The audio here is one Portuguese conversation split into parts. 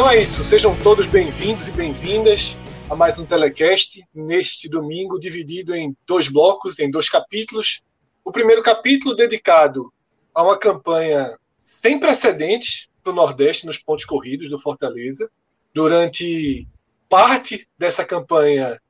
Então é isso, sejam todos bem-vindos e bem-vindas a mais um telecast neste domingo dividido em dois blocos, em dois capítulos. O primeiro capítulo dedicado a uma campanha sem precedentes para o Nordeste nos pontos corridos do Fortaleza. Durante parte dessa campanha,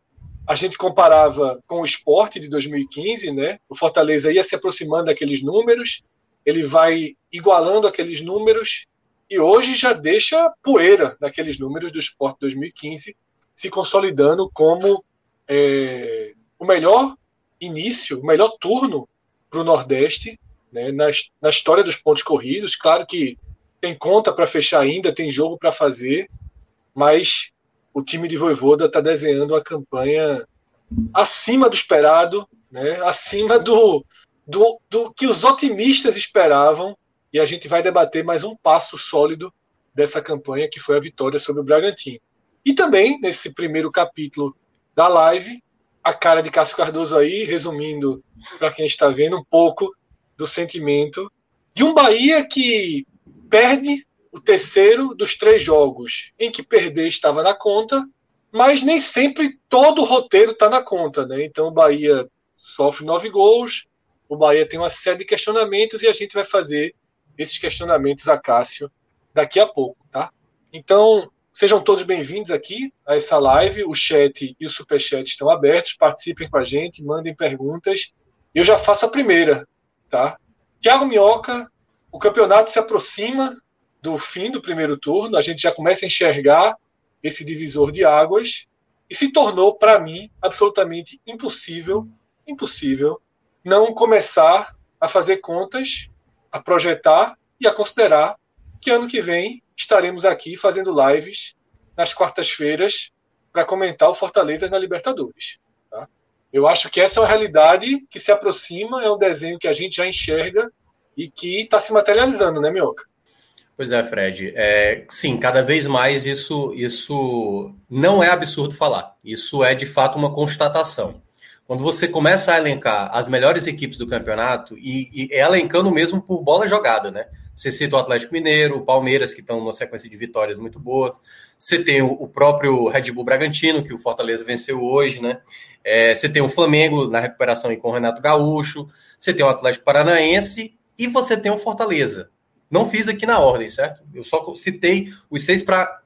a gente comparava com o esporte de 2015, né? O Fortaleza ia se aproximando daqueles números, ele vai igualando aqueles números e hoje já deixa poeira naqueles números do Sport 2015, se consolidando como é, o melhor início, o melhor turno para o Nordeste né, na, na história dos pontos corridos. Claro que tem conta para fechar ainda, tem jogo para fazer, mas o time de Voivoda está desenhando uma campanha acima do esperado, né, acima do, do, do que os otimistas esperavam e a gente vai debater mais um passo sólido dessa campanha, que foi a vitória sobre o Bragantino. E também, nesse primeiro capítulo da live, a cara de Cássio Cardoso aí, resumindo para quem está vendo um pouco do sentimento de um Bahia que perde o terceiro dos três jogos em que perder estava na conta, mas nem sempre todo o roteiro está na conta. Né? Então o Bahia sofre nove gols, o Bahia tem uma série de questionamentos e a gente vai fazer esses questionamentos a Cássio daqui a pouco, tá? Então, sejam todos bem-vindos aqui a essa live. O chat e o superchat estão abertos. Participem com a gente, mandem perguntas. Eu já faço a primeira, tá? Tiago Minhoca, o campeonato se aproxima do fim do primeiro turno. A gente já começa a enxergar esse divisor de águas e se tornou, para mim, absolutamente impossível, impossível, não começar a fazer contas a projetar e a considerar que ano que vem estaremos aqui fazendo lives nas quartas-feiras para comentar o Fortaleza na Libertadores. Tá? Eu acho que essa é uma realidade que se aproxima, é um desenho que a gente já enxerga e que está se materializando, né, Mioca? Pois é, Fred. É, sim, cada vez mais isso, isso não é absurdo falar. Isso é de fato uma constatação quando você começa a elencar as melhores equipes do campeonato e, e é elencando mesmo por bola jogada, né? Você cita o Atlético Mineiro, o Palmeiras, que estão numa sequência de vitórias muito boas. Você tem o, o próprio Red Bull Bragantino, que o Fortaleza venceu hoje, né? É, você tem o Flamengo na recuperação com o Renato Gaúcho. Você tem o Atlético Paranaense e você tem o Fortaleza. Não fiz aqui na ordem, certo? Eu só citei os seis para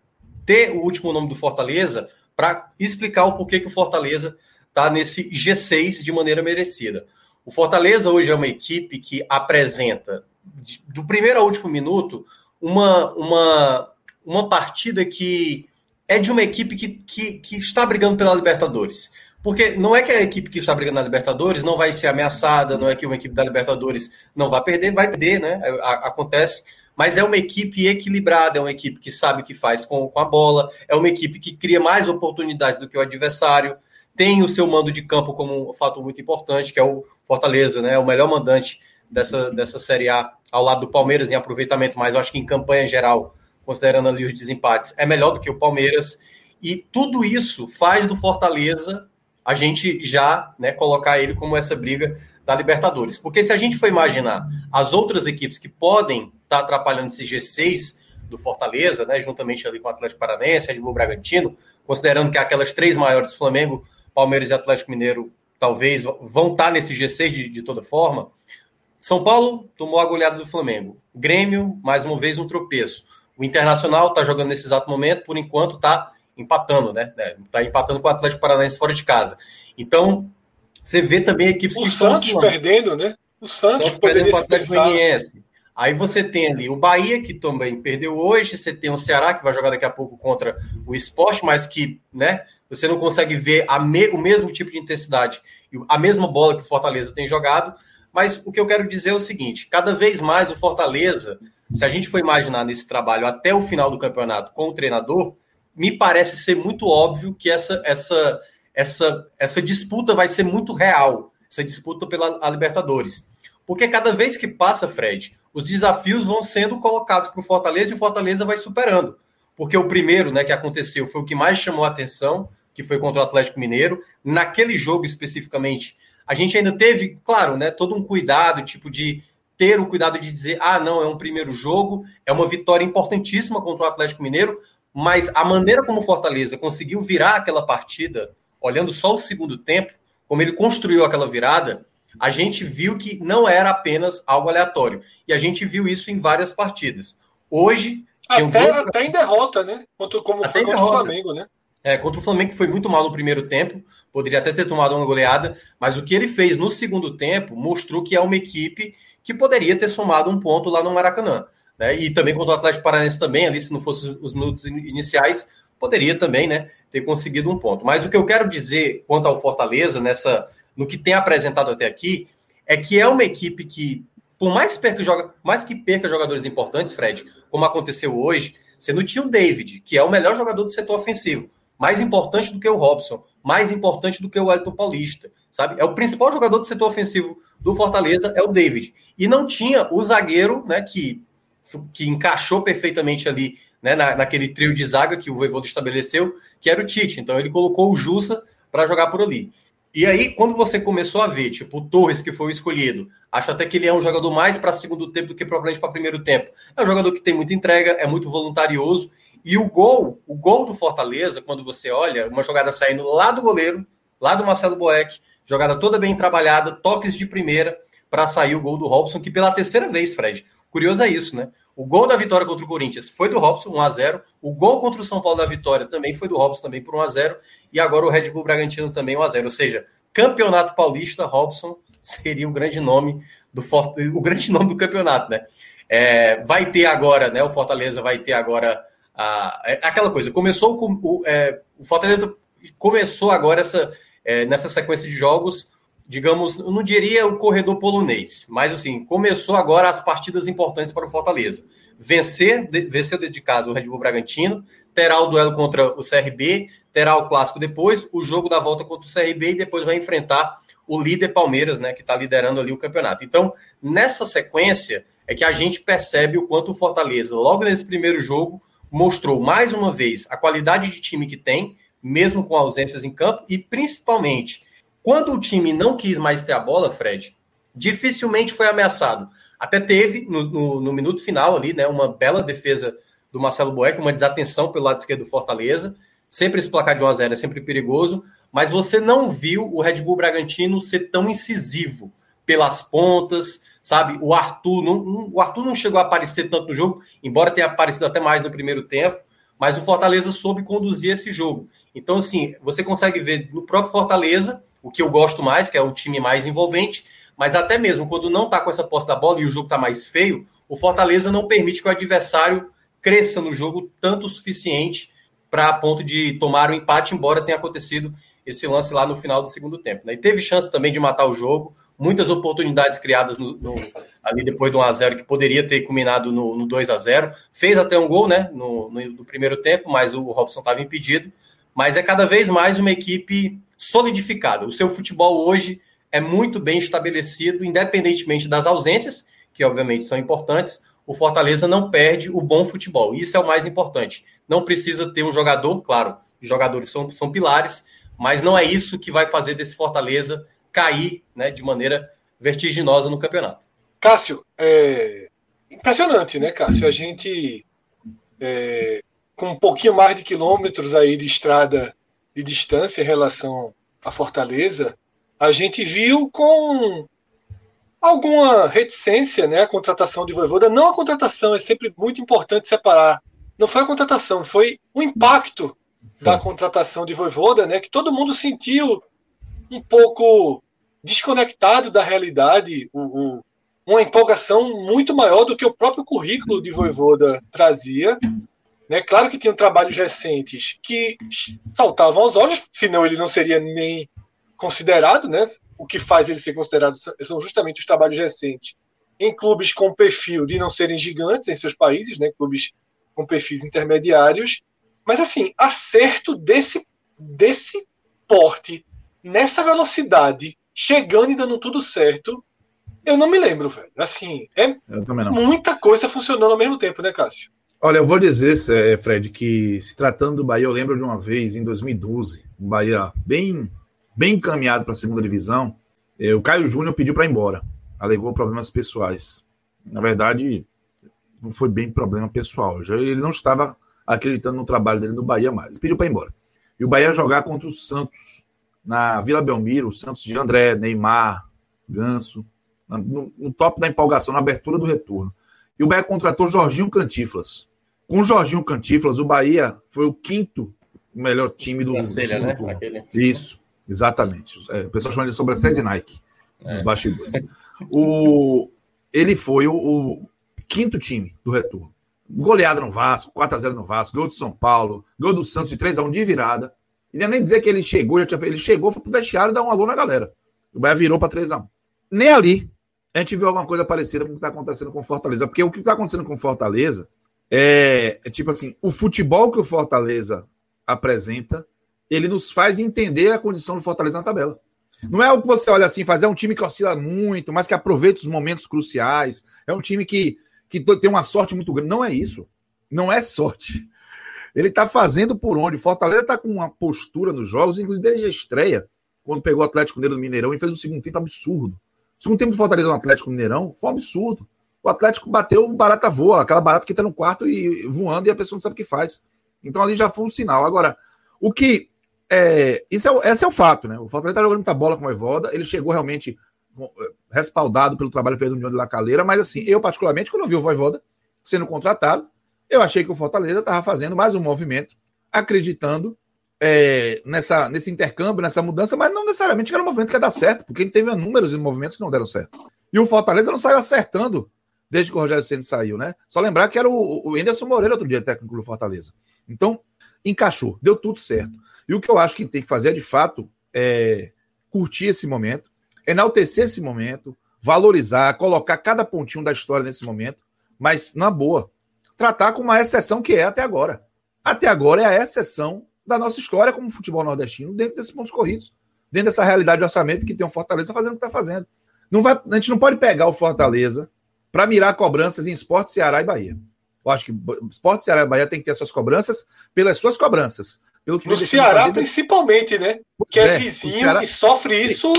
ter o último nome do Fortaleza para explicar o porquê que o Fortaleza está nesse G6 de maneira merecida. O Fortaleza hoje é uma equipe que apresenta, do primeiro ao último minuto, uma, uma, uma partida que é de uma equipe que, que, que está brigando pela Libertadores. Porque não é que a equipe que está brigando na Libertadores não vai ser ameaçada, não é que uma equipe da Libertadores não vai perder, vai perder, né? Acontece. Mas é uma equipe equilibrada, é uma equipe que sabe o que faz com, com a bola, é uma equipe que cria mais oportunidades do que o adversário tem o seu mando de campo como um fato muito importante, que é o Fortaleza, né? O melhor mandante dessa, dessa Série A ao lado do Palmeiras em aproveitamento, mas eu acho que em campanha geral, considerando ali os desempates, é melhor do que o Palmeiras. E tudo isso faz do Fortaleza a gente já né, colocar ele como essa briga da Libertadores. Porque se a gente for imaginar as outras equipes que podem estar tá atrapalhando esse G6 do Fortaleza, né, juntamente ali com o Atlético Paranaense, Red Bull Bragantino, considerando que aquelas três maiores, Flamengo, Palmeiras e Atlético Mineiro talvez vão estar nesse G6 de, de toda forma. São Paulo tomou a goleada do Flamengo. Grêmio, mais uma vez, um tropeço. O Internacional está jogando nesse exato momento, por enquanto está empatando, né? Está é, empatando com o Atlético Paranaense fora de casa. Então, você vê também equipes o que Santos perdendo, né? O Santos, Santos perdendo para o Atlético Goianiense. Aí você tem ali o Bahia, que também perdeu hoje, você tem o Ceará, que vai jogar daqui a pouco contra o esporte, mas que né, você não consegue ver me, o mesmo tipo de intensidade, a mesma bola que o Fortaleza tem jogado. Mas o que eu quero dizer é o seguinte: cada vez mais o Fortaleza, se a gente for imaginar nesse trabalho até o final do campeonato com o treinador, me parece ser muito óbvio que essa, essa, essa, essa disputa vai ser muito real essa disputa pela Libertadores. Porque cada vez que passa, Fred, os desafios vão sendo colocados para o Fortaleza e o Fortaleza vai superando. Porque o primeiro né, que aconteceu foi o que mais chamou a atenção, que foi contra o Atlético Mineiro. Naquele jogo especificamente, a gente ainda teve, claro, né, todo um cuidado, tipo de ter o cuidado de dizer, ah, não, é um primeiro jogo, é uma vitória importantíssima contra o Atlético Mineiro, mas a maneira como o Fortaleza conseguiu virar aquela partida, olhando só o segundo tempo, como ele construiu aquela virada, a gente viu que não era apenas algo aleatório. E a gente viu isso em várias partidas. Hoje. Até, um até em derrota, né? Contra, como até foi contra derrota. o Flamengo, né? É, contra o Flamengo, que foi muito mal no primeiro tempo, poderia até ter tomado uma goleada, mas o que ele fez no segundo tempo mostrou que é uma equipe que poderia ter somado um ponto lá no Maracanã. Né? E também contra o Atlético Paranaense também, ali, se não fossem os minutos iniciais, poderia também né, ter conseguido um ponto. Mas o que eu quero dizer quanto ao Fortaleza, nessa, no que tem apresentado até aqui, é que é uma equipe que, por mais, perca, joga, mais que perca jogadores importantes, Fred, como aconteceu hoje, você não tinha o David, que é o melhor jogador do setor ofensivo, mais importante do que o Robson, mais importante do que o Elton Paulista, sabe? É o principal jogador do setor ofensivo do Fortaleza, é o David. E não tinha o zagueiro, né, que, que encaixou perfeitamente ali né, na, naquele trio de zaga que o Voivoda estabeleceu, que era o Tite. Então ele colocou o Jussa para jogar por ali. E aí, quando você começou a ver, tipo, o Torres, que foi o escolhido, acho até que ele é um jogador mais para segundo tempo do que propriamente para primeiro tempo. É um jogador que tem muita entrega, é muito voluntarioso. E o gol, o gol do Fortaleza, quando você olha, uma jogada saindo lá do goleiro, lá do Marcelo Boeck, jogada toda bem trabalhada, toques de primeira para sair o gol do Robson, que pela terceira vez, Fred. Curioso é isso, né? O gol da vitória contra o Corinthians foi do Robson, 1 a 0 O gol contra o São Paulo da vitória também foi do Robson, também por 1 a 0 E agora o Red Bull Bragantino também 1 a 0 Ou seja, Campeonato Paulista, Robson seria o grande nome do o grande nome do campeonato, né? É, vai ter agora, né? O Fortaleza vai ter agora a, é, aquela coisa. Começou com o, é, o Fortaleza começou agora essa é, nessa sequência de jogos digamos, não diria o corredor polonês, mas assim, começou agora as partidas importantes para o Fortaleza. Vencer, de, vencer de casa o Red Bull Bragantino, terá o duelo contra o CRB, terá o clássico depois, o jogo da volta contra o CRB e depois vai enfrentar o líder Palmeiras, né, que está liderando ali o campeonato. Então, nessa sequência é que a gente percebe o quanto o Fortaleza, logo nesse primeiro jogo, mostrou mais uma vez a qualidade de time que tem, mesmo com ausências em campo, e principalmente quando o time não quis mais ter a bola, Fred, dificilmente foi ameaçado. Até teve, no, no, no minuto final ali, né, uma bela defesa do Marcelo Boeck, uma desatenção pelo lado esquerdo do Fortaleza. Sempre esse placar de 1 a 0 é sempre perigoso, mas você não viu o Red Bull Bragantino ser tão incisivo pelas pontas, sabe? O Arthur não, o Arthur não chegou a aparecer tanto no jogo, embora tenha aparecido até mais no primeiro tempo, mas o Fortaleza soube conduzir esse jogo. Então, assim, você consegue ver no próprio Fortaleza o que eu gosto mais, que é o time mais envolvente, mas até mesmo quando não está com essa posse da bola e o jogo está mais feio, o Fortaleza não permite que o adversário cresça no jogo tanto o suficiente para ponto de tomar o empate, embora tenha acontecido esse lance lá no final do segundo tempo. Né? E teve chance também de matar o jogo, muitas oportunidades criadas no, no, ali depois do 1x0, que poderia ter culminado no, no 2 a 0 Fez até um gol né, no, no primeiro tempo, mas o Robson estava impedido. Mas é cada vez mais uma equipe solidificada. O seu futebol hoje é muito bem estabelecido, independentemente das ausências, que obviamente são importantes. O Fortaleza não perde o bom futebol. Isso é o mais importante. Não precisa ter um jogador, claro, os jogadores são, são pilares, mas não é isso que vai fazer desse Fortaleza cair né, de maneira vertiginosa no campeonato. Cássio, é impressionante, né, Cássio? A gente, é, com um pouquinho mais de quilômetros aí de estrada de distância em relação à Fortaleza, a gente viu com alguma reticência né, a contratação de Voivoda. Não a contratação, é sempre muito importante separar. Não foi a contratação, foi o impacto Sim. da contratação de Voivoda, né, que todo mundo sentiu um pouco desconectado da realidade, o, o, uma empolgação muito maior do que o próprio currículo de Voivoda trazia. Né? Claro que tinham trabalhos recentes que saltavam aos olhos, senão ele não seria nem considerado, né? O que faz ele ser considerado são justamente os trabalhos recentes em clubes com perfil de não serem gigantes em seus países, né? Clubes com perfis intermediários. Mas assim, acerto desse desse porte, nessa velocidade, chegando e dando tudo certo, eu não me lembro, velho. Assim, é muita coisa funcionando ao mesmo tempo, né, Cássio? Olha, eu vou dizer, é, Fred, que se tratando do Bahia, eu lembro de uma vez, em 2012, o Bahia bem, bem encaminhado para a segunda divisão, é, o Caio Júnior pediu para ir embora, alegou problemas pessoais. Na verdade, não foi bem problema pessoal, já ele não estava acreditando no trabalho dele no Bahia mais, pediu para ir embora. E o Bahia jogar contra o Santos na Vila Belmiro, o Santos de André, Neymar, Ganso, no, no top da empolgação, na abertura do retorno. E o Bahia contratou Jorginho Cantiflas. Com o Jorginho Cantiflas, o Bahia foi o quinto melhor time do, mundo. né? Aquele... Isso, exatamente. É, o pessoal chama de sobrancelha de Nike, é. dos bastidores. o, ele foi o, o, quinto time do retorno. Goleada no Vasco, 4x0 no Vasco, gol do São Paulo, gol do Santos de 3x1 de virada. E nem dizer que ele chegou, já tinha, ele chegou, foi pro vestiário dar um alô na galera. O Bahia virou para 3x1. Nem ali a gente viu alguma coisa parecida com o que está acontecendo com Fortaleza. Porque o que está acontecendo com Fortaleza é, é, tipo assim: o futebol que o Fortaleza apresenta, ele nos faz entender a condição do Fortaleza na tabela. Não é algo que você olha assim, fazer é um time que oscila muito, mas que aproveita os momentos cruciais. É um time que, que tem uma sorte muito grande. Não é isso. Não é sorte. Ele está fazendo por onde? Fortaleza está com uma postura nos jogos, inclusive desde a estreia, quando pegou o Atlético Mineiro no Mineirão e fez um segundo tempo absurdo. O segundo tempo do Fortaleza no Atlético Mineirão foi um absurdo. O Atlético bateu barata voa, aquela barata que está no quarto e voando e a pessoa não sabe o que faz. Então ali já foi um sinal. Agora, o que. É, isso é, esse é o fato, né? O Fortaleza está jogando muita bola com o Evoda, ele chegou realmente é, respaldado pelo trabalho feito no União de La Calera, mas assim, eu particularmente, quando vi o Voivoda sendo contratado, eu achei que o Fortaleza estava fazendo mais um movimento, acreditando é, nessa, nesse intercâmbio, nessa mudança, mas não necessariamente que era um movimento que ia dar certo, porque ele teve números de movimentos que não deram certo. E o Fortaleza não saiu acertando desde que o Rogério Ceni saiu, né? Só lembrar que era o, o Anderson Moreira outro dia técnico do Fortaleza. Então, encaixou, deu tudo certo. E o que eu acho que tem que fazer, de fato, é curtir esse momento, enaltecer esse momento, valorizar, colocar cada pontinho da história nesse momento, mas na boa, tratar com uma exceção que é até agora. Até agora é a exceção da nossa história como futebol nordestino dentro desses pontos corridos, dentro dessa realidade de orçamento que tem o Fortaleza fazendo o que está fazendo. Não vai, a gente não pode pegar o Fortaleza para mirar cobranças em Esporte, Ceará e Bahia. Eu acho que Esporte, Ceará e Bahia tem que ter suas cobranças pelas suas cobranças. Pelo que no Ceará, principalmente, né? Que é, é vizinho Ceará... e sofre isso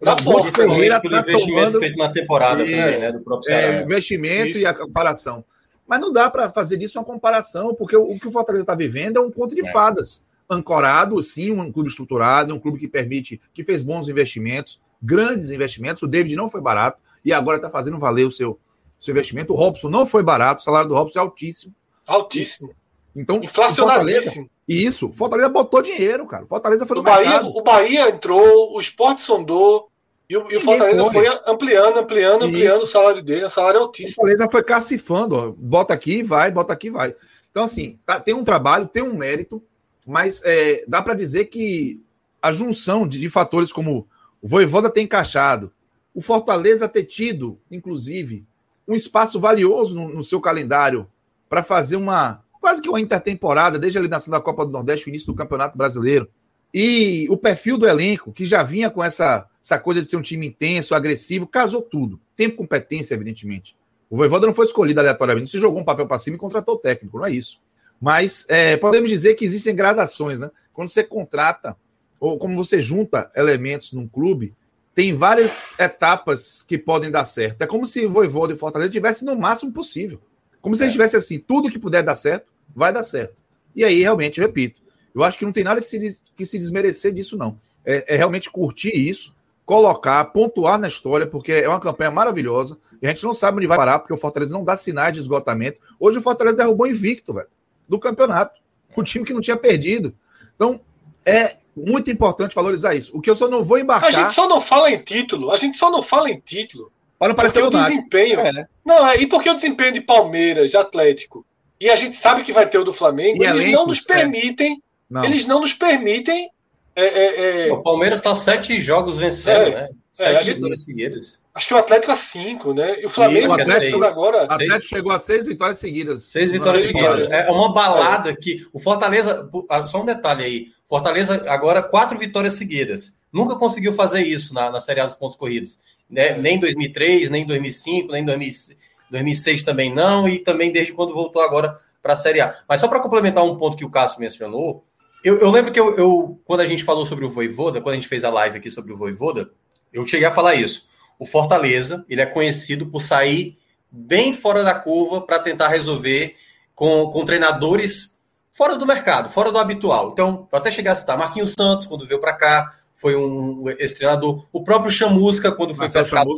na porta. Ferreira tá investimento tomando... feito na temporada também, né? Do próprio Ceará. É, investimento isso. e a comparação. Mas não dá para fazer disso uma comparação, porque o, o que o Fortaleza está vivendo é um conto de é. fadas. Ancorado, sim, um clube estruturado, um clube que permite, que fez bons investimentos, grandes investimentos. O David não foi barato e agora está fazendo valer o seu, seu investimento. O Robson não foi barato, o salário do Robson é altíssimo. Altíssimo. Então, Inflacionadíssimo. Isso, Fortaleza botou dinheiro, cara. Fortaleza foi no o Bahia, O Bahia entrou, o esporte sondou, e o, e o Fortaleza foi. foi. ampliando, ampliando, ampliando Isso. o salário dele, o salário é altíssimo. O Fortaleza foi cacifando, ó, bota aqui, vai, bota aqui, vai. Então, assim, tá, tem um trabalho, tem um mérito, mas é, dá para dizer que a junção de, de, fatores como o Voivoda ter encaixado, o Fortaleza ter tido, inclusive, um espaço valioso no, no seu calendário para fazer uma quase que uma intertemporada, desde a eliminação da Copa do Nordeste, o início do Campeonato Brasileiro, e o perfil do elenco, que já vinha com essa, essa coisa de ser um time intenso, agressivo, casou tudo. Tempo competência, evidentemente. O Voivoda não foi escolhido aleatoriamente, se jogou um papel para cima e contratou o técnico, não é isso. Mas é, podemos dizer que existem gradações, né? Quando você contrata, ou como você junta elementos num clube, tem várias etapas que podem dar certo. É como se o Voivoda e o Fortaleza tivessem no máximo possível. Como se eles tivessem assim, tudo que puder dar certo, vai dar certo. E aí, realmente, repito, eu acho que não tem nada que se, que se desmerecer disso, não. É, é, realmente curtir isso, colocar, pontuar na história, porque é uma campanha maravilhosa. E a gente não sabe onde vai parar, porque o Fortaleza não dá sinais de esgotamento. Hoje o Fortaleza derrubou invicto, velho, do campeonato. O time que não tinha perdido. Então, é muito importante valorizar isso. O que eu só não vou embarcar. A gente só não fala em título. A gente só não fala em título. Para não parecer o desempenho. É, né? Não, é, e porque o desempenho de Palmeiras, de Atlético, e a gente sabe que vai ter o do Flamengo, e eles elencos, não nos é. permitem. É. Não. Eles não nos permitem. É, o Palmeiras está sete jogos vencendo, né? Sete vitórias seguidas. Acho que o Atlético a cinco, né? E o Flamengo e o Atlético, agora. O Atlético chegou a seis vitórias seguidas. Seis vitórias seis seguidas. É uma balada é. que. O Fortaleza. Ah, só um detalhe aí. Fortaleza agora quatro vitórias seguidas. Nunca conseguiu fazer isso na, na Série A dos pontos corridos. Né? É. Nem em 2003, nem em 2005, nem em 2006 também não. E também desde quando voltou agora para a Série A. Mas só para complementar um ponto que o Cássio mencionou. Eu, eu lembro que eu, eu, quando a gente falou sobre o Voivoda, quando a gente fez a live aqui sobre o Voivoda, eu cheguei a falar isso o Fortaleza, ele é conhecido por sair bem fora da curva para tentar resolver com, com treinadores fora do mercado, fora do habitual. Então, eu até cheguei a citar Marquinhos Santos, quando veio para cá, foi um esse treinador. O próprio Chamusca, quando foi pescado.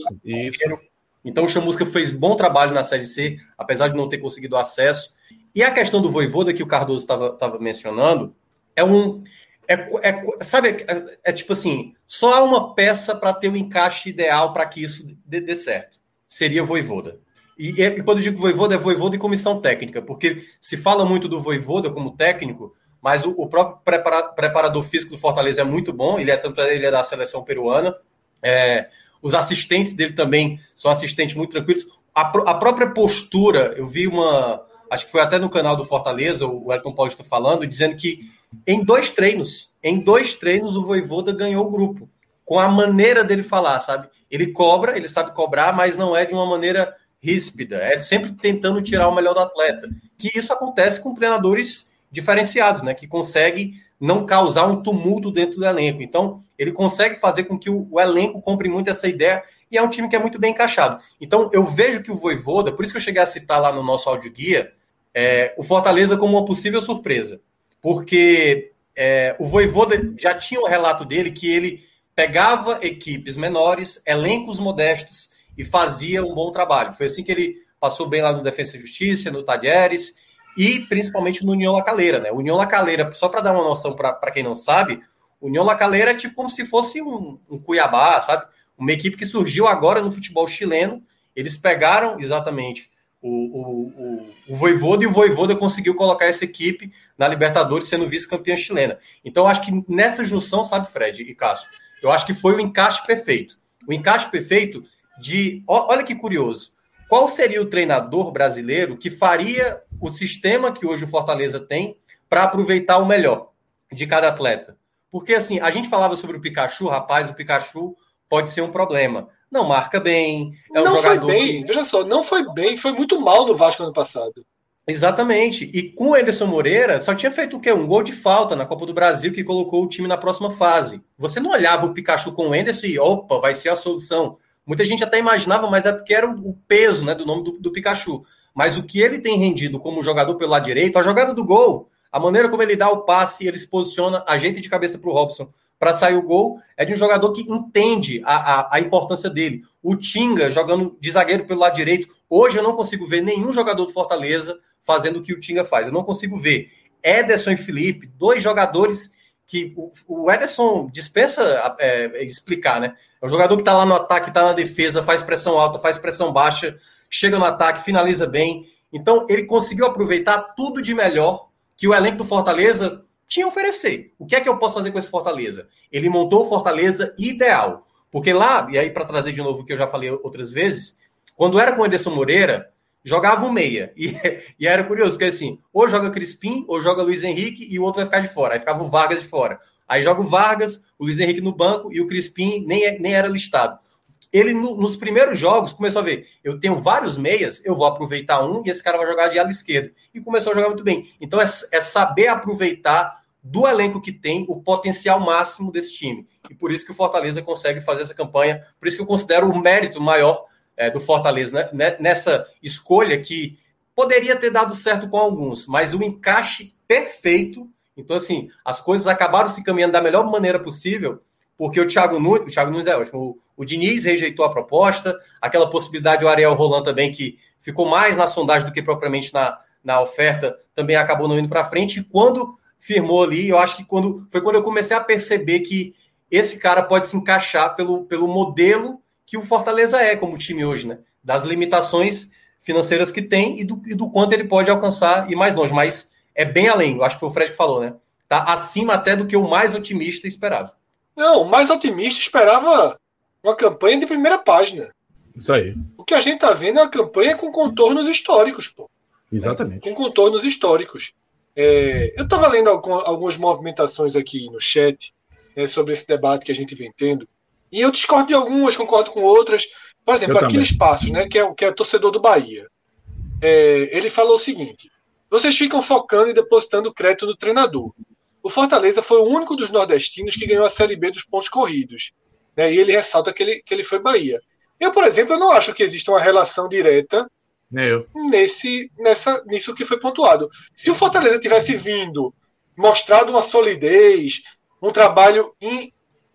Então, o Chamusca fez bom trabalho na Série C, apesar de não ter conseguido acesso. E a questão do Voivoda, que o Cardoso estava mencionando, é um, é, é, sabe, é, é, tipo assim, só há uma peça para ter o um encaixe ideal para que isso dê, dê, certo. Seria Voivoda. E, e, quando eu digo Voivoda, é Voivoda e comissão técnica, porque se fala muito do Voivoda como técnico, mas o, o próprio prepara, preparador físico do Fortaleza é muito bom, ele é tanto ele é da seleção peruana. É, os assistentes dele também são assistentes muito tranquilos. A, a própria postura, eu vi uma, acho que foi até no canal do Fortaleza, o Elton Paulista falando, dizendo que em dois treinos. Em dois treinos, o Voivoda ganhou o grupo. Com a maneira dele falar, sabe? Ele cobra, ele sabe cobrar, mas não é de uma maneira ríspida. É sempre tentando tirar o melhor do atleta. Que isso acontece com treinadores diferenciados, né? Que conseguem não causar um tumulto dentro do elenco. Então, ele consegue fazer com que o, o, elenco compre muito essa ideia e é um time que é muito bem encaixado. Então, eu vejo que o Voivoda, por isso que eu cheguei a citar lá no nosso áudio guia, é, o Fortaleza como uma possível surpresa porque é, o Voivoda já tinha um relato dele que ele pegava equipes menores, elencos modestos e fazia um bom trabalho. Foi assim que ele passou bem lá no Defesa e Justiça, no Tadieres e principalmente no União Lacaleira. Né? União Lacaleira, só para dar uma noção para quem não sabe, União Lacaleira é tipo como se fosse um, um Cuiabá, sabe? Uma equipe que surgiu agora no futebol chileno. Eles pegaram exatamente o, o, o, o Voivoda e o Voivoda conseguiu colocar essa equipe na Libertadores sendo vice-campeã chilena. Então, acho que nessa junção, sabe, Fred e Cássio, eu acho que foi o encaixe perfeito. O encaixe perfeito de. Olha que curioso. Qual seria o treinador brasileiro que faria o sistema que hoje o Fortaleza tem para aproveitar o melhor de cada atleta? Porque assim, a gente falava sobre o Pikachu, rapaz, o Pikachu pode ser um problema não marca bem. É um não foi bem, que... veja só, não foi bem, foi muito mal no Vasco ano passado. Exatamente. E com o Ederson Moreira, só tinha feito o quê? Um gol de falta na Copa do Brasil que colocou o time na próxima fase. Você não olhava o Pikachu com o Ederson e, opa, vai ser a solução. Muita gente até imaginava, mas é porque era o peso né, do nome do, do Pikachu. Mas o que ele tem rendido como jogador pelo lado direito, a jogada do gol, a maneira como ele dá o passe, ele se posiciona, ajeita de cabeça para o Robson para sair o gol é de um jogador que entende a, a, a, importância dele. O Tinga jogando de zagueiro pelo lado direito. Hoje eu não consigo ver nenhum jogador do Fortaleza fazendo o que o Tinga faz. Eu não consigo ver. Ederson e Felipe, dois jogadores que o, o Ederson dispensa é, explicar, né? É um jogador que está lá no ataque, está na defesa, faz pressão alta, faz pressão baixa, chega no ataque, finaliza bem. Então ele conseguiu aproveitar tudo de melhor que o elenco do Fortaleza tinha a oferecer. O que é que eu posso fazer com esse Fortaleza? Ele montou o Fortaleza ideal. Porque lá, e aí para trazer de novo o que eu já falei outras vezes, quando era com o Ederson Moreira, jogava um meia. E, e era curioso, porque assim, ou joga Crispim, ou joga Luiz Henrique, e o outro vai ficar de fora. Aí ficava o Vargas de fora. Aí joga o Vargas, o Luiz Henrique no banco, e o Crispim nem, é, nem era listado. Ele, no, nos primeiros jogos, começou a ver, eu tenho vários meias, eu vou aproveitar um, e esse cara vai jogar de ala esquerda. E começou a jogar muito bem. Então é, é saber aproveitar do elenco que tem, o potencial máximo desse time. E por isso que o Fortaleza consegue fazer essa campanha, por isso que eu considero o mérito maior é, do Fortaleza né? né nessa escolha que poderia ter dado certo com alguns, mas o encaixe perfeito. Então, assim, as coisas acabaram se caminhando da melhor maneira possível, porque o Thiago Nunes, o Thiago Nunes é ótimo, o, o Diniz rejeitou a proposta, aquela possibilidade do Ariel Roland também, que ficou mais na sondagem do que propriamente na, na oferta, também acabou não indo para frente. E quando firmou ali. Eu acho que quando foi quando eu comecei a perceber que esse cara pode se encaixar pelo, pelo modelo que o Fortaleza é como time hoje, né? Das limitações financeiras que tem e do, e do quanto ele pode alcançar e mais longe. Mas é bem além, eu acho que foi o Fred que falou, né? Tá acima até do que o mais otimista esperava. Não, o mais otimista esperava uma campanha de primeira página. Isso aí. O que a gente tá vendo é uma campanha com contornos históricos, pô. Exatamente. Com contornos históricos. É, eu estava lendo algumas movimentações aqui no chat né, sobre esse debate que a gente vem tendo. E eu discordo de algumas, concordo com outras. Por exemplo, Aquiles Passos, né, que, é, que é torcedor do Bahia. É, ele falou o seguinte: vocês ficam focando e depositando crédito no treinador. O Fortaleza foi o único dos nordestinos que ganhou a Série B dos pontos corridos. Né, e ele ressalta que ele, que ele foi Bahia. Eu, por exemplo, eu não acho que exista uma relação direta nesse, nessa, nisso que foi pontuado. Se o Fortaleza tivesse vindo, mostrado uma solidez, um trabalho em,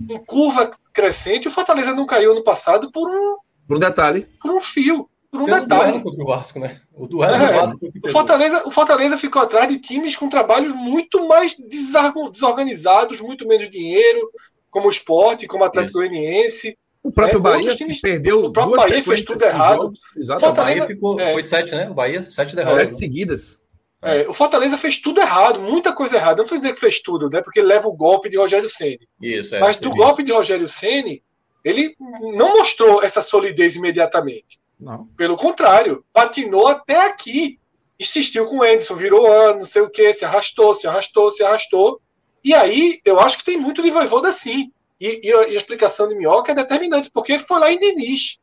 em curva crescente, o Fortaleza não caiu no passado por um, por um detalhe. Por um fio. Por um Pelo detalhe. Duelo contra o Vasco, né? O duelo é, Vasco o Fortaleza, o Fortaleza ficou atrás de times com trabalhos muito mais desorganizados, muito menos dinheiro, como o esporte, como o Atlético Goianiense. O próprio é, Bahia times, perdeu o próprio Bahia fez tudo errado. Exato. O Bahia ficou, é, foi sete, né? O Bahia, sete derrotas. Sete seguidas. É, o Fortaleza fez tudo errado, muita coisa errada. Não vou dizer que fez tudo, né? Porque leva o golpe de Rogério Ceni. Isso, é, Mas do golpe de Rogério Ceni, ele não mostrou essa solidez imediatamente. Não. Pelo contrário, patinou até aqui. Insistiu com o Anderson, virou ano, não sei o que, se arrastou, se arrastou, se arrastou. E aí, eu acho que tem muito de voivoda sim. E, e, a, e, a, explicação de Minhoca é determinante, porque foi lá em Diniz.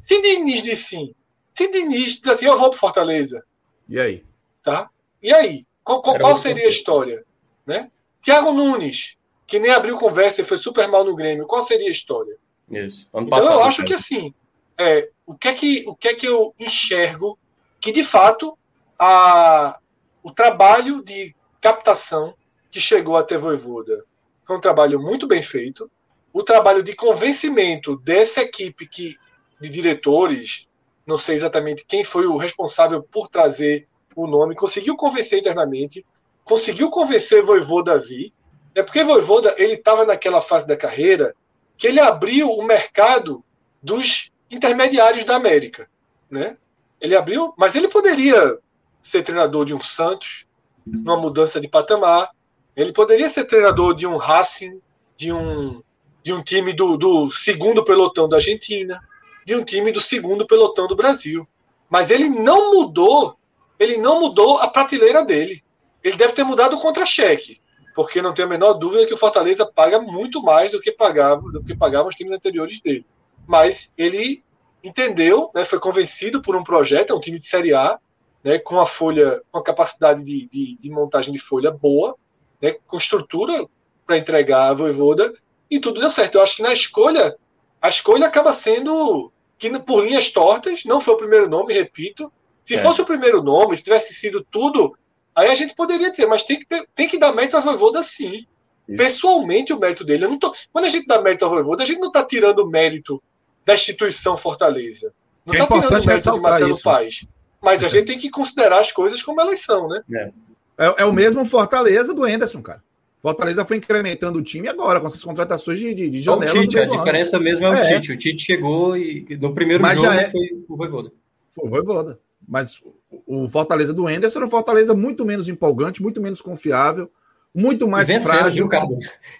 Se Diniz diz sim, se Diniz diz assim, eu vou para Fortaleza. E aí? Tá? E aí? Qual, qual, qual seria a história? Né? Tiago Nunes, que nem abriu conversa e foi super mal no Grêmio, qual seria a história? Isso. Ano então passado, eu acho cara. que assim, é, o, que é que, o que é que eu enxergo que de fato a, o trabalho de captação que chegou até Voivoda foi um trabalho muito bem feito o trabalho de convencimento dessa equipe que, de diretores, não sei exatamente quem foi o responsável por trazer o nome, conseguiu convencer internamente, conseguiu convencer Voivô Davi, é porque Voivoda ele estava naquela fase da carreira que ele abriu o mercado dos intermediários da América, né? Ele abriu, mas ele poderia ser treinador de um Santos, numa mudança de patamar, ele poderia ser treinador de um Racing, de um de um time do, do segundo pelotão da Argentina, de um time do segundo pelotão do Brasil. Mas ele não mudou, ele não mudou a prateleira dele. Ele deve ter mudado o contra-cheque, porque não tenho a menor dúvida que o Fortaleza paga muito mais do que pagava, do que pagavam os times anteriores dele. Mas ele entendeu, né, foi convencido por um projeto, é um time de Série A, né, com a folha, com a capacidade de, de, de montagem de folha boa, né, com estrutura para entregar a Voivoda, e tudo deu certo. Eu acho que na escolha, a escolha acaba sendo que por linhas tortas, não foi o primeiro nome, repito. Se é. fosse o primeiro nome, se tivesse sido tudo, aí a gente poderia dizer, mas tem que, ter, tem que dar mérito ao Voivoda sim. Isso. Pessoalmente, o mérito dele. Eu não tô, quando a gente dá mérito ao Voivoda, a gente não está tirando o mérito da instituição Fortaleza. Não está é tirando o mérito de Marcelo isso. Paz. Mas a gente tem que considerar as coisas como elas são, né? É. É, é o mesmo Fortaleza do Enderson, cara. Fortaleza foi incrementando o time agora, com essas contratações de, de, de janela. O Tite, a diferença mesmo é o é. Tite. O Tite chegou e no primeiro Mas jogo é... foi o Voivoda. Foi o Voivoda. Mas o Fortaleza do Enderson era um Fortaleza muito menos empolgante, muito menos confiável, muito mais vencendo, frágil. Viu,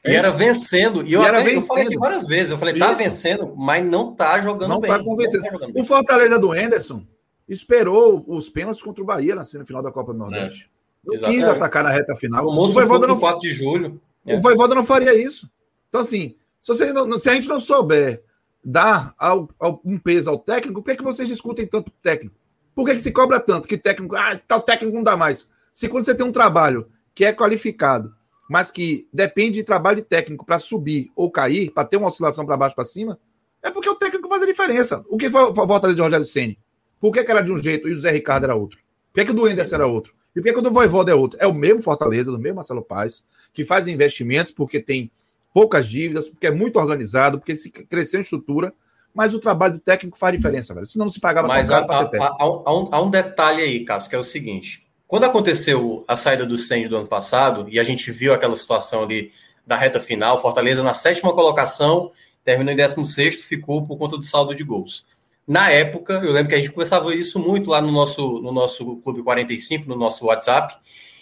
E era vencendo. E eu, e até, vencendo. eu falei aqui várias vezes. Eu falei, tá Isso. vencendo, mas não tá jogando não bem. Tá convencendo. Não tá jogando bem. O Fortaleza do Enderson esperou os pênaltis contra o Bahia na final da Copa do Nordeste. É. Não quis atacar na reta final. O, o Voivoda não 4 de julho. O é. Voivoda não faria isso. Então, assim, se, não, se a gente não souber dar ao, ao, um peso ao técnico, por que, é que vocês discutem tanto técnico? Por que, que se cobra tanto que técnico, ah, tal técnico não dá mais? Se quando você tem um trabalho que é qualificado, mas que depende de trabalho técnico para subir ou cair, para ter uma oscilação para baixo para cima, é porque o técnico faz a diferença. O que foi a volta de Rogério Ceni? Por que, que, era de um jeito e o Zé Ricardo era outro? Por que, que o do Enderson era outro? E por que, que o do Voivoda é outro? É o mesmo Fortaleza, do mesmo Marcelo Paz, que faz investimentos porque tem poucas dívidas, porque é muito organizado, porque se cresceu em estrutura, mas o trabalho do técnico faz diferença, velho. Senão não se pagava mas tão caro para. Há, há, um, há um detalhe aí, Cássio, que é o seguinte. quando aconteceu a saída do Send do ano passado, e a gente viu aquela situação ali da reta final, Fortaleza na sétima colocação, terminou em 16, ficou por conta do saldo de gols. Na época, eu lembro que a gente conversava isso muito lá no nosso, no nosso Clube 45, no nosso WhatsApp.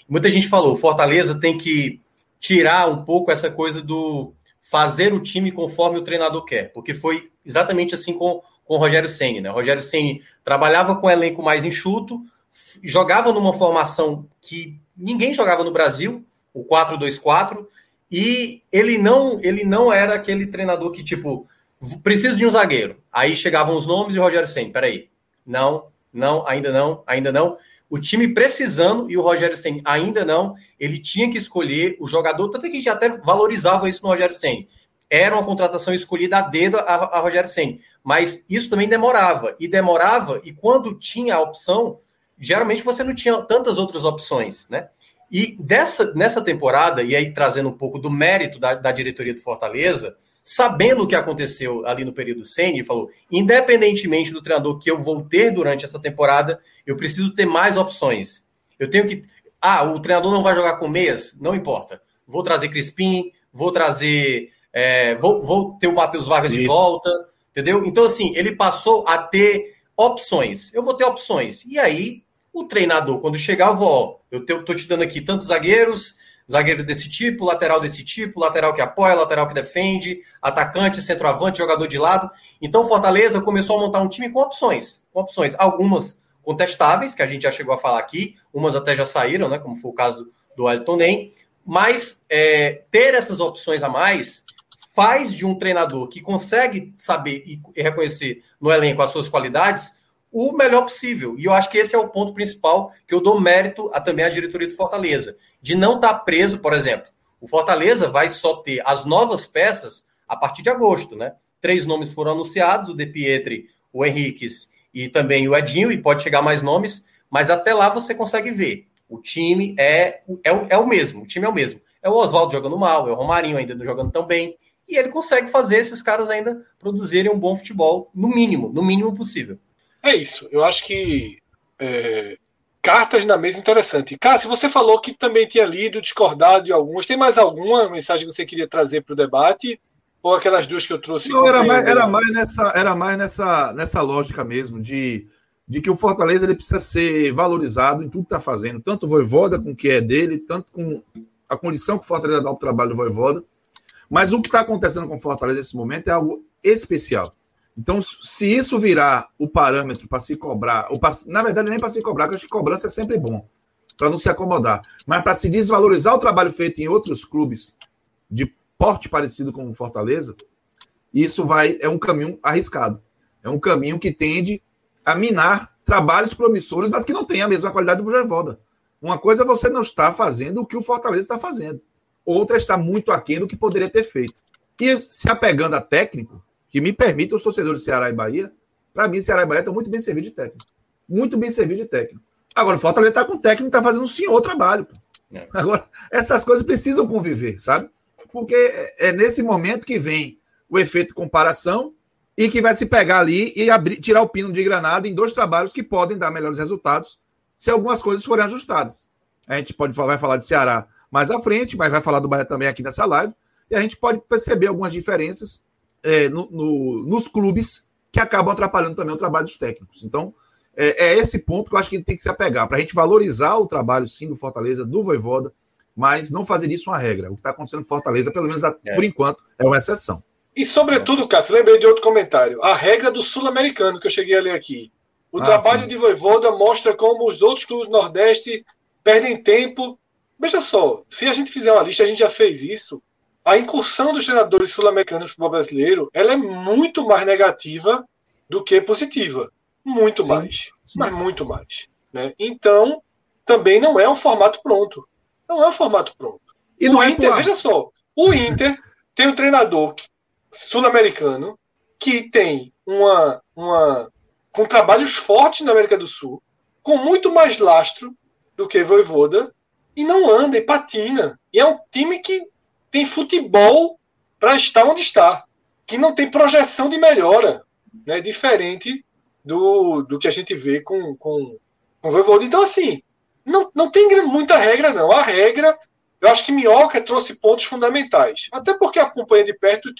Muita gente falou: Fortaleza tem que tirar um pouco essa coisa do fazer o time conforme o treinador quer, porque foi exatamente assim com, com o Rogério Senni. Né? O Rogério Senni trabalhava com um elenco mais enxuto, jogava numa formação que ninguém jogava no Brasil, o 4-2-4, e ele não, ele não era aquele treinador que, tipo, preciso de um zagueiro. Aí chegavam os nomes e o Rogério Senna, peraí, não, não, ainda não, ainda não. O time precisando e o Rogério Senna ainda não, ele tinha que escolher o jogador, tanto que a gente até valorizava isso no Rogério Senna. Era uma contratação escolhida a dedo a, a Rogério Senna, mas isso também demorava, e demorava, e quando tinha a opção, geralmente você não tinha tantas outras opções, né? E dessa, nessa temporada, e aí trazendo um pouco do mérito da, da diretoria do Fortaleza, sabendo o que aconteceu ali no período Senni, falou: independentemente do treinador que eu vou ter durante essa temporada, eu preciso ter mais opções. Eu tenho que. Ah, o treinador não vai jogar com meias? Não importa. Vou trazer Crispim, vou trazer. É, vou, vou ter o Matheus Vargas Isso. de volta, entendeu? Então, assim, ele passou a ter opções. Eu vou ter opções. E aí, o treinador, quando chegar, ó, eu tô te dando aqui tantos zagueiros, zagueiro desse tipo, lateral desse tipo, lateral que apoia, lateral que defende, atacante, centroavante, jogador de lado. Então, Fortaleza começou a montar um time com opções, com opções, algumas contestáveis, que a gente já chegou a falar aqui, umas até já saíram, né, como foi o caso do Elton Nem, mas é, ter essas opções a mais faz de um treinador que consegue saber e reconhecer no elenco as suas qualidades o melhor possível. E eu acho que esse é o ponto principal que eu dou mérito a, também à diretoria do Fortaleza, de não estar tá preso, por exemplo. O Fortaleza vai só ter as novas peças a partir de agosto, né? Três nomes foram anunciados: o De Pietri, o Henriques e também o Edinho, e pode chegar mais nomes, mas até lá você consegue ver. O time é, é, é o mesmo, o time é o mesmo. É o Oswaldo jogando mal, é o Romarinho ainda não jogando tão bem, e ele consegue fazer esses caras ainda produzirem um bom futebol, no mínimo, no mínimo possível. É isso. Eu acho que é, cartas na mesa interessante. Cássio, você falou que também tinha lido, discordado de algumas. Tem mais alguma mensagem que você queria trazer para o debate? Ou aquelas duas que eu trouxe? Não, era mais, era mais, nessa, era mais nessa, nessa lógica mesmo, de, de que o Fortaleza ele precisa ser valorizado em tudo que está fazendo, tanto o Voivoda com o que é dele, tanto com a condição que o Fortaleza dá para o trabalho do Voivoda. Mas o que está acontecendo com o Fortaleza nesse momento é algo especial. Então, se isso virar o parâmetro para se cobrar, ou pra, na verdade, nem para se cobrar, porque acho que cobrança é sempre bom, para não se acomodar, mas para se desvalorizar o trabalho feito em outros clubes de porte parecido com o Fortaleza, isso vai é um caminho arriscado. É um caminho que tende a minar trabalhos promissores, mas que não tem a mesma qualidade do Voivoda. Uma coisa é você não estar fazendo o que o Fortaleza está fazendo. Outra está muito aquém do que poderia ter feito. E se apegando a técnico, que me permita os torcedores de Ceará e Bahia, para mim, Ceará e Bahia estão muito bem servidos de técnico. Muito bem servidos de técnico. Agora, o Fortaleza está com o técnico está fazendo um senhor trabalho. É. Agora, essas coisas precisam conviver, sabe? Porque é, é nesse momento que vem o efeito comparação e que vai se pegar ali e abrir, tirar o pino de granada em dois trabalhos que podem dar melhores resultados se algumas coisas forem ajustadas. A gente pode vai falar de Ceará mais à frente, mas vai falar do Bahia também aqui nessa live, e a gente pode perceber algumas diferenças é, no, no, nos clubes que acabam atrapalhando também o trabalho dos técnicos. Então, é, é esse ponto que eu acho que tem que se apegar, para a gente valorizar o trabalho, sim, do Fortaleza, do Voivoda, mas não fazer isso uma regra. O que está acontecendo no Fortaleza, pelo menos é. por enquanto, é uma exceção. E, sobretudo, Cássio, lembrei de outro comentário. A regra do sul-americano que eu cheguei a ler aqui. O ah, trabalho sim. de Voivoda mostra como os outros clubes do Nordeste perdem tempo. Veja só, se a gente fizer uma lista, a gente já fez isso a incursão dos treinadores sul-americanos no futebol brasileiro ela é muito mais negativa do que positiva. Muito sim, mais. Sim. Mas muito mais. Né? Então, também não é um formato pronto. Não é um formato pronto. E o é Inter, veja só, o Inter tem um treinador sul-americano que tem uma, uma com trabalhos fortes na América do Sul, com muito mais lastro do que Voivoda, e não anda e patina. E é um time que tem futebol para estar onde está, que não tem projeção de melhora, né? diferente do, do que a gente vê com, com, com o Voivoda. Então, assim, não, não tem muita regra, não. A regra, eu acho que Minhoca trouxe pontos fundamentais. Até porque acompanha de perto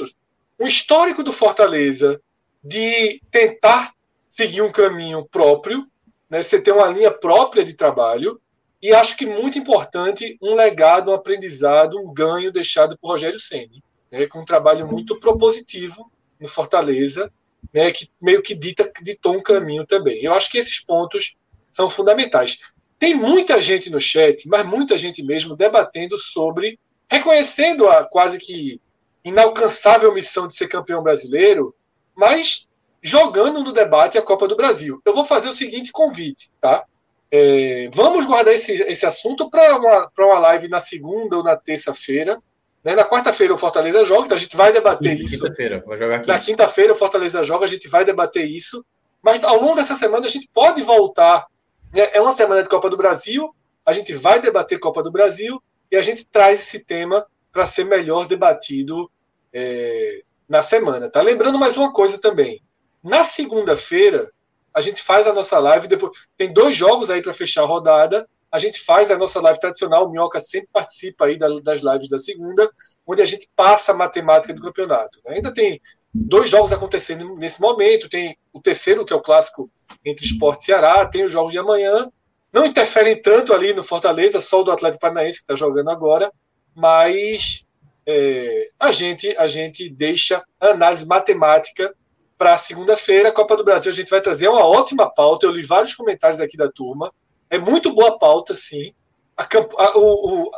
um histórico do Fortaleza de tentar seguir um caminho próprio, né? Você tem uma linha própria de trabalho. E acho que muito importante um legado, um aprendizado, um ganho deixado por Rogério Ceni, né, com um trabalho muito propositivo no Fortaleza, né, que meio que dita, ditou um caminho também. Eu acho que esses pontos são fundamentais. Tem muita gente no chat, mas muita gente mesmo debatendo sobre, reconhecendo a quase que inalcançável missão de ser campeão brasileiro, mas jogando no debate a Copa do Brasil. Eu vou fazer o seguinte convite, tá? É, vamos guardar esse, esse assunto para uma, uma live na segunda ou na terça-feira. Né? Na quarta-feira o Fortaleza joga, então a gente vai debater quinta, isso. Quinta-feira, vai jogar quinta. Na quinta-feira o Fortaleza joga, a gente vai debater isso. Mas ao longo dessa semana a gente pode voltar. Né? É uma semana de Copa do Brasil, a gente vai debater Copa do Brasil e a gente traz esse tema para ser melhor debatido é, na semana. Tá? Lembrando mais uma coisa também. Na segunda-feira, a gente faz a nossa live. Depois Tem dois jogos aí para fechar a rodada. A gente faz a nossa live tradicional. O Minhoca sempre participa aí das lives da segunda, onde a gente passa a matemática do campeonato. Ainda tem dois jogos acontecendo nesse momento. Tem o terceiro, que é o clássico entre Esporte e Ceará. Tem os jogos de amanhã. Não interferem tanto ali no Fortaleza, só o do Atlético Paranaense que está jogando agora. Mas é, a, gente, a gente deixa a análise matemática para segunda-feira, Copa do Brasil, a gente vai trazer uma ótima pauta. Eu li vários comentários aqui da turma. É muito boa pauta, sim. A, a, o, o,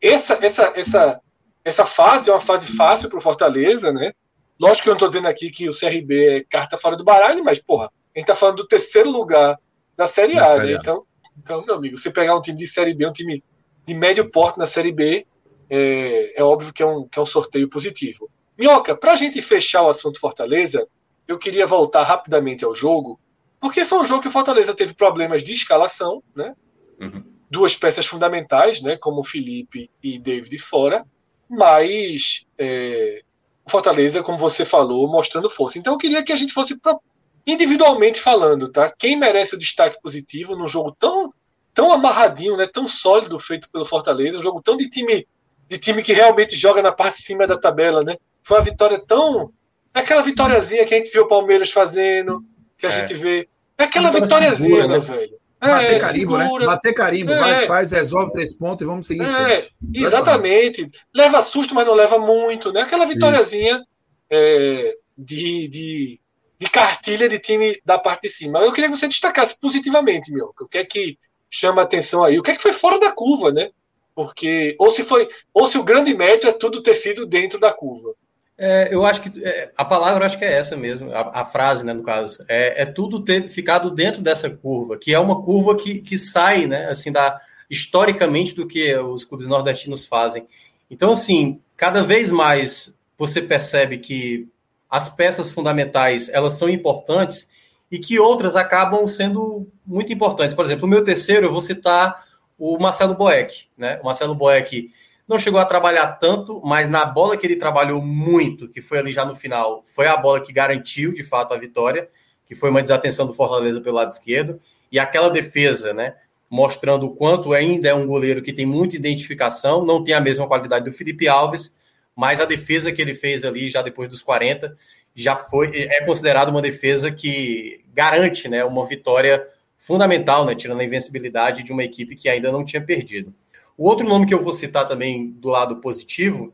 essa, essa, essa, essa fase é uma fase fácil para o Fortaleza, né? Lógico que eu não estou dizendo aqui que o CRB é carta fora do baralho, mas, porra, a gente está falando do terceiro lugar da Série A, né? Então, então, meu amigo, você pegar um time de Série B, um time de médio porte na Série B, é, é óbvio que é, um, que é um sorteio positivo. Minhoca, para a gente fechar o assunto Fortaleza, eu queria voltar rapidamente ao jogo, porque foi um jogo que o Fortaleza teve problemas de escalação, né? Uhum. Duas peças fundamentais, né? Como Felipe e David fora, mas é, o Fortaleza, como você falou, mostrando força. Então eu queria que a gente fosse individualmente falando, tá? Quem merece o destaque positivo num jogo tão tão amarradinho, né? Tão sólido feito pelo Fortaleza, um jogo tão de time de time que realmente joga na parte de cima da tabela, né? Foi uma vitória tão é aquela vitóriazinha que a gente viu o Palmeiras fazendo, que a é. gente vê. É aquela vitóriazinha, segura, né, velho? É, Bater carimbo, né? segura. né? Bater carimbo, é. vai, faz, resolve três pontos e vamos seguir é. Exatamente. Leva susto, mas não leva muito, né? Aquela vitóriazinha é, de, de, de cartilha de time da parte de cima. Eu queria que você destacasse positivamente, meu. O que é que chama atenção aí? O que é que foi fora da curva, né? Porque, ou se foi, ou se o grande mérito é tudo ter sido dentro da curva. É, eu acho que é, a palavra acho que é essa mesmo, a, a frase, né, no caso. É, é, tudo ter ficado dentro dessa curva, que é uma curva que, que sai, né, assim, da, historicamente do que os clubes nordestinos fazem. Então, assim, cada vez mais você percebe que as peças fundamentais, elas são importantes e que outras acabam sendo muito importantes. Por exemplo, o meu terceiro, eu vou citar o Marcelo Boeck, né? O Marcelo Boeck não chegou a trabalhar tanto, mas na bola que ele trabalhou muito, que foi ali já no final, foi a bola que garantiu de fato a vitória, que foi uma desatenção do Fortaleza pelo lado esquerdo, e aquela defesa, né? Mostrando o quanto ainda é um goleiro que tem muita identificação, não tem a mesma qualidade do Felipe Alves, mas a defesa que ele fez ali já depois dos 40 já foi é considerado uma defesa que garante, né, uma vitória fundamental, né, tirando a invencibilidade de uma equipe que ainda não tinha perdido. O outro nome que eu vou citar também do lado positivo,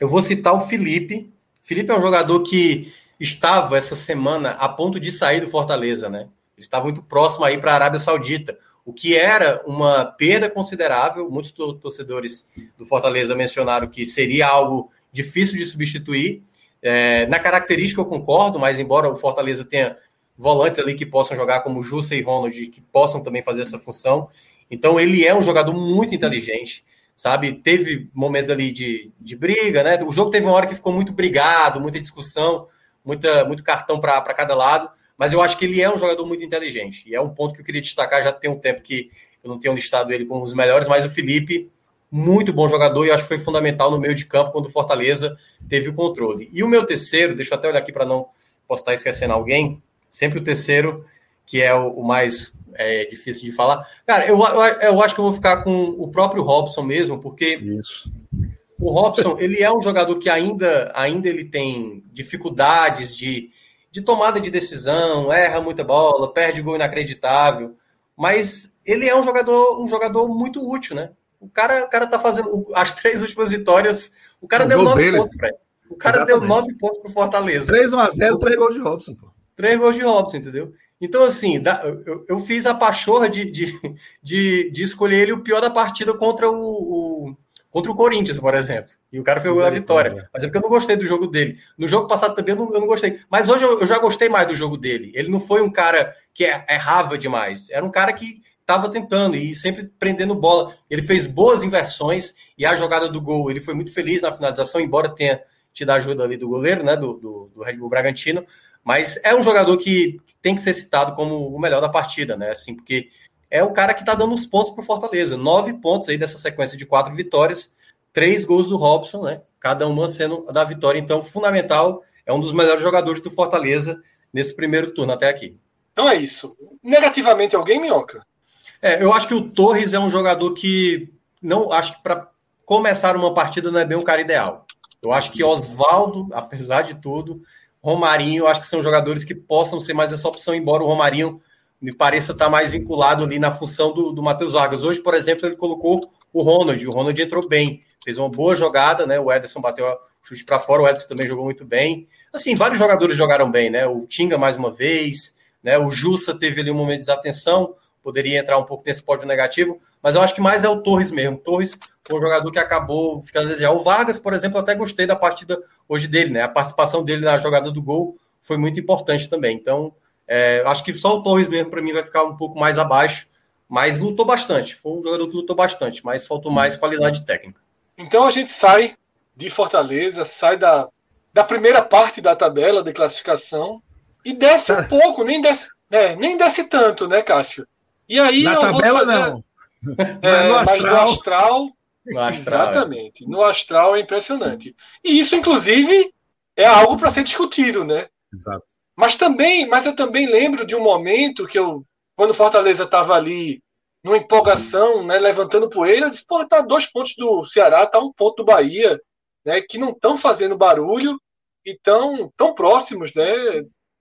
eu vou citar o Felipe. Felipe é um jogador que estava essa semana a ponto de sair do Fortaleza, né? Ele estava muito próximo aí para a Arábia Saudita, o que era uma perda considerável. Muitos torcedores do Fortaleza mencionaram que seria algo difícil de substituir. É, na característica eu concordo, mas embora o Fortaleza tenha volantes ali que possam jogar como Jussa e Ronald, que possam também fazer essa função, então ele é um jogador muito inteligente, sabe? Teve momentos ali de, de briga, né? O jogo teve uma hora que ficou muito brigado, muita discussão, muita, muito cartão para cada lado, mas eu acho que ele é um jogador muito inteligente. E é um ponto que eu queria destacar, já tem um tempo que eu não tenho listado ele como os melhores, mas o Felipe, muito bom jogador e acho que foi fundamental no meio de campo quando o Fortaleza teve o controle. E o meu terceiro, deixa eu até olhar aqui para não posso estar esquecendo alguém, sempre o terceiro que é o, o mais é, difícil de falar. Cara, eu, eu, eu, acho que eu vou ficar com o próprio Robson mesmo, porque Isso. o Robson ele é um jogador que ainda, ainda ele tem dificuldades de, de tomada de decisão, erra muita bola, perde gol inacreditável, mas ele é um jogador, um jogador muito útil, né? O cara, o cara tá fazendo as três últimas vitórias. O cara Os deu nove dele. pontos, Fred. O cara Exatamente. deu nove pontos pro Fortaleza. 3 1 a 0 três gols de Robson, pô. Três gols de Robson, entendeu? Então, assim, eu, fiz a pachorra de, de, de, de, escolher ele o pior da partida contra o, o contra o Corinthians, por exemplo. E o cara fez a vitória. Mas é porque eu não gostei do jogo dele. No jogo passado também eu não, eu não gostei. Mas hoje eu, eu, já gostei mais do jogo dele. Ele não foi um cara que é, errava demais. Era um cara que estava tentando e sempre prendendo bola. Ele fez boas inversões e a jogada do gol, ele foi muito feliz na finalização, embora tenha tido a ajuda ali do goleiro, né, do, do, do Red Bull Bragantino. Mas é um jogador que tem que ser citado como o melhor da partida, né? Assim, porque é o cara que está dando os pontos para o Fortaleza. Nove pontos aí dessa sequência de quatro vitórias, três gols do Robson, né? Cada uma sendo da vitória. Então, fundamental, é um dos melhores jogadores do Fortaleza nesse primeiro turno até aqui. Então é isso. Negativamente alguém, Minhoca? É, eu acho que o Torres é um jogador que não acho que para começar uma partida não é bem um cara ideal. Eu acho que Oswaldo, apesar de tudo, Romarinho, acho que são jogadores que possam ser mais essa opção, embora o Romarinho me pareça estar mais vinculado ali na função do, do Matheus Vargas. Hoje, por exemplo, ele colocou o Ronald, o Ronald entrou bem, fez uma boa jogada, né? O Ederson bateu o chute para fora, o Ederson também jogou muito bem. Assim, vários jogadores jogaram bem, né? O Tinga mais uma vez, né? O Jussa teve ali um momento de desatenção, poderia entrar um pouco nesse pódio negativo, mas eu acho que mais é o Torres mesmo. O Torres foi um jogador que acabou ficando a desejar. O Vargas, por exemplo, eu até gostei da partida hoje dele, né? A participação dele na jogada do gol foi muito importante também. Então, é, acho que só o Torres mesmo, para mim, vai ficar um pouco mais abaixo, mas lutou bastante. Foi um jogador que lutou bastante, mas faltou mais qualidade técnica. Então a gente sai de Fortaleza, sai da, da primeira parte da tabela de classificação e desce um pouco, nem desce, é, nem desce tanto, né, Cássio? E aí Na tabela fazer... não. É, no mas no astral. No astral. É. Exatamente. No astral é impressionante. E isso, inclusive, é algo para ser discutido, né? Exato. Mas também, mas eu também lembro de um momento que eu, quando Fortaleza estava ali numa empolgação, né, levantando poeira, eu disse, pô, tá dois pontos do Ceará, tá um ponto do Bahia, né, que não estão fazendo barulho e tão, tão próximos, né?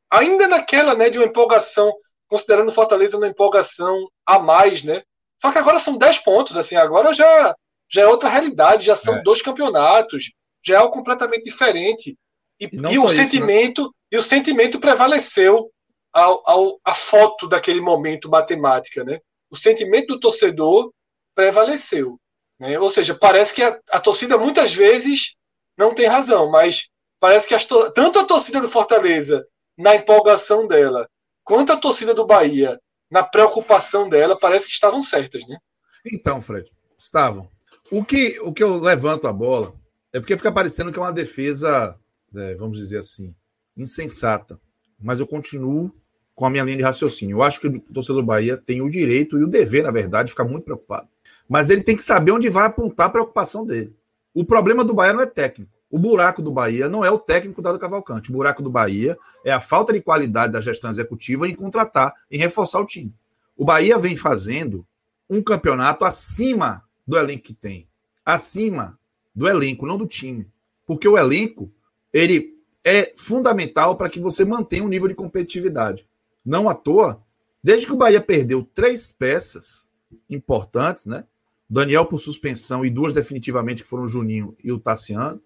Ainda naquela, né, de uma empolgação considerando Fortaleza uma empolgação a mais, né? Só que agora são 10 pontos, assim, agora já, já é outra realidade, já são é. dois campeonatos, já é algo completamente diferente. E, e, e o isso, né? sentimento né? e o sentimento prevaleceu ao, ao, a foto daquele momento matemática, né? O sentimento do torcedor prevaleceu, né? Ou seja, parece que a, a torcida muitas vezes não tem razão, mas parece que as, tanto a torcida do Fortaleza na empolgação dela quanto a torcida do Bahia, na preocupação dela, parece que estavam certas, né? Então, Fred, estavam. O que, o que eu levanto a bola é porque fica parecendo que é uma defesa, é, vamos dizer assim, insensata. Mas eu continuo com a minha linha de raciocínio. Eu acho que o torcedor do Bahia tem o direito e o dever, na verdade, de ficar muito preocupado. Mas ele tem que saber onde vai apontar a preocupação dele. O problema do Bahia não é técnico. O buraco do Bahia não é o técnico dado Cavalcante. O buraco do Bahia é a falta de qualidade da gestão executiva em contratar, em reforçar o time. O Bahia vem fazendo um campeonato acima do elenco que tem. Acima do elenco, não do time. Porque o elenco, ele é fundamental para que você mantenha um nível de competitividade. Não à toa, desde que o Bahia perdeu três peças importantes, né? Daniel por suspensão e duas definitivamente que foram o Juninho e o Tassiano,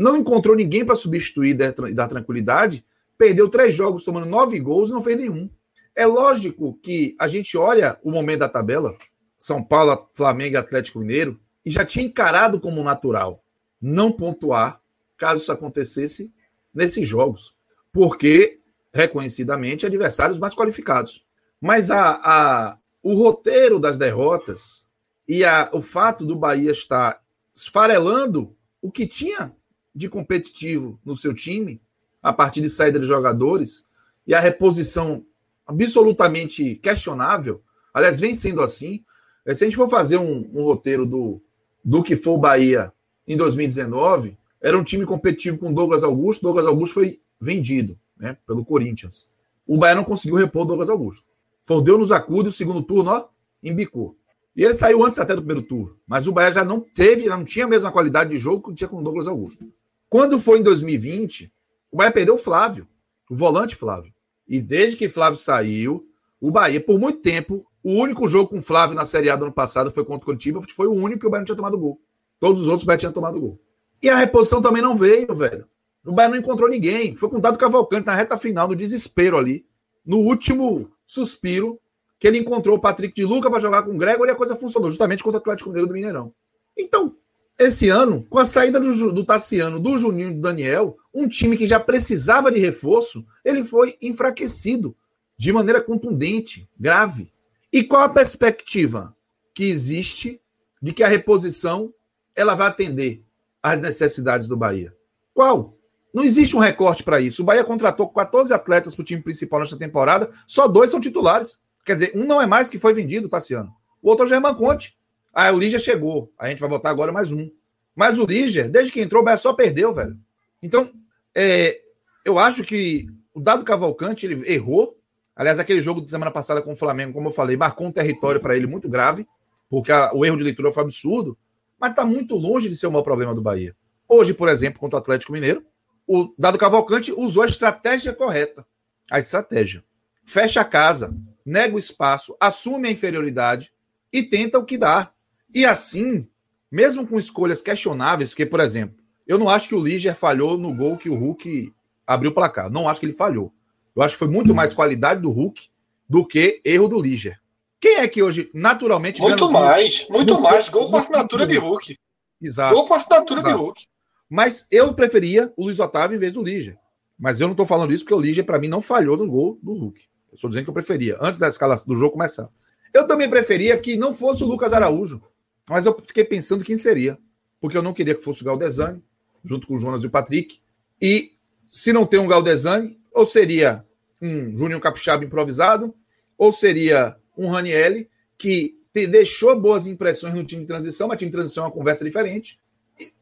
não encontrou ninguém para substituir e dar tranquilidade, perdeu três jogos tomando nove gols e não fez nenhum. É lógico que a gente olha o momento da tabela, São Paulo, Flamengo e Atlético Mineiro, e já tinha encarado como natural não pontuar caso isso acontecesse nesses jogos, porque reconhecidamente adversários mais qualificados. Mas a, a, o roteiro das derrotas e a, o fato do Bahia estar esfarelando o que tinha de competitivo no seu time, a partir de saída de jogadores, e a reposição absolutamente questionável, aliás, vem sendo assim. É, se a gente for fazer um, um roteiro do, do que foi o Bahia em 2019, era um time competitivo com Douglas Augusto. Douglas Augusto foi vendido né, pelo Corinthians. O Bahia não conseguiu repor Douglas Augusto. Fordeu nos acude o segundo turno, ó, embicou. E ele saiu antes até do primeiro turno. Mas o Bahia já não teve, não tinha a mesma qualidade de jogo que tinha com o Douglas Augusto. Quando foi em 2020, o Bahia perdeu o Flávio, o volante Flávio. E desde que Flávio saiu, o Bahia, por muito tempo, o único jogo com Flávio na Série A do ano passado foi contra o Curitiba, foi o único que o Bahia não tinha tomado gol. Todos os outros o Bahia tinha tomado gol. E a reposição também não veio, velho. O Bahia não encontrou ninguém. Foi com o Dado Cavalcante na reta final, no desespero ali. No último suspiro, que ele encontrou o Patrick de Luca para jogar com o Gregor e a coisa funcionou, justamente contra o Atlético Mineiro do Mineirão. Então, esse ano, com a saída do, do Tassiano, do Juninho e do Daniel, um time que já precisava de reforço, ele foi enfraquecido de maneira contundente, grave. E qual a perspectiva que existe de que a reposição ela vai atender às necessidades do Bahia? Qual? Não existe um recorte para isso. O Bahia contratou 14 atletas para o time principal nesta temporada, só dois são titulares. Quer dizer, um não é mais que foi vendido, Tassiano. O outro é o Germán Conte. Ah, o Lígia chegou. A gente vai botar agora mais um. Mas o Lígia, desde que entrou, o Bahia só perdeu, velho. Então, é, eu acho que o Dado Cavalcante ele errou. Aliás, aquele jogo de semana passada com o Flamengo, como eu falei, marcou um território para ele muito grave, porque a, o erro de leitura foi absurdo, mas está muito longe de ser o maior problema do Bahia. Hoje, por exemplo, contra o Atlético Mineiro, o Dado Cavalcante usou a estratégia correta. A estratégia. Fecha a casa, nega o espaço, assume a inferioridade e tenta o que dá. E assim, mesmo com escolhas questionáveis, que, por exemplo, eu não acho que o Liger falhou no gol que o Hulk abriu o placar. Não acho que ele falhou. Eu acho que foi muito mais qualidade do Hulk do que erro do Liger. Quem é que hoje, naturalmente. Muito mais, gol? muito mais. Gol com assinatura de Hulk. Exato. Gol com assinatura Exato. de Hulk. Mas eu preferia o Luiz Otávio em vez do Liger. Mas eu não estou falando isso porque o Liger, para mim, não falhou no gol do Hulk. Eu estou dizendo que eu preferia, antes da escala do jogo começar. Eu também preferia que não fosse o Lucas Araújo, mas eu fiquei pensando quem seria, porque eu não queria que fosse o Galdesani, junto com o Jonas e o Patrick. E se não tem um Galdesani, ou seria um Júnior Capixaba improvisado, ou seria um Ranielli, que deixou boas impressões no time de transição, mas time de transição é uma conversa diferente.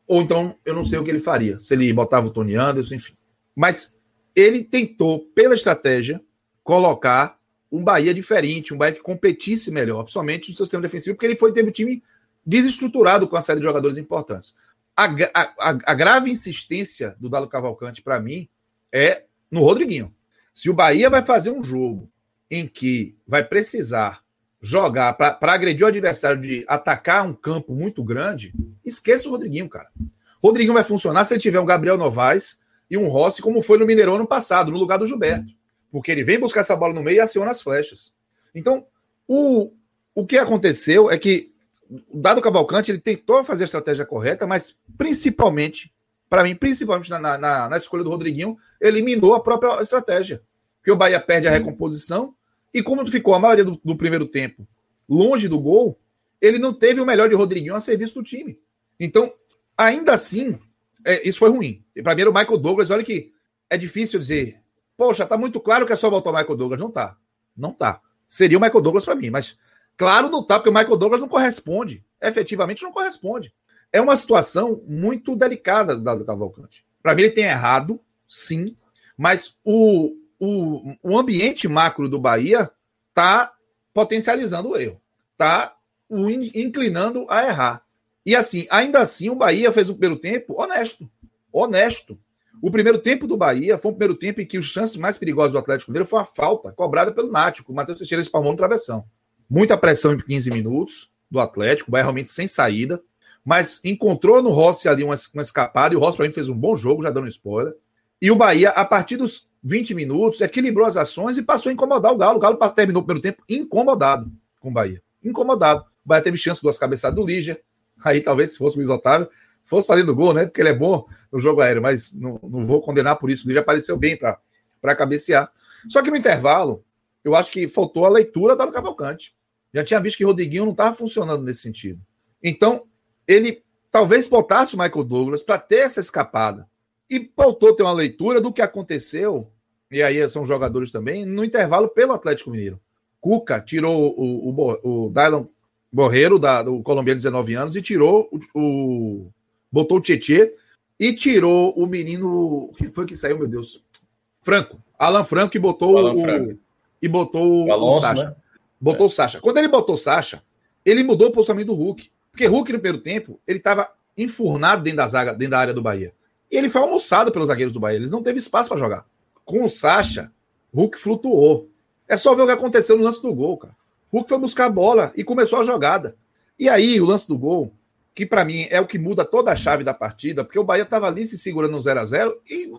Ou então eu não sei o que ele faria, se ele botava o Tony Anderson, enfim. Mas ele tentou, pela estratégia, colocar um Bahia diferente, um Bahia que competisse melhor, principalmente no seu sistema defensivo, porque ele foi teve o time desestruturado com a série de jogadores importantes. A, a, a grave insistência do Dalo Cavalcante, para mim, é no Rodriguinho. Se o Bahia vai fazer um jogo em que vai precisar jogar para agredir o adversário de atacar um campo muito grande, esqueça o Rodriguinho, cara. Rodriguinho vai funcionar se ele tiver um Gabriel Novaes e um Rossi, como foi no Mineirão ano passado, no lugar do Gilberto porque ele vem buscar essa bola no meio e aciona as flechas. Então, o, o que aconteceu é que o Dado Cavalcante ele tentou fazer a estratégia correta, mas principalmente, para mim, principalmente na, na, na, escolha do Rodriguinho, eliminou a própria estratégia. Porque o Bahia perde a recomposição e como ficou a maioria do, do primeiro tempo longe do gol, ele não teve o melhor de Rodriguinho a serviço do time. Então, ainda assim, é, isso foi ruim. E para mim era o Michael Douglas, olha que é difícil dizer Poxa, tá muito claro que é só voltar o Michael Douglas. Não tá. Não tá. Seria o Michael Douglas para mim, mas claro não tá, porque o Michael Douglas não corresponde. Efetivamente não corresponde. É uma situação muito delicada do Cavalcante. Para mim, ele tem errado, sim, mas o, o, o ambiente macro do Bahia tá potencializando o erro. Tá o inclinando a errar. E assim, ainda assim, o Bahia fez um primeiro tempo honesto. Honesto. O primeiro tempo do Bahia foi um primeiro tempo em que os chances mais perigosas do Atlético Mineiro foi a falta cobrada pelo Nático. O Matheus Teixeira espalmou no travessão. Muita pressão em 15 minutos do Atlético, o Bahia realmente sem saída, mas encontrou no Rossi ali uma, uma escapada, e o Rossi para mim fez um bom jogo, já dando spoiler. E o Bahia, a partir dos 20 minutos, equilibrou as ações e passou a incomodar o Galo. O Galo terminou o primeiro tempo incomodado com o Bahia. Incomodado. O Bahia teve chance, duas cabeçadas do Lígia. Aí talvez se fosse o Luiz Otávio, fosse fazendo gol, né? Porque ele é bom no jogo aéreo, mas não, não vou condenar por isso. Ele já apareceu bem para cabecear. Só que no intervalo, eu acho que faltou a leitura da Cavalcante. Já tinha visto que o Rodriguinho não estava funcionando nesse sentido. Então, ele talvez botasse o Michael Douglas para ter essa escapada. E faltou ter uma leitura do que aconteceu, e aí são jogadores também, no intervalo pelo Atlético Mineiro. Cuca tirou o, o, o Dylan Borreiro, da, do colombiano de 19 anos, e tirou o, o botou o Tietê e tirou o menino. que foi que saiu, meu Deus? Franco. Alan Franco e botou o, Franco. e botou o, Alonso, o Sacha. Né? Botou o Sacha. Quando ele botou o Sacha, ele mudou o posicionamento do Hulk. Porque Hulk, no primeiro tempo, ele estava enfurnado dentro da zaga, dentro da área do Bahia. E ele foi almoçado pelos zagueiros do Bahia. Eles não teve espaço para jogar. Com o Sacha, Hulk flutuou. É só ver o que aconteceu no lance do gol, cara. Hulk foi buscar a bola e começou a jogada. E aí, o lance do gol, que para mim é o que muda toda a chave da partida, porque o Bahia estava ali se segurando no 0 a 0 e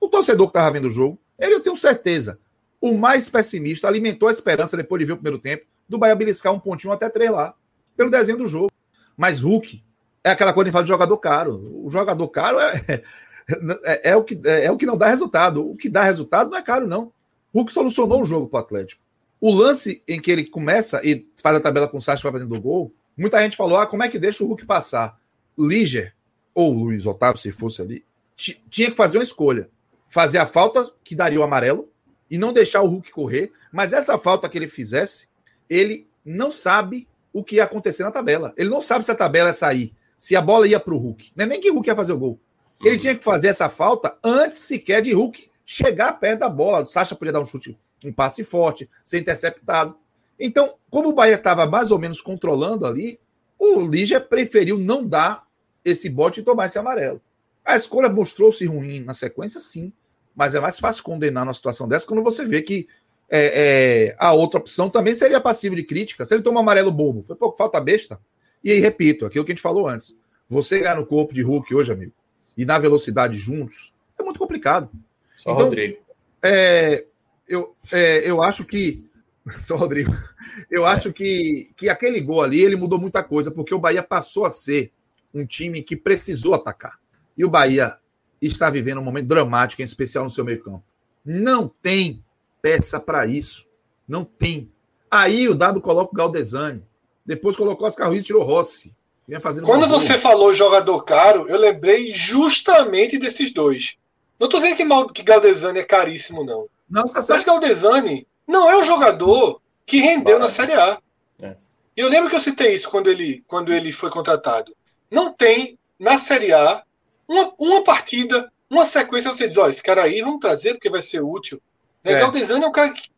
o torcedor que estava vendo o jogo, ele eu tenho certeza, o mais pessimista alimentou a esperança depois de ver o primeiro tempo do Bahia beliscar um pontinho até três lá, pelo desenho do jogo. Mas Hulk é aquela coisa que fala de jogador caro. O jogador caro é, é, é, o que, é, é, o que não dá resultado. O que dá resultado não é caro, não. Hulk solucionou o jogo para o Atlético. O lance em que ele começa e faz a tabela com o Sacha para dentro do gol, muita gente falou: ah, como é que deixa o Hulk passar? Liger, ou Luiz Otávio, se fosse ali, tinha que fazer uma escolha. Fazer a falta que daria o amarelo e não deixar o Hulk correr, mas essa falta que ele fizesse, ele não sabe o que ia acontecer na tabela. Ele não sabe se a tabela ia sair, se a bola ia para o Hulk. Não é nem que o Hulk ia fazer o gol. Ele uhum. tinha que fazer essa falta antes sequer de Hulk chegar perto da bola. O Sacha podia dar um chute um passe forte, ser interceptado. Então, como o Bahia estava mais ou menos controlando ali, o Lígia preferiu não dar esse bote e tomar esse amarelo. A escolha mostrou-se ruim na sequência, sim, mas é mais fácil condenar uma situação dessa quando você vê que é, é, a outra opção também seria passiva de crítica. Se ele toma amarelo bobo, foi pouco falta besta. E aí, repito, aquilo que a gente falou antes: você ganhar no corpo de Hulk hoje, amigo, e na velocidade juntos, é muito complicado. Só então, Rodrigo. É, eu, é, eu acho que. Só Rodrigo. Eu acho que, que aquele gol ali ele mudou muita coisa, porque o Bahia passou a ser um time que precisou atacar. E o Bahia está vivendo um momento dramático, em especial no seu meio-campo. Não tem peça para isso. Não tem. Aí o Dado coloca o Galdesani. Depois colocou as carruinhas e tirou Rossi. Quando você falou jogador caro, eu lembrei justamente desses dois. Não estou dizendo que, que Galdesani é caríssimo, não. Não, tá Mas Galdesani não é um jogador que rendeu na Série A. É. E eu lembro que eu citei isso quando ele, quando ele foi contratado. Não tem na Série A uma, uma partida, uma sequência, você diz, olha, esse cara aí vamos trazer porque vai ser útil. É. é. Galdesani é um cara que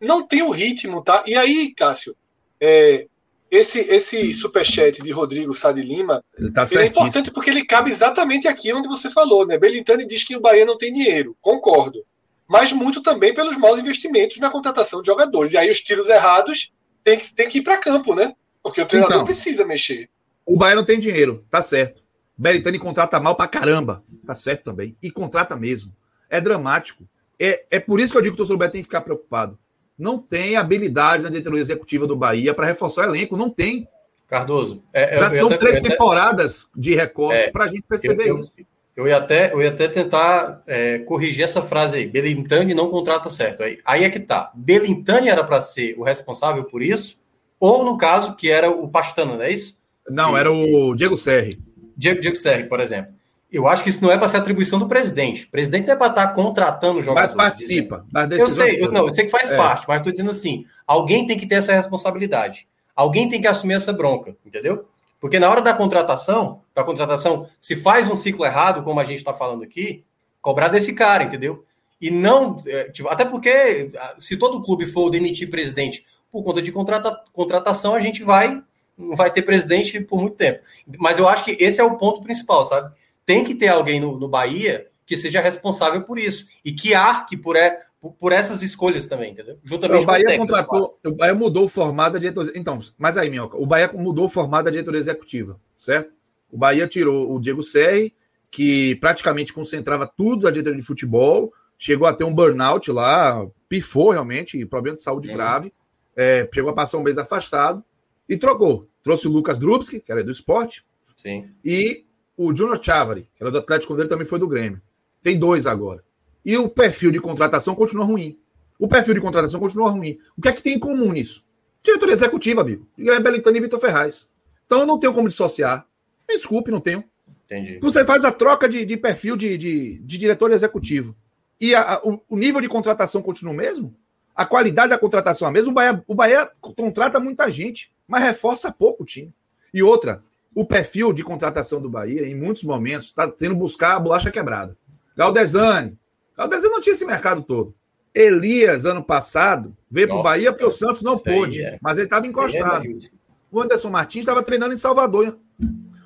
não tem o ritmo, tá? E aí, Cássio, é, esse, esse superchat de Rodrigo Sá de Lima tá é importante porque ele cabe exatamente aqui onde você falou, né? Belintani diz que o Bahia não tem dinheiro. Concordo mas muito também pelos maus investimentos na contratação de jogadores. E aí os tiros errados tem que, tem que ir para campo, né? Porque o treinador então, precisa mexer. O Bahia não tem dinheiro, tá certo. Beritani contrata mal pra caramba, tá certo também. E contrata mesmo. É dramático. É, é por isso que eu digo que o torcedor Bahia tem que ficar preocupado. Não tem habilidade na diretoria executiva do Bahia para reforçar o elenco, não tem. Cardoso. É, Já são três temporadas de recorte é, para a gente perceber eu, isso. Eu ia até, eu ia até tentar é, corrigir essa frase aí. Belintani não contrata certo. Aí, aí é que tá. Belintani era para ser o responsável por isso, ou no caso, que era o Pastano, não é isso? Não, era o Diego Serri. Diego, Diego Serri, por exemplo. Eu acho que isso não é para ser atribuição do presidente. O presidente não é para estar tá contratando jogadores. Mas participa das decisões. Eu sei, eu, não, eu sei que faz é. parte, mas estou dizendo assim: alguém tem que ter essa responsabilidade. Alguém tem que assumir essa bronca, entendeu? Porque na hora da contratação, da contratação, se faz um ciclo errado, como a gente está falando aqui, cobrar desse cara, entendeu? E não. É, tipo, até porque, se todo clube for demitir presidente por conta de contrata, contratação, a gente vai. Não vai ter presidente por muito tempo. Mas eu acho que esse é o ponto principal, sabe? Tem que ter alguém no, no Bahia que seja responsável por isso e que arque por, é, por essas escolhas também, entendeu? Juntamente o Bahia o contratou, o Bahia mudou o formato da diretoria. Então, mas aí, Minhoca, o Bahia mudou o formato da diretoria executiva, certo? O Bahia tirou o Diego Serri, que praticamente concentrava tudo da diretoria de futebol, chegou a ter um burnout lá, pifou realmente, problema de saúde uhum. grave, é, chegou a passar um mês afastado e trocou. Trouxe o Lucas Drubski, que era do esporte, Sim. e o Junior Chavari, que era do Atlético, dele também foi do Grêmio. Tem dois agora. E o perfil de contratação continua ruim. O perfil de contratação continua ruim. O que é que tem em comum nisso? Diretoria executiva, amigo. Guilherme Belintani e Vitor Ferraz. Então eu não tenho como dissociar. Me desculpe, não tenho. Entendi. Você faz a troca de, de perfil de, de, de, diretor executivo. E a, a, o, o, nível de contratação continua o mesmo? A qualidade da contratação é a mesma? O Bahia, o Bahia contrata muita gente, mas reforça pouco o time. E outra, o perfil de contratação do Bahia, em muitos momentos, está tendo buscar a bolacha quebrada. Galdesani, Galdesani não tinha esse mercado todo. Elias, ano passado, veio para o Bahia porque o Santos não pôde, é. mas ele estava encostado. É o Anderson Martins estava treinando em Salvador.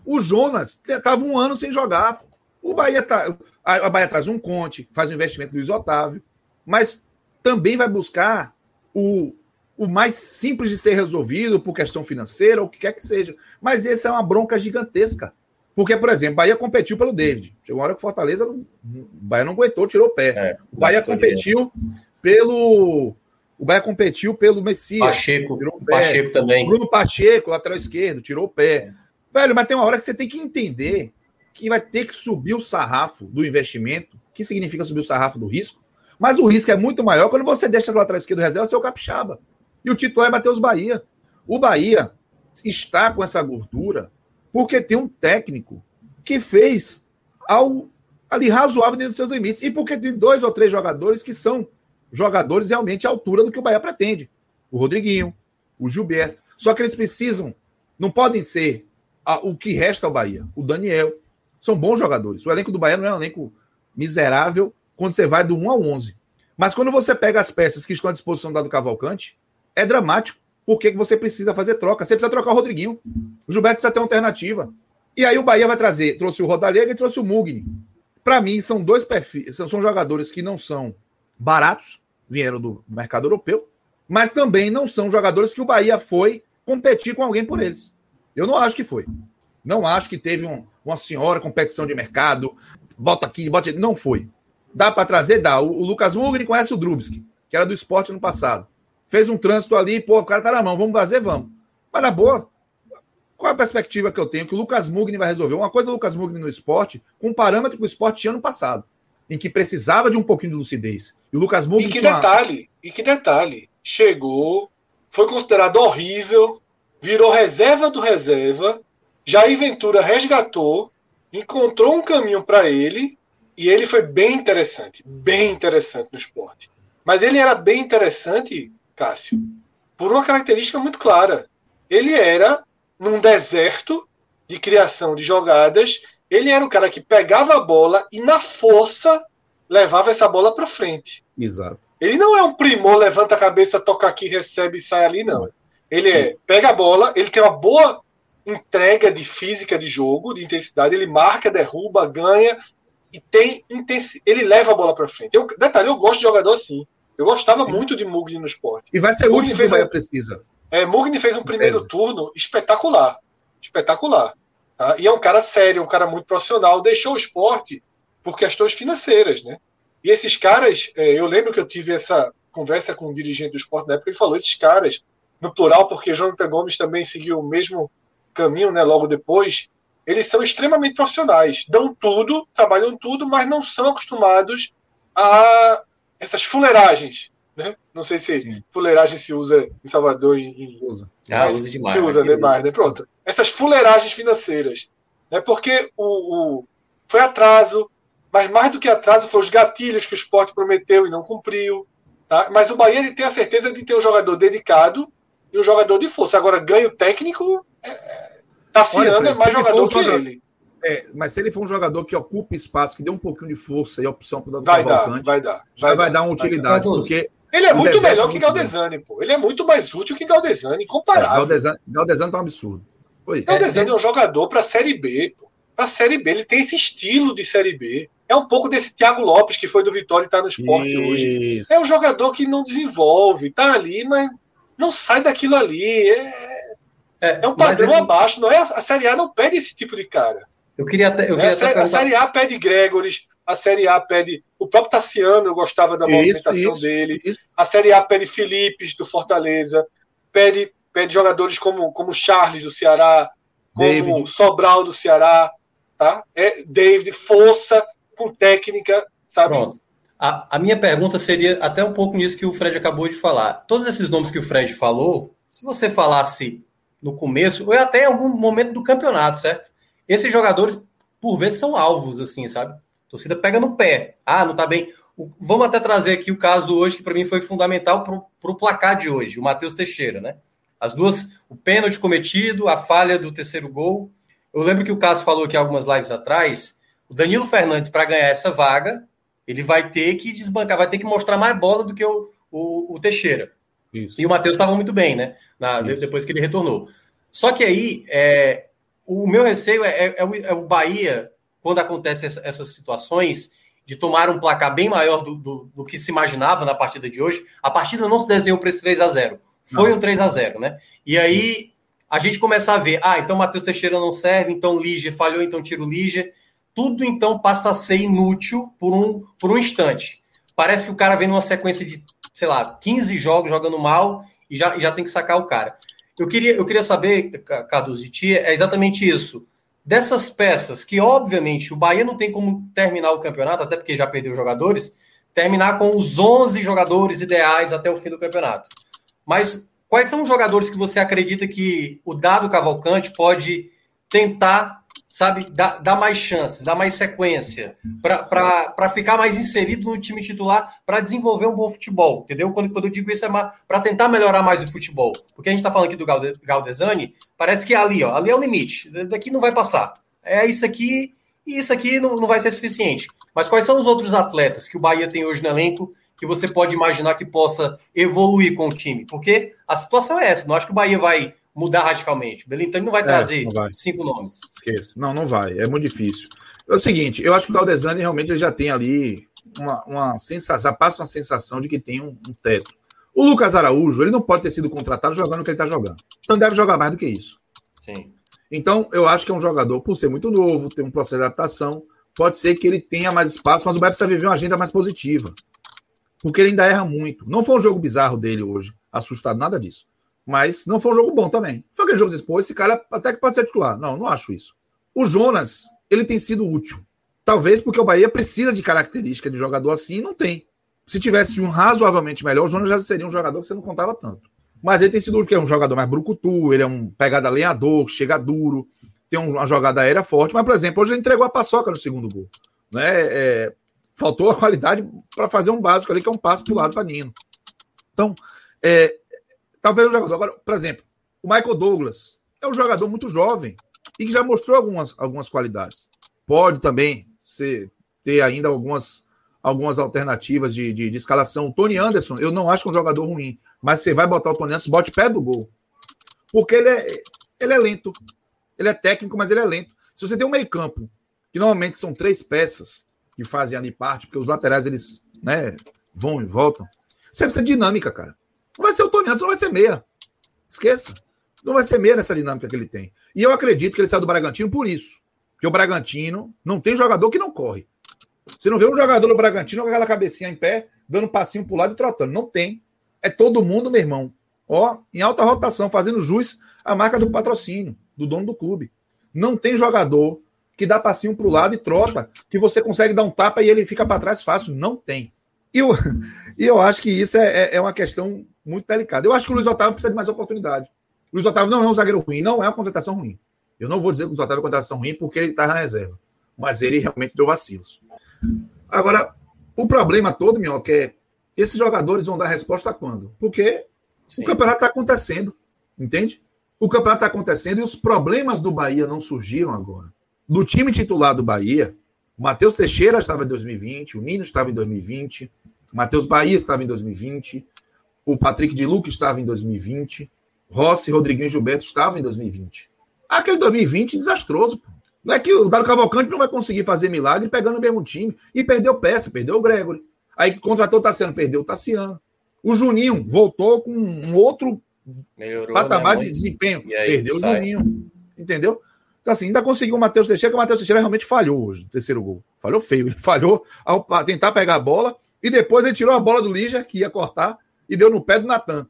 O Jonas estava um ano sem jogar. O Bahia tá, a Bahia traz um Conte, faz um investimento do Luiz Otávio, mas também vai buscar o, o mais simples de ser resolvido por questão financeira ou o que quer que seja. Mas essa é uma bronca gigantesca. Porque, por exemplo, Bahia competiu pelo David. Chegou uma hora que o Fortaleza, não, Bahia não aguentou, tirou o pé. É, o Bahia competiu pelo. O Bahia competiu pelo Messias. Pacheco. Pacheco também. Bruno Pacheco, lateral esquerdo, tirou o pé. É. Velho, mas tem uma hora que você tem que entender que vai ter que subir o sarrafo do investimento. O que significa subir o sarrafo do risco? Mas o risco é muito maior quando você deixa o lateral esquerdo reserva ser o capixaba. E o titular é Matheus Bahia. O Bahia está com essa gordura porque tem um técnico que fez algo ali razoável dentro dos seus limites. E porque tem dois ou três jogadores que são jogadores realmente à altura do que o Bahia pretende. O Rodriguinho, o Gilberto. Só que eles precisam, não podem ser a, o que resta ao Bahia. O Daniel. São bons jogadores. O elenco do Bahia não é um elenco miserável quando você vai do 1 ao 11. Mas quando você pega as peças que estão à disposição do Cavalcante, é dramático. Porque você precisa fazer troca. Você precisa trocar o Rodriguinho. O Gilberto precisa ter uma alternativa. E aí o Bahia vai trazer, trouxe o Rodalega e trouxe o Mugni. Para mim, são dois perfis, são, são jogadores que não são baratos, vieram do mercado europeu, mas também não são jogadores que o Bahia foi competir com alguém por eles. Eu não acho que foi. Não acho que teve um, uma senhora competição de mercado, bota aqui, bota Não foi. Dá para trazer? Dá. O, o Lucas Mugni conhece o Drubski, que era do esporte no passado. Fez um trânsito ali, pô, o cara tá na mão, vamos fazer, vamos. Mas na boa, qual é a perspectiva que eu tenho que o Lucas Mugni vai resolver? Uma coisa é o Lucas Mugni no esporte, com o parâmetro que o esporte tinha no passado, em que precisava de um pouquinho de lucidez. E o Lucas Mugni. E que detalhe, uma... e que detalhe, chegou, foi considerado horrível, virou reserva do reserva, Jair Ventura resgatou, encontrou um caminho para ele e ele foi bem interessante, bem interessante no esporte. Mas ele era bem interessante, Cássio, por uma característica muito clara. Ele era num deserto de criação de jogadas, ele era o cara que pegava a bola e na força levava essa bola para frente. Exato. Ele não é um primor, levanta a cabeça, toca aqui, recebe e sai ali, não. Ele é, pega a bola, ele tem uma boa entrega de física de jogo, de intensidade, ele marca, derruba, ganha e tem intensi... ele leva a bola para frente. Eu, detalhe, eu gosto de jogador assim. Eu gostava Sim. muito de Mugni no esporte. E vai ser o último que o Bahia precisa. É, Mugni fez um primeiro turno espetacular. Espetacular. Tá? E é um cara sério, um cara muito profissional. Deixou o esporte por questões financeiras, né? E esses caras, é, eu lembro que eu tive essa conversa com um dirigente do esporte na época, ele falou, esses caras, no plural, porque Jonathan Gomes também seguiu o mesmo caminho, né, logo depois, eles são extremamente profissionais, dão tudo, trabalham tudo, mas não são acostumados a essas fuleiragens. Né? Não sei se Sim. fuleiragem se usa em Salvador. Em, usa. Ah, usa demais. Se usa demais, né? Pronto. Essas fuleiragens financeiras. Né? Porque o, o, foi atraso, mas mais do que atraso, foi os gatilhos que o esporte prometeu e não cumpriu. Tá? Mas o Bahia ele tem a certeza de ter um jogador dedicado e um jogador de força. Agora, ganho técnico, é, é Tassiano Olha, é mais jogador que jogador, ele. É, mas se ele for um jogador que ocupa espaço, que dê um pouquinho de força e opção para o vai Cavalcante, dar, vai dar, vai, vai dar, uma utilidade, dar. porque ele é muito melhor é que Galdesani, pô. Ele é muito mais útil que Galdesani, incomparável. É, Galdesani, Galdesani tá um absurdo. Oi, Galdesani é, é, um jogador para Série B, pô. Para Série B, ele tem esse estilo de Série B. É um pouco desse Thiago Lopes que foi do Vitória e está no esporte Isso. hoje. É um jogador que não desenvolve, tá ali, mas não sai daquilo ali. É, é, é um padrão ele... abaixo. Não é, a Série A não pede esse tipo de cara. Eu queria até. Eu queria a, a Série A pede Gregoris, a Série A pede. O próprio Tassiano, eu gostava da movimentação isso, isso, dele. Isso. A Série A pede Felipe do Fortaleza, pede, pede jogadores como, como Charles do Ceará, como David. Sobral do Ceará. Tá? É David, força com técnica, sabe? Pronto. A, a minha pergunta seria até um pouco nisso que o Fred acabou de falar. Todos esses nomes que o Fred falou, se você falasse no começo, ou até em algum momento do campeonato, certo? Esses jogadores, por vezes, são alvos, assim, sabe? A torcida pega no pé. Ah, não tá bem. Vamos até trazer aqui o caso hoje, que para mim foi fundamental para o placar de hoje, o Matheus Teixeira, né? As duas, o pênalti cometido, a falha do terceiro gol. Eu lembro que o Cássio falou aqui algumas lives atrás, o Danilo Fernandes, para ganhar essa vaga, Ele vai ter que desbancar, vai ter que mostrar mais bola do que o, o, o Teixeira. Isso. E o Matheus estava muito bem, né? Na, depois que ele retornou. Só que aí, é, o meu receio é, é, é, o, é o, Bahia, quando acontecem essa, essas situações, de tomar um placar bem maior do, do, do, que se imaginava na partida de hoje. A partida não se desenhou para esse 3 a 0 Foi não. um 3 a 0 né? E aí a gente começa a ver, ah, então Matheus Teixeira não serve, então Lígia falhou, então tira o Lígia. Tudo então passa a ser inútil por um, por um instante. Parece que o cara vem numa sequência de, sei lá, 15 jogos jogando mal e já, já tem que sacar o cara. Eu queria, eu queria saber, Carlos, de é exatamente isso. Dessas peças, que obviamente o Bahia não tem como terminar o campeonato, até porque já perdeu jogadores, terminar com os 11 jogadores ideais até o fim do campeonato. Mas quais são os jogadores que você acredita que o Dado Cavalcante pode tentar sabe, dá, dá mais chances, dá mais sequência, para ficar mais inserido no time titular, para desenvolver um bom futebol, entendeu? Quando, quando eu digo isso é para tentar melhorar mais o futebol. Porque a gente está falando aqui do Galdesani, parece que é ali, ó, ali é o limite, daqui não vai passar. É isso aqui e isso aqui não, não vai ser suficiente. Mas quais são os outros atletas que o Bahia tem hoje no elenco que você pode imaginar que possa evoluir com o time? Porque a situação é essa, não acho que o Bahia vai mudar radicalmente. O Belintani não vai é, trazer não vai. cinco nomes. Esqueça. Não, não vai. É muito difícil. É o seguinte, eu acho que o Claudezani realmente já tem ali uma, uma sensação, passa uma sensação de que tem um, um, teto. O Lucas Araújo, ele não pode ter sido contratado jogando o que ele está jogando. Então deve jogar mais do que isso. Sim. Então, eu acho que é um jogador, por ser muito novo, tem um processo de adaptação, pode ser que ele tenha mais espaço, mas o Bahia precisa viver uma agenda mais positiva. Porque ele ainda erra muito. Não foi um jogo bizarro dele hoje, assustado, nada disso. Mas não foi um jogo bom também. Foi aquele jogo que pô, esse cara até que pode ser titular. Não, não acho isso. O Jonas, ele tem sido útil. Talvez porque o Bahia precisa de característica de jogador assim e não tem. Se tivesse um razoavelmente melhor, o Jonas já seria um jogador que você não contava tanto. Mas ele tem sido que é um jogador mais brucutu, ele é um pegada lenhador, chega duro, tem uma jogada aérea forte. Mas, por exemplo, hoje ele entregou a paçoca no segundo gol. Né? É, faltou a qualidade para fazer um básico ali, que é um passo para o lado para Nino. Então, é, Talvez um jogador. Agora, por exemplo, o Michael Douglas é um jogador muito jovem e que já mostrou algumas, algumas qualidades. Pode também ser, ter ainda algumas, algumas alternativas de, de, de, escalação. O Tony Anderson, eu não acho que é um jogador ruim, mas você vai botar o Tony Anderson, bote pé do gol. Porque ele é, ele é lento. Ele é técnico, mas ele é lento. Se você tem um meio-campo, que normalmente são três peças que fazem ali parte, porque os laterais eles né, vão e voltam, você precisa de dinâmica, cara. Não vai ser o Tony Anderson, não vai ser meia. Esqueça. Não vai ser meia nessa dinâmica que ele tem. E eu acredito que ele saiu do Bragantino por isso. Porque o Bragantino não tem jogador que não corre. Você não vê um jogador do Bragantino com aquela cabecinha em pé, dando um passinho pro lado e trotando. Não tem. É todo mundo, meu irmão. Ó, em alta rotação, fazendo jus à marca do patrocínio, do dono do clube. Não tem jogador que dá passinho pro lado e trota, que você consegue dar um tapa e ele fica para trás fácil. Não tem. E eu, e eu acho que isso é, é, é uma questão muito delicada. Eu acho que o Luiz Otávio precisa de mais oportunidade. O Luiz Otávio não é um zagueiro ruim, não é uma contratação ruim. Eu não vou dizer que o Luiz Otávio é uma contratação ruim porque ele está na reserva. Mas ele realmente deu vacilos. Agora, o problema todo, Minhoca, é esses jogadores vão dar resposta quando? Porque Sim. o campeonato está acontecendo. Entende? O campeonato está acontecendo e os problemas do Bahia não surgiram agora. Do time titular do Bahia, o Matheus Teixeira estava em 2020, o Nino estava em 2020, o Matheus Bahia estava em 2020, o Patrick de Luca estava em 2020. Rossi, Rodriguinho e Gilberto estavam em 2020. Aquele 2020 desastroso. Pô. Não é que o Dário Cavalcante não vai conseguir fazer milagre pegando o mesmo time. E perdeu peça, perdeu o Gregory. Aí contratou o Tassiano, perdeu o Tassiano. O Juninho voltou com um outro Melhorou, patamar né, de desempenho. Aí, perdeu sai. o Juninho. Entendeu? Então, assim, ainda conseguiu o Matheus Teixeira, que o Matheus Teixeira realmente falhou hoje no terceiro gol. Falhou feio. Ele falhou ao tentar pegar a bola e depois ele tirou a bola do Lígia, que ia cortar, e deu no pé do Natan.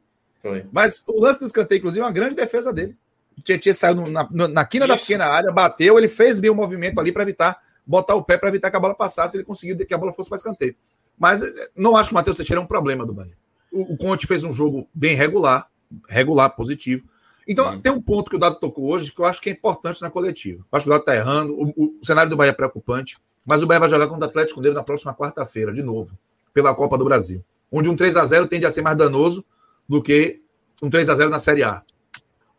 Mas o lance do escanteio, inclusive, é uma grande defesa dele. O Tietchan saiu na, na quina Isso. da pequena área, bateu, ele fez bem o movimento ali para evitar, botar o pé para evitar que a bola passasse, ele conseguiu que a bola fosse para escanteio. Mas eh, não acho que o Matheus Teixeira é um problema do Bahia. O, o Conte fez um jogo bem regular, regular, positivo. Então, hum. tem um ponto que o Dado tocou hoje que eu acho que é importante na coletiva. Eu acho que o Dado está errando, o, o, cenário do Bahia é preocupante, mas o Bahia vai jogar contra o Atlético dele na próxima quarta-feira, de novo, pela Copa do Brasil onde um 3 a 0 tende a ser mais danoso do que um 3 a 0 na Série A.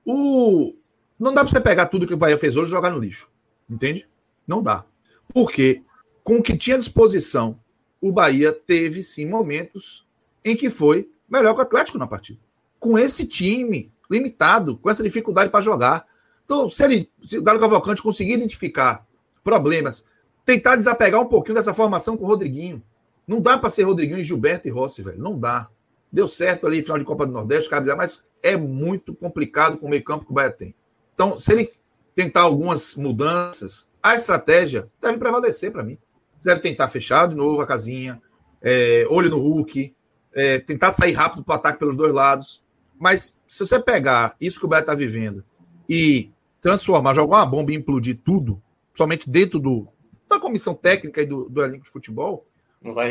O... Não dá para você pegar tudo que o Bahia fez hoje e jogar no lixo. Entende? Não dá. Porque com o que tinha à disposição o Bahia teve sim momentos em que foi melhor que o Atlético na partida. Com esse time limitado, com essa dificuldade para jogar. Então, se ele, se o Galo Cavalcante conseguir identificar problemas, tentar desapegar um pouquinho dessa formação com o Rodriguinho. Não dá para ser Rodriguinho e Gilberto e Rossi, velho. Não dá. Deu certo ali, final de Copa do Nordeste, mas é muito complicado com o meio-campo que o Bahia tem. Então, se ele tentar algumas mudanças, a estratégia deve prevalecer para mim. Deve tentar fechar de novo a casinha, é, olho no Hulk, é, tentar sair rápido para o ataque pelos dois lados. Mas se você pegar isso que o Bahia está vivendo e transformar, jogar uma bomba e implodir tudo, somente dentro do, da comissão técnica e do, do elenco de futebol,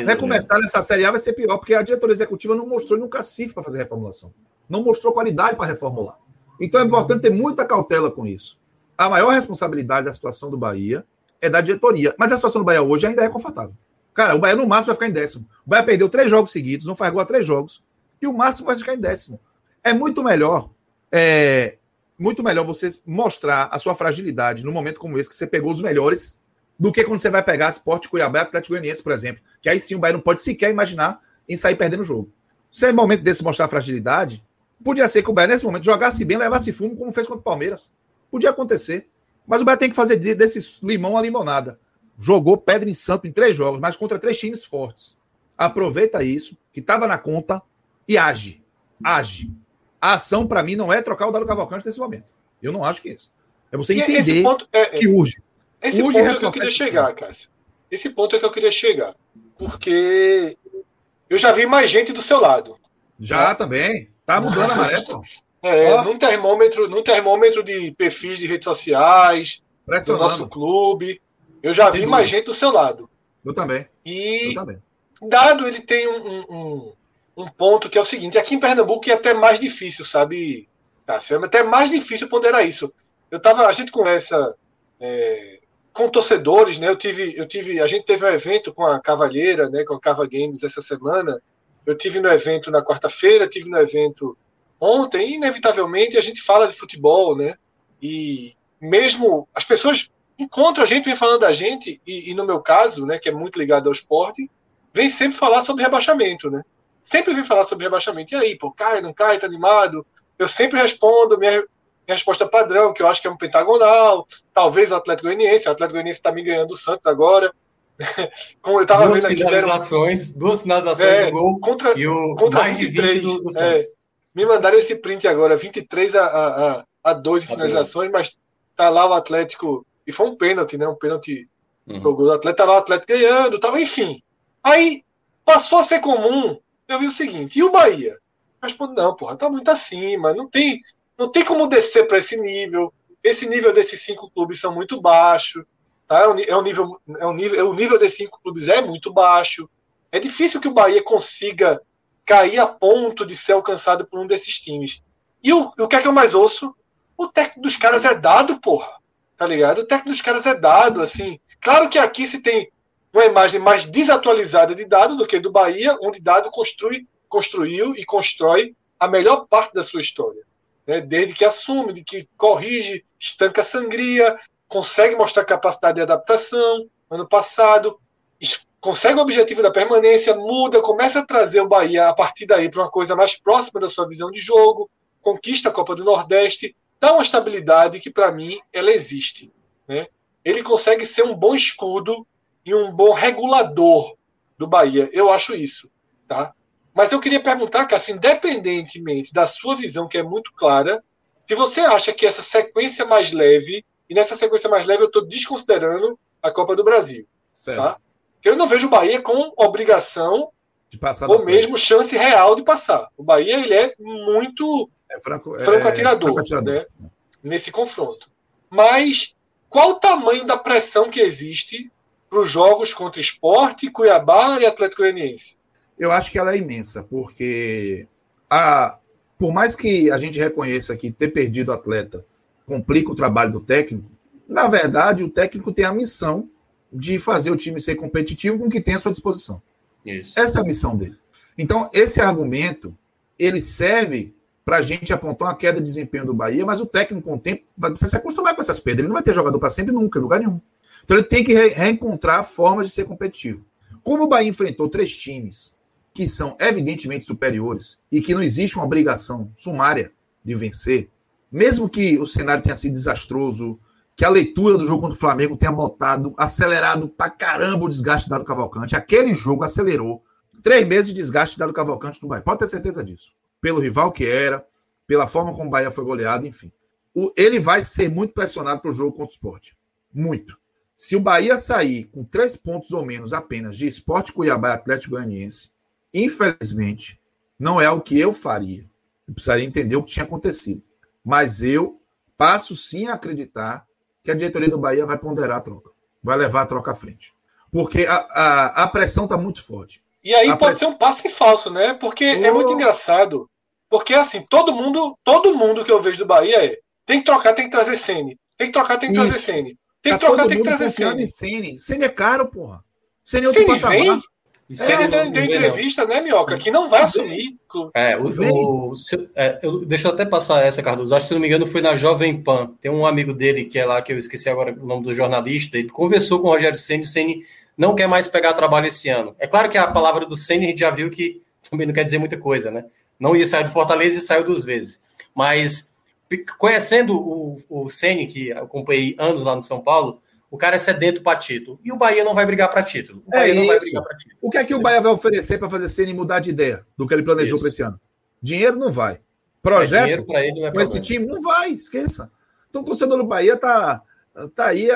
recomeçar nessa Série A vai ser pior, porque a diretoria executiva não mostrou nunca CIF para fazer reformulação. Não mostrou qualidade para reformular. Então é importante ter muita cautela com isso. A maior responsabilidade da situação do Bahia é da diretoria. Mas a situação do Bahia hoje ainda é confortável. Cara, o Bahia no máximo vai ficar em décimo. O Bahia perdeu três jogos seguidos, não faz gol a três jogos. E o máximo vai ficar em décimo. É muito melhor. É, muito melhor você mostrar a sua fragilidade no momento como esse, que você pegou os melhores do que quando você vai pegar Sport Cuiabá e Atlético Goianiense, por exemplo. Que aí sim o Bahia não pode sequer imaginar em sair perdendo o jogo. Se é momento desse mostrar fragilidade, podia ser que o Bahia nesse momento jogasse bem, levasse fumo, como fez contra o Palmeiras. Podia acontecer. Mas o Bahia tem que fazer desse limão a limonada. Jogou pedra em santo em três jogos, mas contra três times fortes. Aproveita isso, que estava na conta, e age. Age. A ação, para mim, não é trocar o Dado Cavalcante nesse momento. Eu não acho que é isso. É você e entender é, que urge. Esse Hoje ponto é que eu queria chegar, Cássio. Esse ponto é que eu queria chegar. Porque eu já vi mais gente do seu lado. Já né? também. Tá mudando a maré, pô. É, oh. num termômetro, num termômetro de perfis de redes sociais, do nosso clube. Eu já Sem vi dúvida. mais gente do seu lado. Eu também. E eu também. Dado ele tem um, um, um, ponto que é o seguinte: aqui em Pernambuco é até mais difícil, sabe, Cássio? É até mais difícil ponderar isso. Eu tava, a gente conversa é, com torcedores, né? Eu tive, eu tive, a gente teve um evento com a Cavalheira, né? Com a Cava Games essa semana. Eu tive no evento na quarta-feira, tive no evento ontem. E inevitavelmente a gente fala de futebol, né? E mesmo as pessoas encontram a gente, vem falando da gente e, e no meu caso, né? Que é muito ligado ao esporte, vem sempre falar sobre rebaixamento, né? Sempre vem falar sobre rebaixamento. E aí, pô, cai, não cai, tá animado? Eu sempre respondo, minha, resposta padrão, que eu acho que é um pentagonal, talvez o Atlético Goianiense, o Atlético Goianiense está me ganhando o Santos agora. Como eu tava duas vendo aqui, finalizações, deram... duas finalizações, é, um gol contra, e o contra mais 23, do, do é, me mandaram esse print agora, 23 a, a, a 2 finalizações, mas tá lá o Atlético, e foi um pênalti, né? Um pênalti uhum. do gol do Atlético, tava o Atlético ganhando, tava, enfim. Aí passou a ser comum, eu vi o seguinte, e o Bahia? Eu respondo, não, porra, tá muito acima, não tem, não tem como descer para esse nível. Esse nível desses cinco clubes são muito baixo. Tá? É um nível, é um nível, o nível desses cinco clubes é muito baixo. É difícil que o Bahia consiga cair a ponto de ser alcançado por um desses times. E o, o que é que eu mais ouço? O técnico dos caras é dado, porra. Tá ligado? O técnico dos caras é dado, assim. Claro que aqui se tem uma imagem mais desatualizada de dado do que do Bahia, onde dado construi, construiu e constrói a melhor parte da sua história né, desde que assume, de que corrige, estanca a sangria, consegue mostrar capacidade de adaptação. Ano passado, consegue o objetivo da permanência, muda, começa a trazer o Bahia a partir daí para uma coisa mais próxima da sua visão de jogo, conquista a Copa do Nordeste, dá uma estabilidade que, para mim, ela existe. Né? Ele consegue ser um bom escudo e um bom regulador do Bahia. Eu acho isso. Tá? Mas eu queria perguntar, Cássio, independentemente da sua visão, que é muito clara, se você acha que essa sequência mais leve, e nessa sequência mais leve eu estou desconsiderando a Copa do Brasil. Certo. Tá? Eu não vejo o Bahia com obrigação de passar ou mesmo chance real de passar. O Bahia ele é muito é franco, é, franco atirador, franco atirador. Né? nesse confronto. Mas qual o tamanho da pressão que existe para os jogos contra Esporte, Cuiabá e Atlético Goianiense? Eu acho que ela é imensa, porque a, por mais que a gente reconheça que ter perdido o atleta complica o trabalho do técnico, na verdade, o técnico tem a missão de fazer o time ser competitivo com o que tem à sua disposição. Isso. Essa é a missão dele. Então, esse argumento, ele serve para a gente apontar uma queda de desempenho do Bahia, mas o técnico, com o tempo, vai se acostumar com essas perdas. Ele não vai ter jogador para sempre nunca, em lugar nenhum. Então, ele tem que re reencontrar formas de ser competitivo. Como o Bahia enfrentou três times que são evidentemente superiores e que não existe uma obrigação sumária de vencer, mesmo que o cenário tenha sido desastroso, que a leitura do jogo contra o Flamengo tenha botado, acelerado pra caramba o desgaste dado Cavalcante, aquele jogo acelerou três meses de desgaste dado Cavalcante no Bahia. Pode ter certeza disso. Pelo rival que era, pela forma como o Bahia foi goleado, enfim. O, ele vai ser muito pressionado para o jogo contra o esporte. Muito. Se o Bahia sair com três pontos ou menos apenas de esporte Cuiabá e Atlético Goianiense, infelizmente, não é o que eu faria. Eu precisaria entender o que tinha acontecido. Mas eu passo sim a acreditar que a diretoria do Bahia vai ponderar a troca. Vai levar a troca à frente. Porque a, a, a pressão está muito forte. E aí a pode ser um passe falso, né? Porque oh. é muito engraçado. Porque assim, todo mundo, todo mundo que eu vejo do Bahia é tem que trocar, tem que trazer Sene. Tem que trocar, tem que trazer Sene. Tem que tá trocar, tem que trazer Sene. Sene. Sene é caro, porra. Sene é outro Sene patamar. Vem? Sene deu, deu entrevista, né, Minhoca? Que não vai assumir. É, o, o, se, é, eu, deixa eu até passar essa, Cardoso. Acho que, se não me engano, foi na Jovem Pan. Tem um amigo dele que é lá, que eu esqueci agora o nome do jornalista. Ele conversou com o Rogério Senni. O Senni não quer mais pegar trabalho esse ano. É claro que a palavra do Senni a gente já viu que também não quer dizer muita coisa, né? Não ia sair do Fortaleza e saiu duas vezes. Mas conhecendo o, o Senni, que acompanhei anos lá no São Paulo, o cara é sedento para título. E o Bahia não vai brigar para título. O Bahia é não vai brigar para título. O que é que o Bahia vai oferecer para fazer Senni mudar de ideia do que ele planejou para esse ano? Dinheiro não vai. Projeto é, para ele não é com esse time não vai, esqueça. Então o torcedor do Bahia tá, tá aí,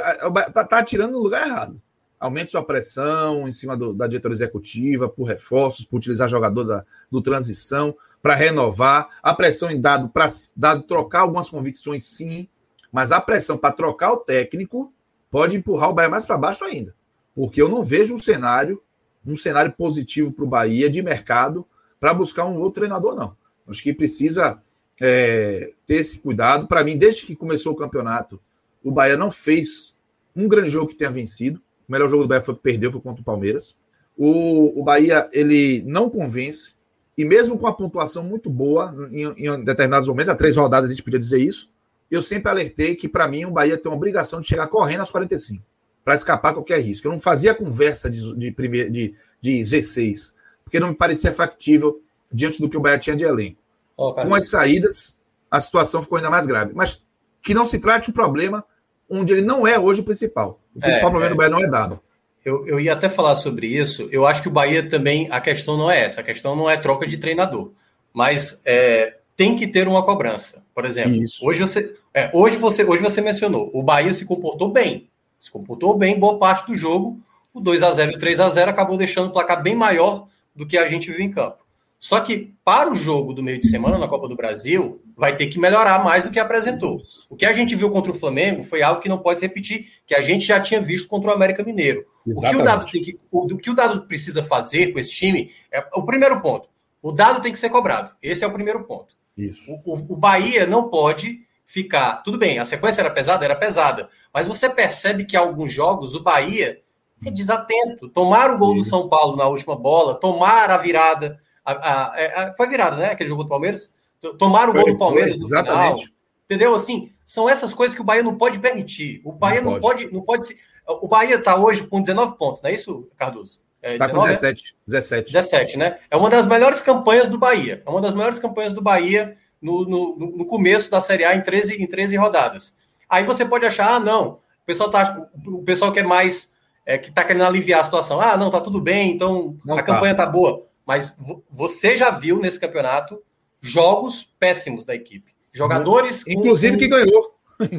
tá, tá atirando no lugar errado. Aumente sua pressão em cima do, da diretoria executiva, por reforços, por utilizar jogador da, do transição para renovar, a pressão em dado para dado trocar algumas convicções, sim, mas a pressão para trocar o técnico pode empurrar o Bahia mais para baixo ainda, porque eu não vejo um cenário, um cenário positivo para o Bahia de mercado para buscar um outro treinador, não. Acho que precisa é, ter esse cuidado. Para mim, desde que começou o campeonato, o Bahia não fez um grande jogo que tenha vencido. O melhor jogo do Bahia foi que perdeu, foi contra o Palmeiras. O, o Bahia ele não convence. E mesmo com a pontuação muito boa em, em determinados momentos, há três rodadas a gente podia dizer isso, eu sempre alertei que, para mim, o Bahia tem uma obrigação de chegar correndo às 45, para escapar qualquer risco. Eu não fazia conversa de, de, primeir, de, de G6, porque não me parecia factível diante do que o Bahia tinha de elenco. Oh, com as saídas, a situação ficou ainda mais grave. Mas que não se trate um problema onde ele não é hoje o principal. O principal é, problema é. do Bahia não é dado. Eu, eu ia até falar sobre isso. Eu acho que o Bahia também, a questão não é essa, a questão não é troca de treinador. Mas é, tem que ter uma cobrança. Por exemplo, hoje você, é, hoje, você, hoje você mencionou, o Bahia se comportou bem. Se comportou bem boa parte do jogo. O 2 a 0 e o 3 a 0 acabou deixando o placar bem maior do que a gente viu em campo. Só que para o jogo do meio de semana na Copa do Brasil, vai ter que melhorar mais do que apresentou. O que a gente viu contra o Flamengo foi algo que não pode se repetir, que a gente já tinha visto contra o América Mineiro. O que o, dado tem que, o, o que o Dado precisa fazer com esse time é o primeiro ponto. O dado tem que ser cobrado. Esse é o primeiro ponto. Isso. O, o, Bahia não pode ficar. Tudo bem, a sequência era pesada, era pesada. Mas você percebe que alguns jogos o Bahia é desatento. Tomar o gol Isso. do São Paulo na última bola, tomar a virada. A, a, a, é, foi virada, né? Aquele jogo do Palmeiras. Tomar o gol do Palmeiras foi, no exatamente. final. Entendeu? Assim, são essas coisas que o Bahia não pode permitir. O Bahia não, não pode. não pode. O Bahia está hoje com 19 pontos, não é isso, Cardoso? É, tá 19, com 17, 17. 17, né? É uma das melhores campanhas do Bahia. É uma das melhores campanhas do Bahia no, no, no começo da Série A em 13, em 13 rodadas. Aí você pode achar, ah, não, o pessoal, tá, o pessoal quer mais, é, que tá querendo aliviar a situação. Ah, não, tá tudo bem, então não a tá. campanha tá boa. Mas você já viu nesse campeonato jogos péssimos da equipe. Jogadores. Inclusive com, que ganhou.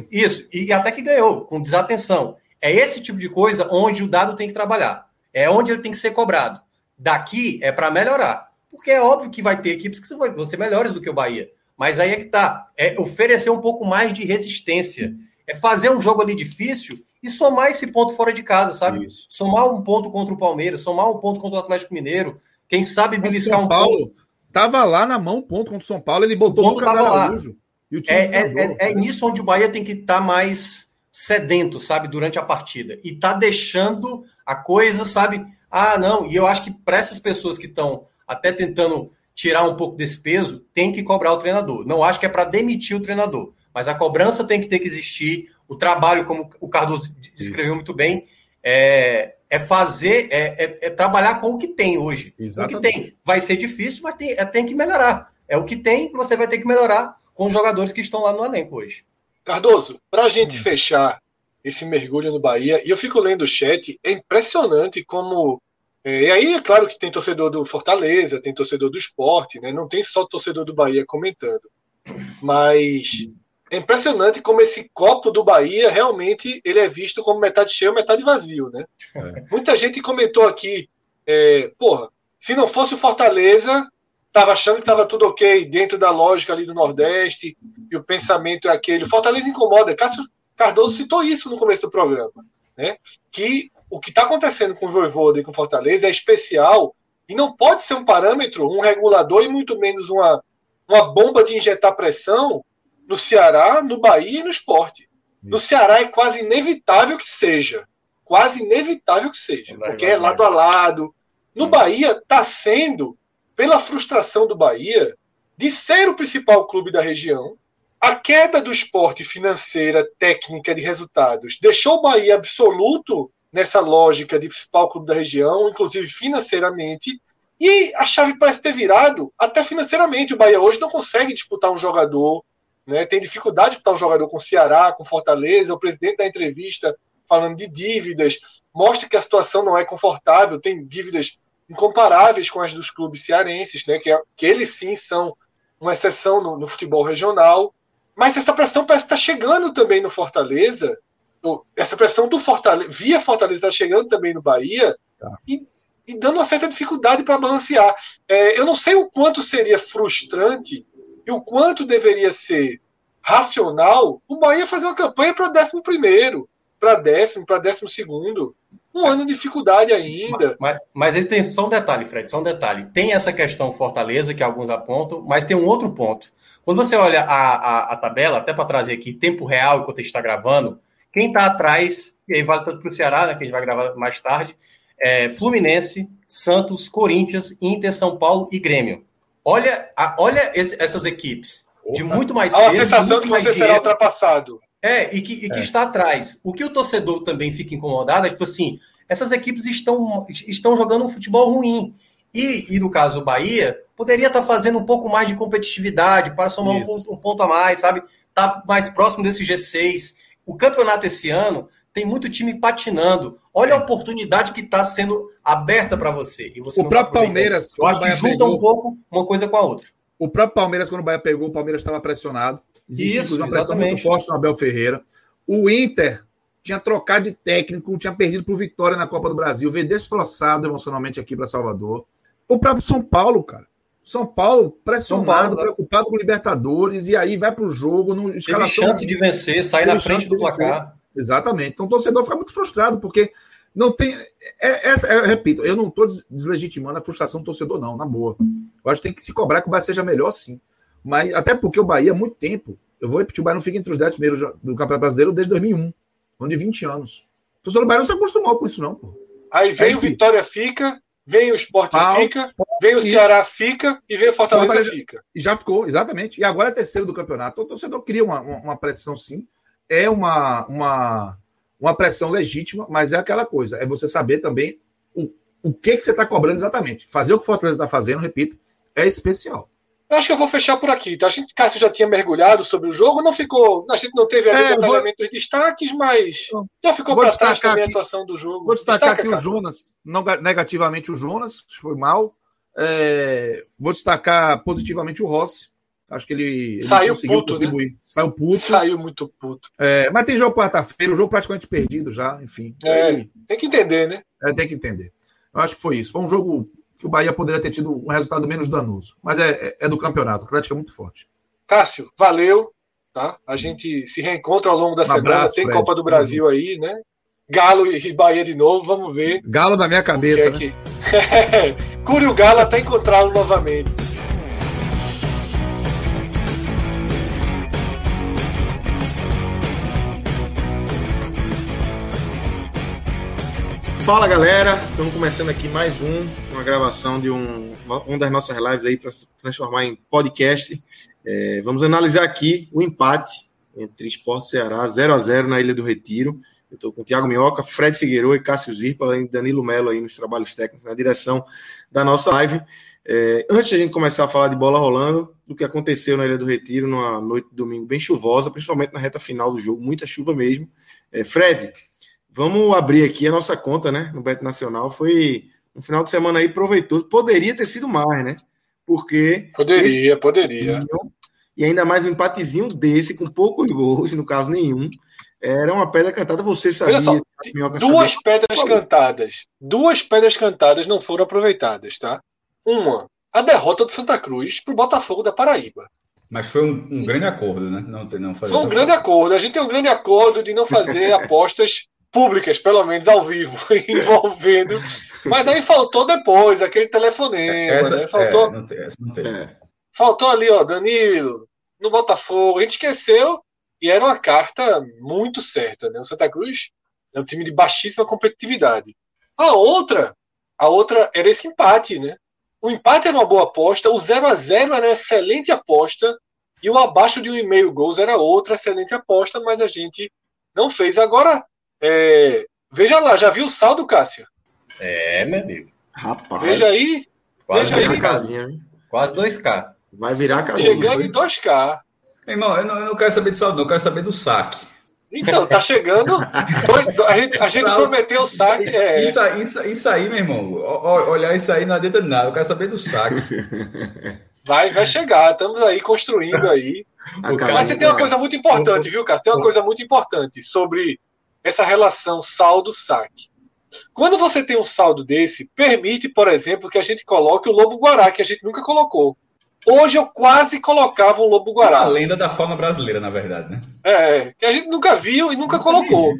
Isso, e até que ganhou, com desatenção. É esse tipo de coisa onde o dado tem que trabalhar. É onde ele tem que ser cobrado. Daqui é para melhorar. Porque é óbvio que vai ter equipes que vão ser melhores do que o Bahia. Mas aí é que tá. É oferecer um pouco mais de resistência. É fazer um jogo ali difícil e somar esse ponto fora de casa, sabe? Isso. Somar um ponto contra o Palmeiras, somar um ponto contra o Atlético Mineiro. Quem sabe beliscar um Paulo. Ponto. Tava lá na mão, ponto contra o São Paulo, ele botou o Lucas Araújo. E o time é, é, é, é nisso onde o Bahia tem que estar tá mais sedento, sabe, durante a partida. E tá deixando a coisa, sabe? Ah, não. E eu acho que para essas pessoas que estão até tentando tirar um pouco desse peso, tem que cobrar o treinador. Não acho que é para demitir o treinador, mas a cobrança tem que ter que existir. O trabalho, como o Cardoso descreveu muito bem, é, é fazer, é, é, é, trabalhar com o que tem hoje. Exatamente. O que tem. Vai ser difícil, mas tem, é, tem que melhorar. É o que tem que você vai ter que melhorar com os jogadores que estão lá no elenco hoje. Cardoso, para a gente hum. fechar esse mergulho no Bahia, e eu fico lendo o chat, é impressionante como. É, e aí, é claro que tem torcedor do Fortaleza, tem torcedor do esporte, né? não tem só torcedor do Bahia comentando. Mas é impressionante como esse copo do Bahia realmente ele é visto como metade cheio, metade vazio, né? É. Muita gente comentou aqui, é, porra, se não fosse o Fortaleza, estava achando que estava tudo ok dentro da lógica ali do Nordeste e o pensamento é aquele. Fortaleza incomoda. Cássio Cardoso citou isso no começo do programa, né? Que o que está acontecendo com o Voivoda e com o Fortaleza é especial e não pode ser um parâmetro, um regulador e muito menos uma, uma bomba de injetar pressão no Ceará, no Bahia e no esporte. No Ceará é quase inevitável que seja. Quase inevitável que seja. Porque é lado a lado. No Bahia está sendo, pela frustração do Bahia, de ser o principal clube da região, a queda do esporte financeira, técnica de resultados, deixou o Bahia absoluto nessa lógica de principal clube da região, inclusive financeiramente, e a chave parece ter virado até financeiramente. O Bahia hoje não consegue disputar um jogador né? Tem dificuldade de estar um jogador com Ceará, com Fortaleza. O presidente da entrevista falando de dívidas mostra que a situação não é confortável. Tem dívidas incomparáveis com as dos clubes cearenses, né? que, é, que eles sim são uma exceção no, no futebol regional. Mas essa pressão parece estar chegando também no Fortaleza. Essa pressão do Fortaleza, via Fortaleza, chegando também no Bahia. Tá. E, e dando uma certa dificuldade para balancear. É, eu não sei o quanto seria frustrante e o quanto deveria ser racional o Bahia fazer uma campanha para décimo primeiro, para décimo, para décimo segundo. Um ano de dificuldade ainda. Mas, mas, mas tem só um detalhe, Fred, só um detalhe. Tem essa questão Fortaleza, que alguns apontam, mas tem um outro ponto. Quando você olha a, a, a tabela, até para trazer aqui tempo real enquanto a gente está gravando, quem está atrás, e aí vale tanto para o Ceará, né, que a gente vai gravar mais tarde, é Fluminense, Santos, Corinthians, Inter, São Paulo e Grêmio. Olha, a, olha esse, essas equipes de muito mais Há uma sensação que você será ultrapassado. É, e que, e que é. está atrás. O que o torcedor também fica incomodado é tipo assim: essas equipes estão, estão jogando um futebol ruim. E, e no caso o Bahia, poderia estar fazendo um pouco mais de competitividade para somar um ponto, um ponto, a mais, sabe? Tá mais próximo desse G6. O campeonato esse ano tem muito time patinando. Olha a oportunidade que está sendo aberta para você. E você o próprio Palmeiras. Eu acho que junta pegou, um pouco uma coisa com a outra. O próprio Palmeiras, quando o Bahia pegou, o Palmeiras estava pressionado. Existe Isso, uma pressão muito forte no Abel Ferreira. O Inter tinha trocado de técnico, tinha perdido para o Vitória na Copa do Brasil, veio destroçado emocionalmente aqui para Salvador. O próprio São Paulo, cara. São Paulo pressionado, São Paulo, né? preocupado com Libertadores, e aí vai para o jogo. No, Teve chance de vencer, sair na frente do placar. Exatamente. Então o torcedor fica muito frustrado, porque não tem. É, é, é, eu repito, eu não estou deslegitimando a frustração do torcedor, não, na boa. Eu acho que tem que se cobrar que o Bahia seja melhor, sim. Mas até porque o Bahia, há muito tempo, eu vou repetir, o Bahia não fica entre os 10 primeiros do Campeonato Brasileiro desde 2001, onde 20 anos. O torcedor do Bahia não se acostumou com isso, não, pô. Aí vem o Vitória fica, vem o Sport fica, vem o Ceará fica e vem o Fortaleza, Fortaleza, fica. E já ficou, exatamente. E agora é terceiro do campeonato. Então, o torcedor cria uma, uma, uma pressão, sim é uma, uma, uma pressão legítima, mas é aquela coisa, é você saber também o, o que, que você está cobrando exatamente. Fazer o que o Fortaleza está fazendo, repito, é especial. Eu acho que eu vou fechar por aqui. Tá? A gente, Cássio já tinha mergulhado sobre o jogo, não ficou. A gente não teve é, vou... destaques, mas já ficou para trás também aqui, a atuação do jogo. Vou destacar Destaca, aqui Cássio. o Jonas, não negativamente o Jonas, foi mal. É, vou destacar positivamente o Rossi, Acho que ele, ele saiu puto, né? Saiu puto. Saiu muito puto. É, mas tem jogo quarta-feira, o jogo praticamente perdido já, enfim. É, tem que entender, né? É, tem que entender. Eu acho que foi isso. Foi um jogo que o Bahia poderia ter tido um resultado menos danoso. Mas é, é, é do campeonato. O Atlético é muito forte. Cássio, valeu. Tá? A gente se reencontra ao longo da um semana. Abraço, tem Fred. Copa do Brasil aí, né? Galo e Bahia de novo, vamos ver. Galo na minha cabeça. É né? que... Cure o Galo até encontrá-lo novamente. Fala galera, estamos começando aqui mais um, uma gravação de um, uma das nossas lives aí para transformar em podcast. É, vamos analisar aqui o empate entre Esporte e Ceará, 0 a 0 na Ilha do Retiro. Eu estou com o Thiago Minhoca, Fred Figueiredo e Cássio Zirpa, de Danilo Melo aí nos trabalhos técnicos, na direção da nossa live. É, antes de a gente começar a falar de bola rolando, do que aconteceu na Ilha do Retiro numa noite de domingo bem chuvosa, principalmente na reta final do jogo, muita chuva mesmo. É, Fred, vamos abrir aqui a nossa conta, né? No Beto Nacional. Foi um final de semana aí proveitoso. Poderia ter sido mais, né? Porque. Poderia, poderia. E ainda mais um empatezinho desse, com poucos gols, no caso nenhum. Era uma pedra cantada, você sabia. Só, duas sabia. pedras cantadas. Duas pedras cantadas não foram aproveitadas, tá? Uma, a derrota do Santa Cruz para o Botafogo da Paraíba. Mas foi um, um grande acordo, né? Não, não foi um grande acordo. A gente tem um grande acordo de não fazer apostas públicas, pelo menos ao vivo, envolvendo. Mas aí faltou depois aquele telefonema. Essa, né? faltou, é, não tem, essa não tem. É. Faltou ali, ó, Danilo, no Botafogo. A gente esqueceu e era uma carta muito certa, né? O Santa Cruz é um time de baixíssima competitividade. A outra, a outra era esse empate, né? O empate era uma boa aposta, o 0 a 0 era uma excelente aposta e o abaixo de um e meio gols era outra excelente aposta, mas a gente não fez. Agora, é... veja lá, já viu o saldo, Cássio? É, meu amigo. Rapaz. Veja aí. Quase veja aí. Casinha, Quase 2K. Vai virar casinha. Chegando em 2K. Irmão, eu não, eu não quero saber de saldo, não, eu quero saber do saque. Então, tá chegando. A gente, a gente prometeu o saque. É... Isso, isso, isso aí, meu irmão. Olhar isso aí não adianta nada. Eu quero saber do saque. Vai, vai chegar. Estamos aí construindo aí. Mas você tem uma coisa muito importante, viu, Cássio? Tem uma coisa muito importante sobre essa relação saldo-saque. Quando você tem um saldo desse, permite, por exemplo, que a gente coloque o Lobo Guará, que a gente nunca colocou. Hoje eu quase colocava um lobo guará. A lenda da fauna brasileira, na verdade, né? É, que a gente nunca viu e nunca colocou.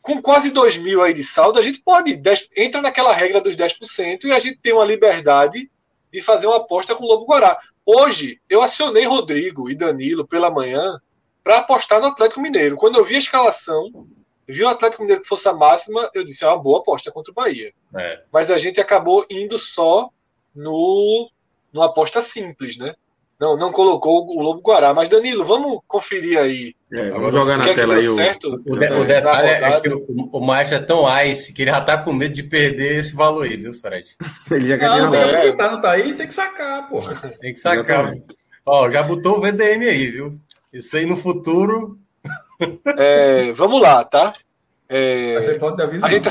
Com quase 2 mil aí de saldo, a gente pode, 10, entra naquela regra dos 10% e a gente tem uma liberdade de fazer uma aposta com o Lobo Guará. Hoje, eu acionei Rodrigo e Danilo pela manhã para apostar no Atlético Mineiro. Quando eu vi a escalação, vi o Atlético Mineiro que fosse a máxima, eu disse, é uma boa aposta contra o Bahia. É. Mas a gente acabou indo só no numa aposta simples, né? Não, não colocou o Lobo Guará. Mas, Danilo, vamos conferir aí. É, vamos jogar na é tela aí. Certo, o, o, de, o detalhe é que o, o Macho é tão ice que ele já tá com medo de perder esse valor aí, viu, Fred? ele já quer não, tem tá, não tá aí, tem que sacar, porra. Tem que sacar. Ó, já botou o VDM aí, viu? Isso aí no futuro. É, vamos lá, tá? É, a gente, tá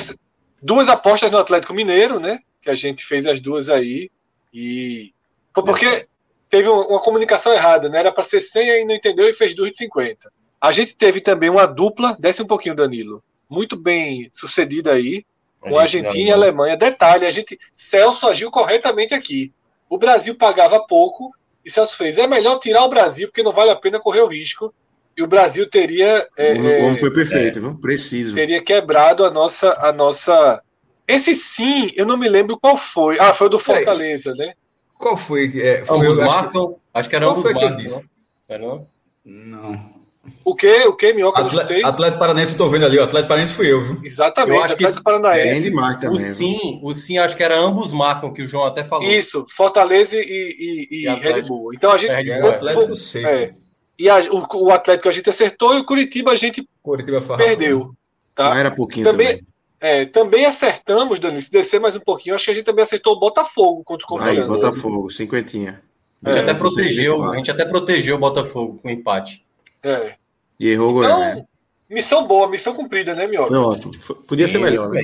duas apostas no Atlético Mineiro, né? Que a gente fez as duas aí. E foi porque teve uma comunicação errada, né? Era para ser 100 e não entendeu e fez 2 de 50. A gente teve também uma dupla, desce um pouquinho, Danilo, muito bem sucedida aí, com a Argentina e Alemanha. Detalhe, a gente Celso agiu corretamente aqui. O Brasil pagava pouco e Celso fez. É melhor tirar o Brasil porque não vale a pena correr o risco. E o Brasil teria. É, o homem foi perfeito, é, viu? Preciso. Teria quebrado a nossa, a nossa. Esse sim, eu não me lembro qual foi. Ah, foi o do Fortaleza, né? Qual foi? É, foi marcam? Acho, acho que era ambos marcam. Não? Não. O que? O que, Minhoca? Atle, Atlético Paranaense, eu tô vendo ali, o Atlético Paranaense fui eu, viu? Exatamente, eu acho Atlético que Paranaense. Marca o sim, o sim, acho que era ambos marcam, que o João até falou. Isso, Fortaleza e, e, e, e Red Bull. Então a gente. É, o Atlético foi, é, E a, o, o, Atlético a gente acertou e o Curitiba a gente Curitiba perdeu. Tá? Não era pouquinho também. também. É, também acertamos, Dani, se descer mais um pouquinho, acho que a gente também acertou o Botafogo contra o. Aí, Botafogo, cinquentinha. A gente, é, até protegeu, a gente até protegeu o Botafogo com empate. É. E errou então, né? Missão boa, missão cumprida, né, Mioca? Foi ótimo. Podia Sim, ser melhor, né?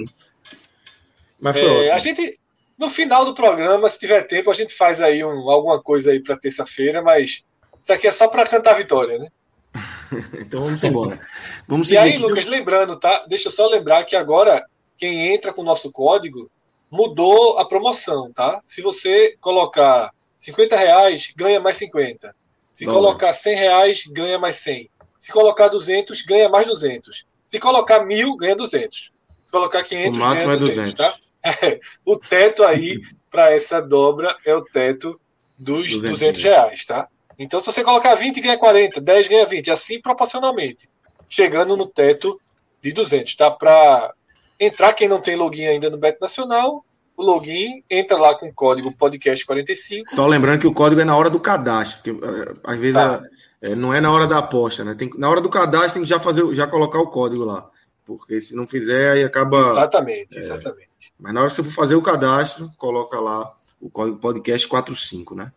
Mas foi é, ótimo. A gente, no final do programa, se tiver tempo, a gente faz aí um, alguma coisa aí para terça-feira, mas isso aqui é só para cantar vitória, né? então vamos embora. Vamos e aí, Lucas, lembrando, tá? Deixa eu só lembrar que agora quem entra com o nosso código mudou a promoção, tá? Se você colocar 50 reais, ganha mais 50. Se Bom, colocar 100 reais, ganha mais 100. Se colocar 200, ganha mais 200. Se colocar mil, ganha 200. Se colocar 500, o máximo ganha 200, é 200. Tá? É, o teto aí para essa dobra é o teto dos 200, 200 reais, tá? Então, se você colocar 20, ganha 40, 10 ganha 20, assim proporcionalmente, chegando no teto de 200, tá? Para entrar, quem não tem login ainda no Beto Nacional, o login, entra lá com o código podcast45. Só lembrando que o código é na hora do cadastro, porque eh, às vezes tá. é, é, não é na hora da aposta, né? Tem, na hora do cadastro tem que já fazer, já colocar o código lá. Porque se não fizer, aí acaba. Exatamente, é, exatamente. Mas na hora que você for fazer o cadastro, coloca lá o código podcast 45, né?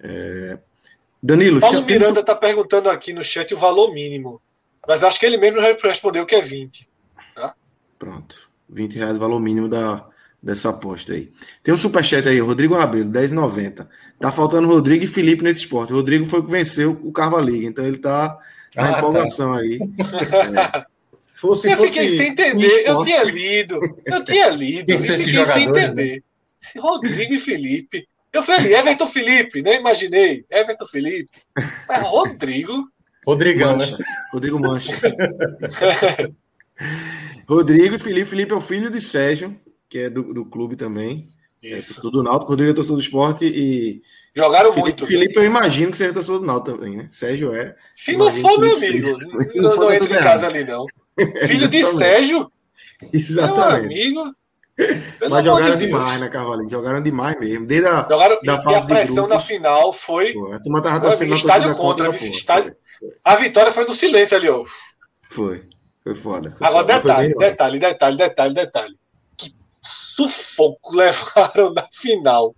É... Danilo, Paulo Miranda está perguntando aqui no chat o valor mínimo. Mas acho que ele mesmo respondeu que é 20. Tá? Pronto. 20 reais o valor mínimo da, dessa aposta aí. Tem um superchat aí, Rodrigo Rabelo, 10,90. Tá faltando Rodrigo e Felipe nesse esporte. O Rodrigo foi o que venceu o Carvaliga, então ele tá na ah, tá. empolgação tá. aí. É. Se fosse, eu fosse fiquei sem entender. Eu tinha lido. Eu tinha lido. Esses jogadores? Sem entender. Né? Rodrigo e Felipe. Eu falei, Everton Felipe, né? Imaginei. Everton Felipe. Mas Rodrigo. Rodrigão, Mancha. né? Rodrigo Mancha. Rodrigo e Felipe. Felipe é o filho de Sérgio, que é do, do clube também. É Isso. É do Náutico, Rodrigo é torcedor do esporte e. Jogaram Felipe, muito. Felipe, eu imagino que seja torcedor do Náutico também, né? Sérgio é. Se não for, meu amigo, não, não, não entra em casa ali, não. Filho de Sérgio? Exatamente. Meu amigo. Mas jogaram de demais, né, Cavalinho? Jogaram demais mesmo. Desde a, jogaram, da fase a pressão de grupos, na final foi. Pô, a turma tava estádio contra. contra estádio, a vitória foi no silêncio ali, ó. Foi. Foi foda. Foi Agora, foda. detalhe, detalhe, detalhe, detalhe, detalhe. Que sufoco levaram na final.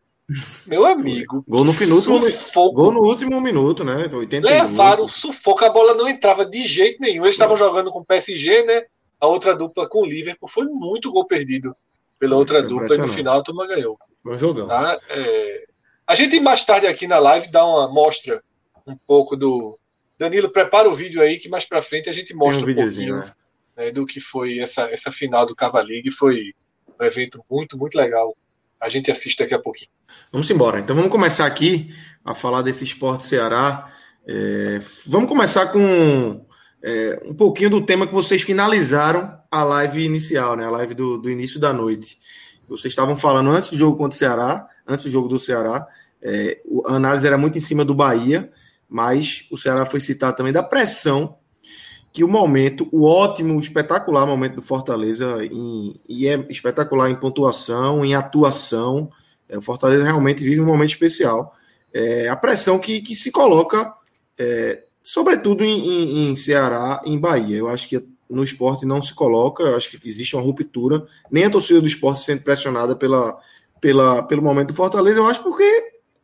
Meu amigo. Gol no minuto. Sufoco. Gol no último minuto, né? 80 Levaram sufoco. A bola não entrava de jeito nenhum. Eles estavam jogando com o PSG, né? A outra dupla com o Liverpool. Foi muito gol perdido pela outra dupla. E no final a turma ganhou. Bom jogão. Tá? É... A gente mais tarde aqui na live dá uma mostra um pouco do. Danilo, prepara o vídeo aí que mais pra frente a gente mostra um, um pouquinho né? Né, do que foi essa, essa final do Cava League. Foi um evento muito, muito legal a gente assiste daqui a pouquinho. Vamos embora. Então vamos começar aqui a falar desse esporte Ceará. É, vamos começar com é, um pouquinho do tema que vocês finalizaram a live inicial, né? A live do, do início da noite. Vocês estavam falando antes do jogo contra o Ceará, antes do jogo do Ceará. É, a análise era muito em cima do Bahia, mas o Ceará foi citar também da pressão que o momento, o ótimo, espetacular momento do Fortaleza, em, e é espetacular em pontuação, em atuação, é, o Fortaleza realmente vive um momento especial. É, a pressão que, que se coloca, é, sobretudo em, em, em, Ceará, em Bahia. Eu acho que no esporte não se coloca, eu acho que existe uma ruptura, nem a torcida do esporte sendo pressionada pela, pela, pelo momento do Fortaleza, eu acho porque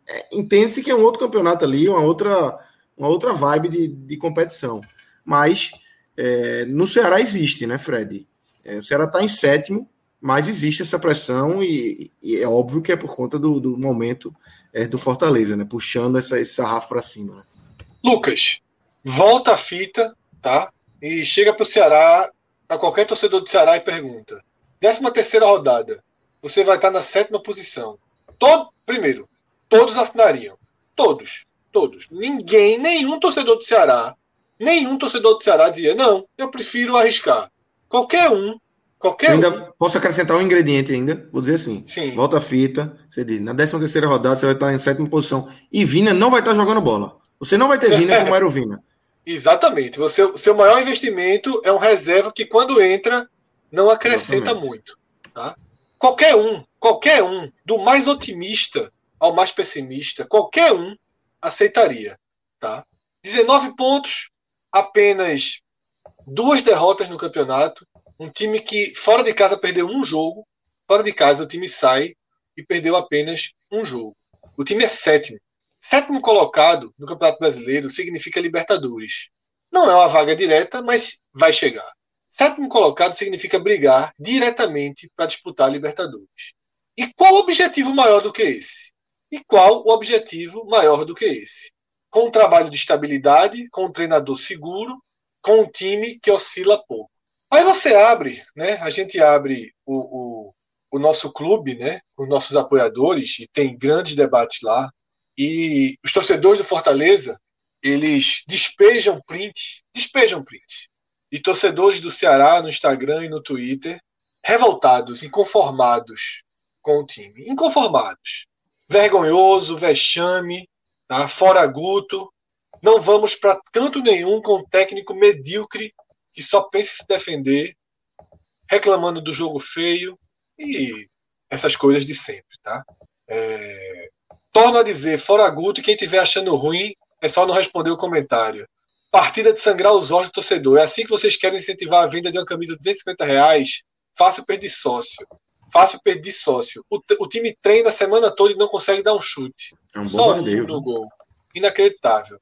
é, entende-se que é um outro campeonato ali, uma outra, uma outra vibe de, de competição mas é, no Ceará existe, né, Fred? É, o Ceará está em sétimo, mas existe essa pressão e, e, é óbvio que é por conta do, do momento é, do Fortaleza, né? Puxando essa, esse sarrafo para cima. Né? Lucas, volta a fita, tá? E chega para o Ceará, para qualquer torcedor do Ceará e pergunta: 13 terceira rodada, você vai estar na sétima posição. Todo, primeiro, todos assinariam. Todos. Todos. Ninguém, nenhum torcedor do Ceará nenhum torcedor do Ceará dizia: não, eu prefiro arriscar. Qualquer um, qualquer ainda um. Posso acrescentar um ingrediente ainda? Vou dizer assim: Sim. volta a fita, você diz, na 13 terceira rodada você vai estar em sétima posição. E Vina não vai estar jogando bola. Você não vai ter Vina como era o Vina. Exatamente. Você, seu maior investimento é um reserva que, quando entra, não acrescenta Exatamente. muito. Tá? Qualquer um, qualquer um, do mais otimista ao mais pessimista, qualquer um aceitaria. Tá? 19 pontos, apenas duas derrotas no campeonato. Um time que fora de casa perdeu um jogo. Fora de casa o time sai e perdeu apenas um jogo. O time é sétimo. Sétimo colocado no Campeonato Brasileiro significa Libertadores. Não é uma vaga direta, mas vai chegar. Sétimo colocado significa brigar diretamente para disputar a Libertadores. E qual o objetivo maior do que esse? E qual o objetivo maior do que esse? com um trabalho de estabilidade, com um treinador seguro, com um time que oscila pouco. Aí você abre, né? A gente abre o, o, o nosso clube, né? Os nossos apoiadores, e tem grandes debates lá. E os torcedores do Fortaleza, eles despejam print, despejam print. E torcedores do Ceará no Instagram e no Twitter, revoltados, inconformados com o time. Inconformados. Vergonhoso, vexame, Tá? Fora Guto. Não vamos para canto nenhum com um técnico medíocre que só pensa em se defender, reclamando do jogo feio e essas coisas de sempre. Tá? É... Torno a dizer, fora Guto, quem estiver achando ruim é só não responder o comentário. partida de sangrar os olhos do torcedor. É assim que vocês querem incentivar a venda de uma camisa de 250 reais? Fácil perder sócio. Fácil perder sócio. O, o, time treina a semana toda e não consegue dar um chute. É um bombardeio. no gol. Inacreditável.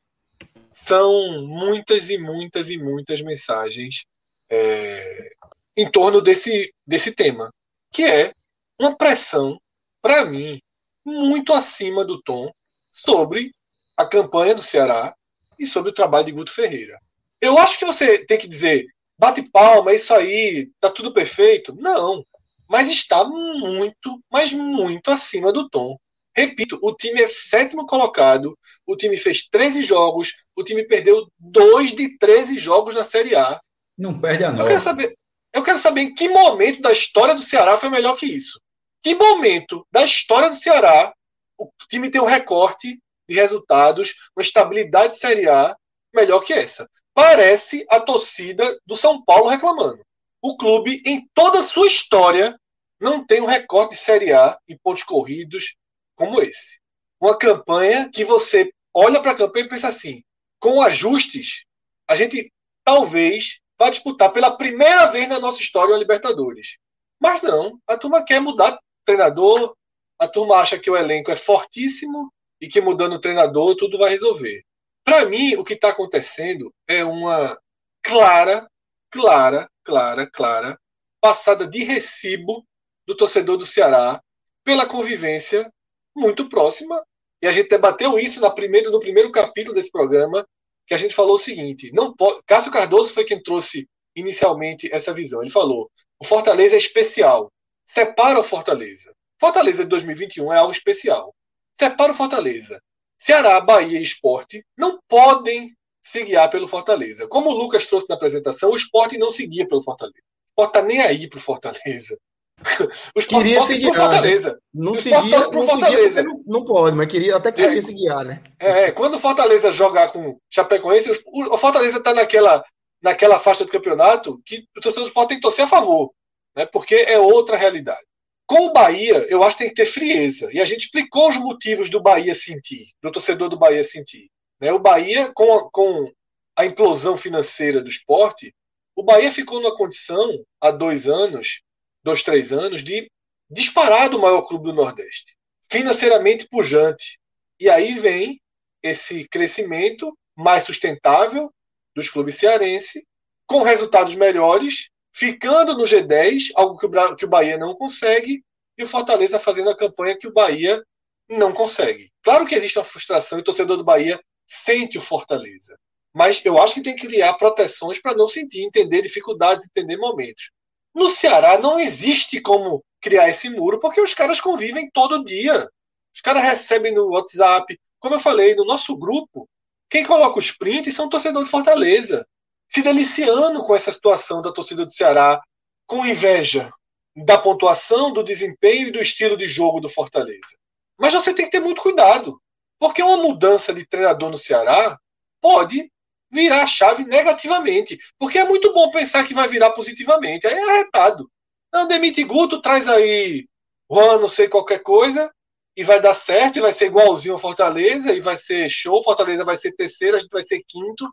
São muitas e muitas e muitas mensagens é, em torno desse, desse tema, que é uma pressão, para mim, muito acima do tom sobre a campanha do Ceará e sobre o trabalho de Guto Ferreira. Eu acho que você tem que dizer, bate palma, é isso aí, tá tudo perfeito. Não, mas está muito, mas muito acima do tom. Repito, o time é sétimo colocado, o time fez 13 jogos, o time perdeu dois de 13 jogos na Série A. Não perde a nova. Eu quero saber, eu quero saber em que momento da história do Ceará foi melhor que isso. Que momento da história do Ceará o time tem um recorte de resultados, uma estabilidade de Série A melhor que essa. Parece a torcida do São Paulo reclamando. O clube, em toda a sua história, não tem um recorde de Série A em pontos corridos como esse. Uma campanha que você olha para a campanha e pensa assim: com ajustes, a gente talvez vá disputar pela primeira vez na nossa história a Libertadores. Mas não, a turma quer mudar treinador, a turma acha que o elenco é fortíssimo e que mudando o treinador tudo vai resolver. Para mim, o que está acontecendo é uma clara, clara, clara, clara passada de recibo do torcedor do Ceará pela convivência muito próxima. E a gente debateu isso na primeiro, no primeiro capítulo desse programa, que a gente falou o seguinte: não pode, Cássio Cardoso foi quem trouxe inicialmente essa visão. Ele falou: o Fortaleza é especial. Separa o Fortaleza. Fortaleza de 2021 é algo especial separa o Fortaleza. Ceará, Bahia e Esporte não podem se guiar pelo Fortaleza. Como o Lucas trouxe na apresentação, o Esporte não se guia pelo Fortaleza. O Esporte tá nem aí pro Fortaleza. O Esporte queria se guiar. Né? Fortaleza. Né? Não seguia, não, Fortaleza. Não, não, pode, mas queria, até queria é, se guiar, né? É, quando o Fortaleza jogar com Chapecoense, o, o Fortaleza tá naquela, naquela faixa do campeonato que o torcedor do Esporte tem que torcer a favor, né? porque é outra realidade. Com o Bahia, eu acho que tem que ter frieza. E a gente explicou os motivos do Bahia sentir, do torcedor do Bahia sentir. Né? O Bahia, com a, com a implosão financeira do esporte, o Bahia ficou numa condição, há dois anos, dois, três anos, de disparar do maior clube do Nordeste. Financeiramente pujante. E aí vem esse crescimento mais sustentável dos clubes cearenses, com resultados melhores ficando no G10, algo que o, que o Bahia não consegue, e o Fortaleza fazendo a campanha que o Bahia não consegue. Claro que existe uma frustração e o torcedor do Bahia sente o Fortaleza. Mas eu acho que tem que criar proteções para não sentir, entender dificuldades, entender momentos. No Ceará não existe como criar esse muro, porque os caras convivem todo dia. Os caras recebem no WhatsApp. Como eu falei, no nosso grupo, quem coloca os prints são torcedores de Fortaleza se deliciando com essa situação da torcida do Ceará, com inveja da pontuação, do desempenho e do estilo de jogo do Fortaleza. Mas você tem que ter muito cuidado, porque uma mudança de treinador no Ceará pode virar a chave negativamente, porque é muito bom pensar que vai virar positivamente, aí é arretado. Não, demite Guto, traz aí Juan, não sei, qualquer coisa, e vai dar certo, e vai ser igualzinho ao Fortaleza, e vai ser show, Fortaleza vai ser terceiro, a gente vai ser quinto,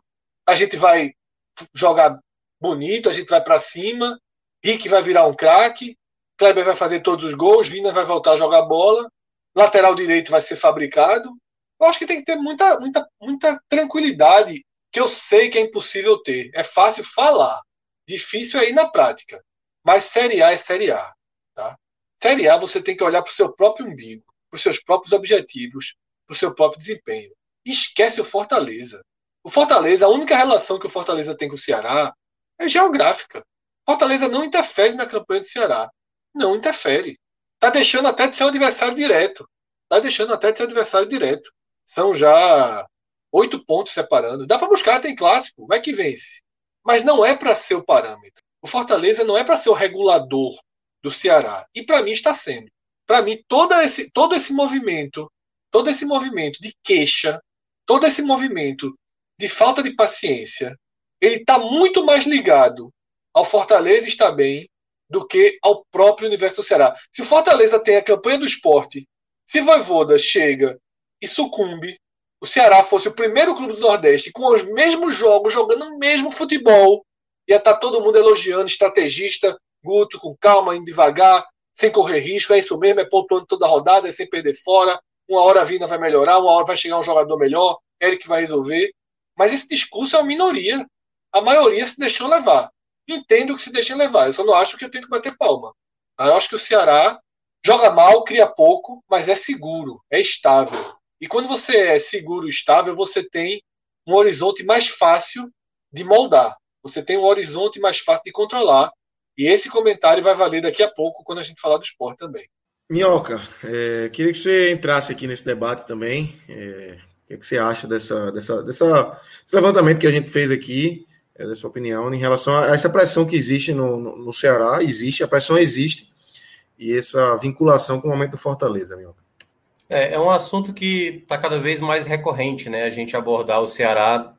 a gente vai jogar bonito, a gente vai para cima, Rick vai virar um craque, Kleber vai fazer todos os gols, Vina vai voltar a jogar bola, lateral direito vai ser fabricado. Eu acho que tem que ter muita, muita, muita tranquilidade, que eu sei que é impossível ter. É fácil falar, difícil é ir na prática. Mas Série A é Série A. Tá? Série A você tem que olhar para o seu próprio umbigo, para os seus próprios objetivos, para o seu próprio desempenho. Esquece o Fortaleza. O Fortaleza, a única relação que o Fortaleza tem com o Ceará é geográfica. Fortaleza não interfere na campanha do Ceará. Não interfere. Está deixando até de ser um adversário direto. Está deixando até de ser um adversário direto. São já oito pontos separando. Dá para buscar, tem clássico, vai que vence. Mas não é para ser o parâmetro. O Fortaleza não é para ser o regulador do Ceará. E para mim está sendo. Para mim, todo esse, todo esse movimento, todo esse movimento de queixa, todo esse movimento de falta de paciência, ele está muito mais ligado ao Fortaleza estar bem do que ao próprio universo do Ceará. Se o Fortaleza tem a campanha do esporte, se Voivoda chega e sucumbe, o Ceará fosse o primeiro clube do Nordeste com os mesmos jogos, jogando o mesmo futebol, ia estar tá todo mundo elogiando, estrategista, Guto, com calma, indo devagar, sem correr risco, é isso mesmo, é pontuando toda a rodada, é sem perder fora, uma hora a Vina vai melhorar, uma hora vai chegar um jogador melhor, Eric vai resolver. Mas esse discurso é uma minoria. A maioria se deixou levar. Entendo que se deixem levar, eu só não acho que eu tenho que bater palma. Eu acho que o Ceará joga mal, cria pouco, mas é seguro, é estável. E quando você é seguro e estável, você tem um horizonte mais fácil de moldar. Você tem um horizonte mais fácil de controlar. E esse comentário vai valer daqui a pouco quando a gente falar do esporte também. Minhoca, é, queria que você entrasse aqui nesse debate também. É, o que, é que, você acha dessa, dessa, dessa, desse levantamento que a gente fez aqui, é, dessa opinião, em relação a essa pressão que existe no, no, no Ceará? Existe, a pressão existe, e essa vinculação com o momento do Fortaleza, Minhoca. É, é um assunto que está cada vez mais recorrente, né? A gente abordar o Ceará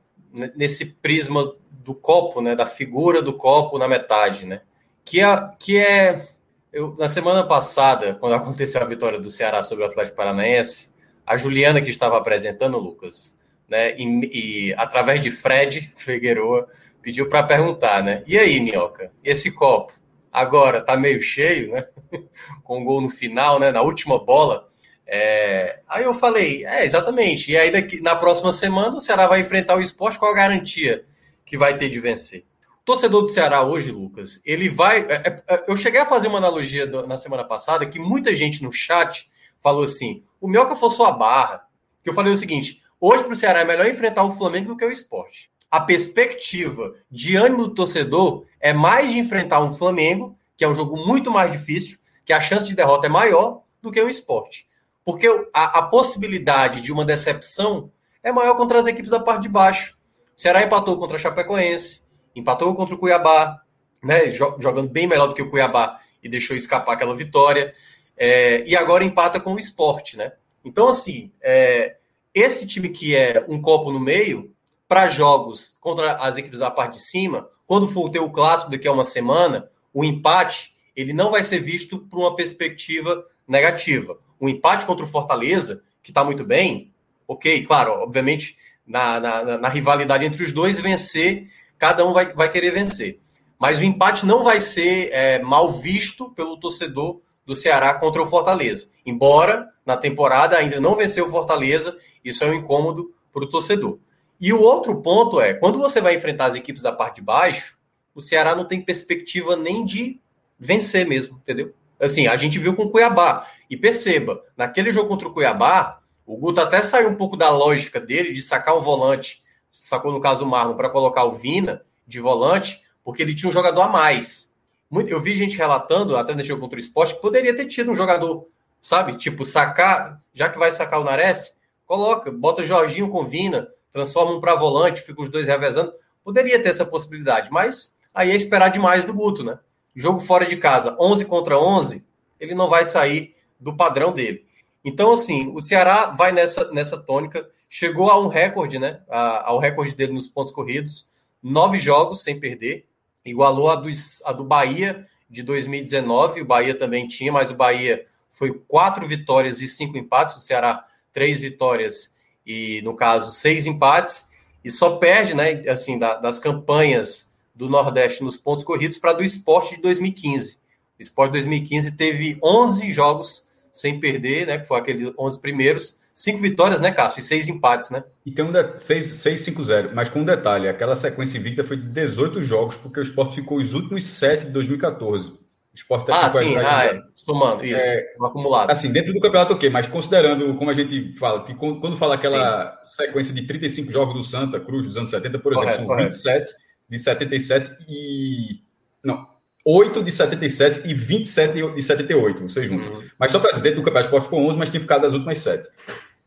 nesse prisma do copo, né? Da figura do copo na metade, né? Que é, que é eu, na semana passada, quando aconteceu a vitória do Ceará sobre o Atlético Paranaense, a Juliana que estava apresentando, Lucas, né? E, e através de Fred Figueroa pediu para perguntar, né? E aí, Minhoca, esse copo agora tá meio cheio, né? Com um gol no final, né? Na última bola. É... Aí eu falei, é, exatamente. E aí daqui, na próxima semana o Ceará vai enfrentar o esporte, qual a garantia que vai ter de vencer? O torcedor do Ceará hoje, Lucas, ele vai. É, é, eu cheguei a fazer uma analogia na semana passada que muita gente no chat falou assim: o Mioca forçou a barra. Que eu falei o seguinte: hoje para o Ceará é melhor enfrentar o Flamengo do que o esporte. A perspectiva de ânimo do torcedor é mais de enfrentar um Flamengo, que é um jogo muito mais difícil, que a chance de derrota é maior do que o esporte. Porque a, a, possibilidade de uma decepção é maior contra as equipes da parte de baixo. Ceará empatou contra a Chapecoense, empatou contra o Cuiabá, né, jogando bem melhor do que o Cuiabá e deixou escapar aquela vitória. É, e agora empata com o esporte, né? Então, assim, é, esse time que é um copo no meio, para jogos contra as equipes da parte de cima, quando for ter o clássico daqui a uma semana, o empate ele não vai ser visto por uma perspectiva negativa um empate contra o Fortaleza, que está muito bem, ok, claro, obviamente, na, na, na, rivalidade entre os dois, vencer, cada um vai, vai querer vencer. Mas o empate não vai ser é, mal visto pelo torcedor do Ceará contra o Fortaleza. Embora na temporada ainda não venceu o Fortaleza, isso é um incômodo para o torcedor. E o outro ponto é, quando você vai enfrentar as equipes da parte de baixo, o Ceará não tem perspectiva nem de vencer mesmo, entendeu? Assim, a gente viu com o Cuiabá. E perceba, naquele jogo contra o Cuiabá, o Guto até saiu um pouco da lógica dele de sacar um volante, sacou no caso o Marlon, para colocar o Vina de volante, porque ele tinha um jogador a mais. Muito, eu vi gente relatando, até nesse jogo contra o esporte, que poderia ter tido um jogador, sabe? Tipo, sacar, já que vai sacar o Nares, coloca, bota Jorginho com Vina, transforma um para volante, fica os dois revezando. Poderia ter essa possibilidade, mas aí é esperar demais do Guto, né? jogo fora de casa, 11 contra 11, ele não vai sair do padrão dele. Então, assim, o Ceará vai nessa, nessa tônica, chegou a um recorde, né? A, ao recorde dele nos pontos corridos, nove jogos sem perder, igualou a, dos, a do Bahia de 2019. O Bahia também tinha, mas o Bahia foi quatro vitórias e cinco empates. O Ceará, três vitórias e, no caso, seis empates. E só perde, né? Assim, da, das campanhas do Nordeste nos pontos corridos para do esporte de 2015. O esporte de 2015 teve 11 jogos sem perder, né? Que foi aqueles 11 primeiros. Cinco vitórias, né, Cássio? E seis empates, né? E tem um 6-5-0, mas com um detalhe: aquela sequência invicta foi de 18 jogos, porque o esporte ficou os últimos sete de 2014. O esporte ah, sim, ah, é. somando, isso, é, acumulado. Assim, dentro do campeonato, ok, mas considerando, como a gente fala, que quando fala aquela sim. sequência de 35 jogos do Santa Cruz dos anos 70, por exemplo, correto, são correto. 27 de 77 e. Não, 8 de 77 e 27 de 78, vocês juntos. Uhum. Mas só para dentro do Campeonato Esporte ficou 11, mas tinha ficado das últimas 7.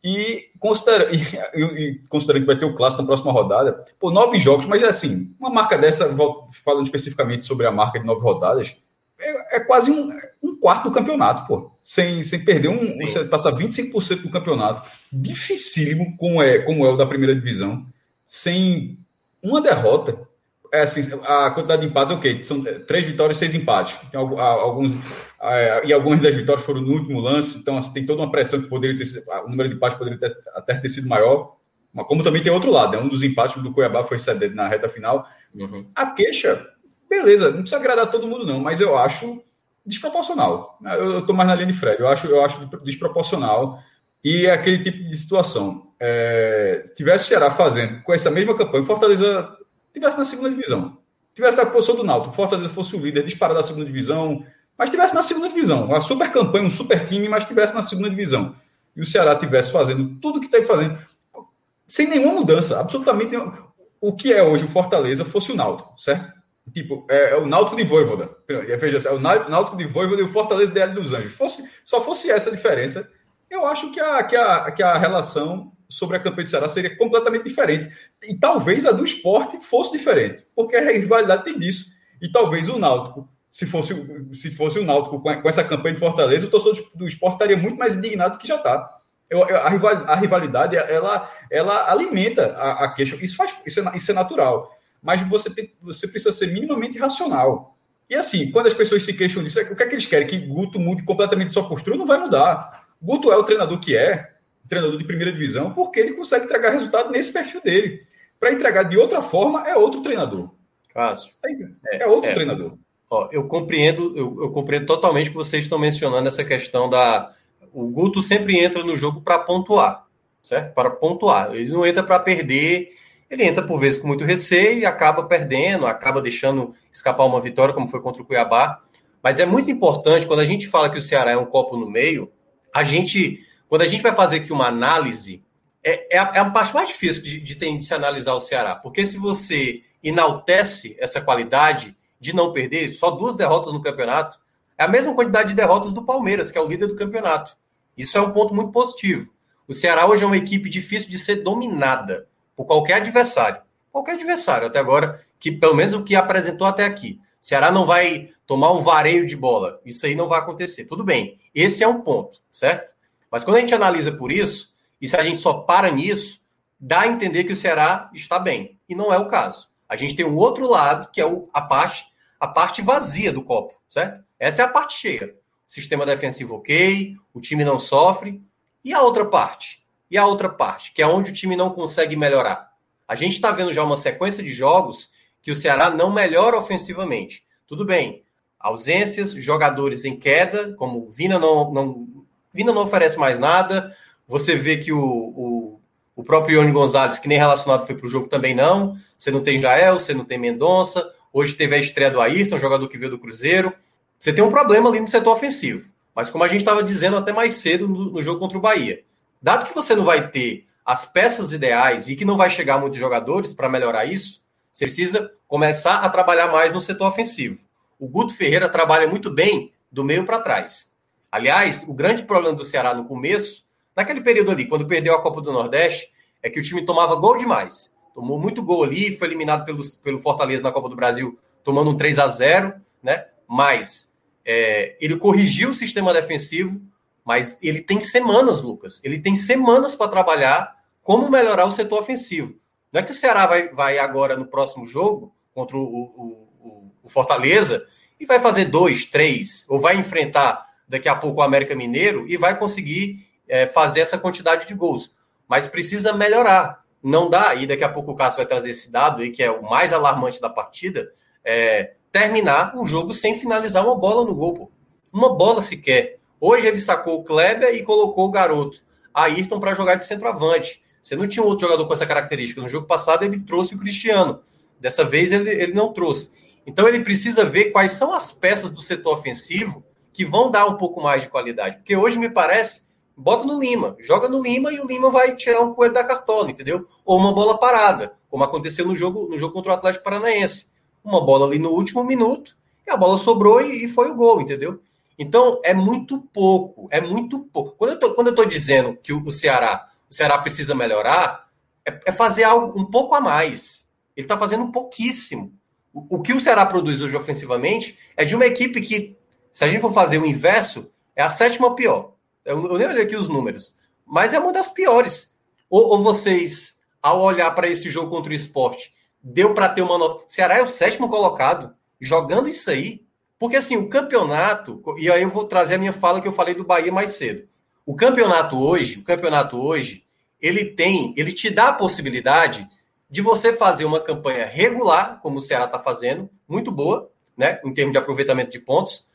E, considera, e, e, considerando que vai ter o clássico na próxima rodada, por nove jogos, mas assim, uma marca dessa, falando especificamente sobre a marca de nove rodadas, é, é quase um, um, quarto do campeonato, pô. Sem, sem perder um. Você passa 25% do campeonato. Dificílimo, como é, como é o da primeira divisão, sem uma derrota é assim, a quantidade de empates, ok, são é, três vitórias, seis empates. Tem alguns, e algumas das vitórias foram no último lance, então assim, tem toda uma pressão que poderia ter sido, o número de empates poderia ter, até ter sido maior. Mas como também tem outro lado, é um dos empates do Cuiabá foi cedendo na reta final. Uhum. A queixa, beleza, não precisa agradar todo mundo não, mas eu acho desproporcional. Eu, estou mais na linha de Fred, eu acho, eu acho desproporcional e é aquele tipo de situação. É, tivesse o Ceará fazendo com essa mesma campanha, Fortaleza tivesse na segunda divisão, tivesse na posição do Náutico, Fortaleza fosse o líder disparado da segunda divisão, mas tivesse na segunda divisão, uma super campanha, um super time, mas tivesse na segunda divisão. E o Ceará tivesse fazendo tudo o que está fazendo, sem nenhuma mudança, absolutamente o que é hoje o Fortaleza fosse o Náutico, certo? Tipo, é, é o Náutico de Voivoda. Veja, é o Náutico de Voivoda e o Fortaleza de dos Anjos. Fosse, só fosse essa a diferença, eu acho que a, que, a, que a relação sobre a campanha de Ceará seria completamente diferente. E talvez a do esporte fosse diferente, porque a rivalidade tem disso. E talvez o Náutico, se fosse, se fosse o Náutico com, essa campanha de Fortaleza, o torcedor do esporte estaria muito mais indignado do que já está. A, rivalidade, ela, ela alimenta a, a queixa. Isso, faz, isso, é, isso é natural. Mas você, tem, você precisa ser minimamente racional. E assim, quando as pessoas se queixam disso, o que é que eles querem? Que Guto mude completamente sua postura? Não vai mudar. Guto é o treinador que é, treinador de primeira divisão, porque ele consegue entregar resultado nesse perfil dele. Para entregar de outra forma, é outro treinador. Cássio. É, é outro é, treinador. Ó, eu compreendo, eu, eu compreendo totalmente que vocês estão mencionando essa questão da o Guto sempre entra no jogo para pontuar, certo? Para pontuar. Ele não entra para perder, ele entra por vezes com muito receio e acaba perdendo, acaba deixando escapar uma vitória, como foi contra o Cuiabá. Mas é muito importante, quando a gente fala que o Ceará é um copo no meio, a gente, quando a gente vai fazer aqui uma análise, é, é, a, é a parte mais difícil de, de, ter, de se analisar o Ceará. Porque se você enaltece essa qualidade de não perder, só duas derrotas no campeonato, é a mesma quantidade de derrotas do Palmeiras, que é o líder do campeonato. Isso é um ponto muito positivo. O Ceará hoje é uma equipe difícil de ser dominada por qualquer adversário. Qualquer adversário, até agora, que pelo menos o que apresentou até aqui. O Ceará não vai tomar um vareio de bola. Isso aí não vai acontecer. Tudo bem. Esse é um ponto, certo? Mas quando a gente analisa por isso, e se a gente só para nisso, dá a entender que o Ceará está bem. E não é o caso. A gente tem um outro lado, que é a parte, a parte vazia do copo, certo? Essa é a parte cheia. Sistema defensivo ok, o time não sofre. E a outra parte? E a outra parte, que é onde o time não consegue melhorar. A gente está vendo já uma sequência de jogos que o Ceará não melhora ofensivamente. Tudo bem, ausências, jogadores em queda, como o Vina não, não, Vina não oferece mais nada. Você vê que o, o, o próprio Ione Gonzalez, que nem relacionado foi para o jogo, também não. Você não tem Jael, você não tem Mendonça. Hoje teve a estreia do Ayrton, jogador que veio do Cruzeiro. Você tem um problema ali no setor ofensivo. Mas como a gente estava dizendo até mais cedo no, no, jogo contra o Bahia, dado que você não vai ter as peças ideais e que não vai chegar muitos jogadores para melhorar isso, você precisa começar a trabalhar mais no setor ofensivo. O Guto Ferreira trabalha muito bem do meio para trás. Aliás, o grande problema do Ceará no começo, naquele período ali, quando perdeu a Copa do Nordeste, é que o time tomava gol demais. Tomou muito gol ali, foi eliminado pelo, pelo Fortaleza na Copa do Brasil, tomando um 3 a 0 né? Mas é, ele corrigiu o sistema defensivo, mas ele tem semanas, Lucas. Ele tem semanas para trabalhar como melhorar o setor ofensivo. Não é que o Ceará vai, vai agora no próximo jogo contra o, o, o, o Fortaleza e vai fazer dois, três, ou vai enfrentar daqui a pouco o América Mineiro e vai conseguir é, fazer essa quantidade de gols. Mas precisa melhorar. Não dá, e daqui a pouco o Cássio vai trazer esse dado aí, que é o mais alarmante da partida. É, terminar um jogo sem finalizar uma bola no gol. Pô. Uma bola sequer. Hoje ele sacou o Kleber e colocou o garoto, Ayrton, para jogar de centroavante. Você não tinha outro jogador com essa característica. No jogo passado ele trouxe o Cristiano. Dessa vez ele, ele não trouxe. Então ele precisa ver quais são as peças do setor ofensivo que vão dar um pouco mais de qualidade. Porque hoje me parece, bota no Lima, joga no Lima e o Lima vai tirar um coelho da cartola, entendeu? Ou uma bola parada, como aconteceu no jogo, no jogo contra o Atlético Paranaense uma bola ali no último minuto, e a bola sobrou e, e foi o gol, entendeu? Então é muito pouco, é muito pouco. Quando eu tô, quando eu tô dizendo que o, o Ceará, o Ceará precisa melhorar, é, é, fazer algo um pouco a mais. Ele está fazendo pouquíssimo. O, o, que o Ceará produz hoje ofensivamente é de uma equipe que, se a gente for fazer o inverso, é a sétima pior. Eu, eu nem olhei aqui os números, mas é uma das piores. Ou, ou vocês, ao olhar para esse jogo contra o esporte, deu para ter uma nota. Ceará é o sétimo colocado, jogando isso aí. Porque assim, o campeonato, e aí eu vou trazer a minha fala que eu falei do Bahia mais cedo. O campeonato hoje, o campeonato hoje, ele tem, ele te dá a possibilidade de você fazer uma campanha regular, como o Ceará está fazendo, muito boa, né, em termos de aproveitamento de pontos,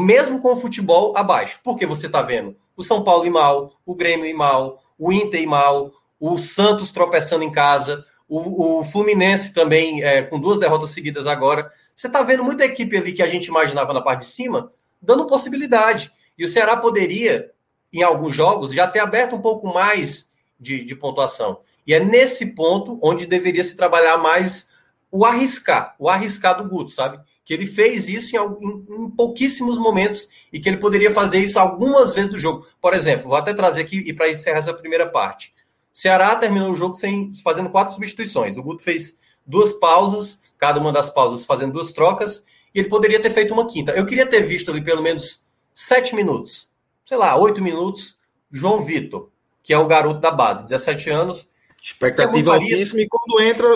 mesmo com o futebol abaixo. Porque você está vendo o São Paulo ir mal, o Grêmio ir mal, o Inter ir mal, o Santos tropeçando em casa, o, o Fluminense também é, com duas derrotas seguidas agora. Você está vendo muita equipe ali que a gente imaginava na parte de cima dando possibilidade. E o Ceará poderia, em alguns jogos, já ter aberto um pouco mais de, de pontuação. E é nesse ponto onde deveria se trabalhar mais o arriscar, o arriscar do Guto, sabe? Que ele fez isso em, em, em, pouquíssimos momentos e que ele poderia fazer isso algumas vezes do jogo. Por exemplo, vou até trazer aqui e para encerrar essa primeira parte. O Ceará terminou o jogo sem, fazendo quatro substituições. O Guto fez duas pausas, cada uma das pausas fazendo duas trocas, e ele poderia ter feito uma quinta. Eu queria ter visto ali pelo menos sete minutos, sei lá, oito minutos, João Vitor, que é o garoto da base, 17 anos, Expectativa altíssima e quando entra,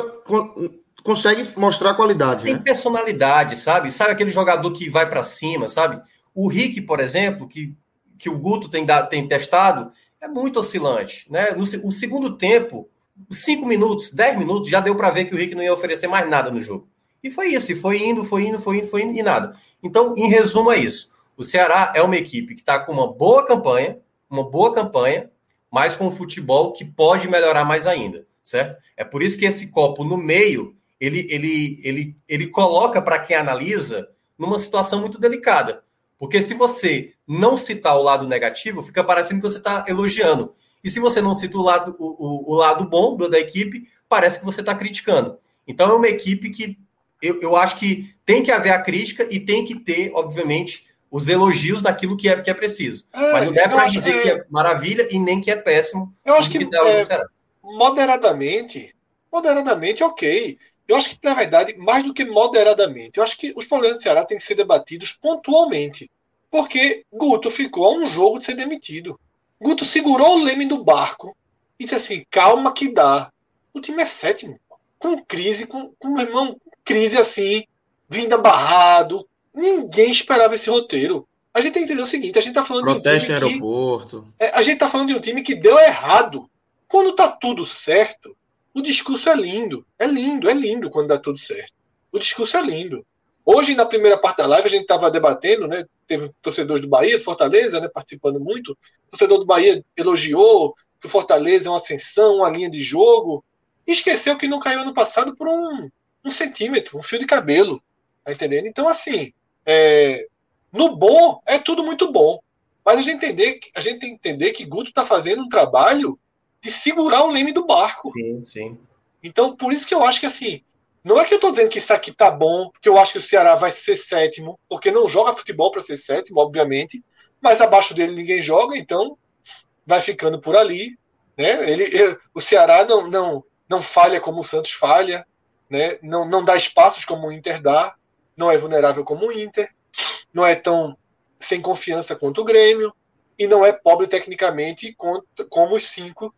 consegue mostrar qualidade. Tem né? personalidade, sabe? Sabe aquele jogador que vai para cima, sabe? O Rick, por exemplo, que, que o Guto tem, tem testado, é muito oscilante. Né? No o segundo tempo, cinco minutos, dez minutos, já deu para ver que o Rick não ia oferecer mais nada no jogo. E foi isso, e foi indo, foi indo, foi indo, foi indo, e nada. Então, em resumo, é isso. O Ceará é uma equipe que está com uma boa campanha, uma boa campanha, mas com o futebol que pode melhorar mais ainda, certo? É por isso que esse copo no meio, ele, ele, ele, ele coloca para quem analisa numa situação muito delicada. Porque se você não citar o lado negativo, fica parecendo que você está elogiando. E se você não cita o lado, o, o, o lado bom da equipe, parece que você está criticando. Então é uma equipe que eu, eu acho que tem que haver a crítica e tem que ter, obviamente, os elogios naquilo que é, que é preciso. É, Mas não deve para dizer que... que é maravilha e nem que é péssimo. Eu acho que, que é, moderadamente, moderadamente, ok. Eu acho que, na verdade, mais do que moderadamente, eu acho que os problemas do Ceará têm que ser debatidos pontualmente. Porque Guto ficou a um jogo de ser demitido. Guto segurou o leme do barco e disse assim: calma que dá. O time é sétimo. Com crise, com, com meu irmão, crise assim, vinda barrado, Ninguém esperava esse roteiro. A gente tem que entender o seguinte: a gente está falando Protesto de um time. Que, é, a gente está falando de um time que deu errado. Quando está tudo certo, o discurso é lindo. É lindo, é lindo quando dá tudo certo. O discurso é lindo. Hoje, na primeira parte da live, a gente estava debatendo, né? Teve torcedores do Bahia, do Fortaleza, né? Participando muito. O torcedor do Bahia elogiou que o Fortaleza é uma ascensão, uma linha de jogo. E esqueceu que não caiu ano passado por um, um centímetro, um fio de cabelo. Tá entendendo? Então, assim, é, no bom, é tudo muito bom. Mas a gente, entender, a gente tem que entender que Guto está fazendo um trabalho de segurar o leme do barco. Sim, sim. Então, por isso que eu acho que assim, não é que eu estou dizendo que isso aqui tá bom, que eu acho que o Ceará vai ser sétimo, porque não joga futebol para ser sétimo, obviamente, mas abaixo dele ninguém joga, então vai ficando por ali. Né? Ele, ele o Ceará não, não, não falha como o Santos falha, né? não, não dá espaços como o Inter dá não é vulnerável como o Inter, não é tão sem confiança quanto o Grêmio e não é pobre tecnicamente como os cinco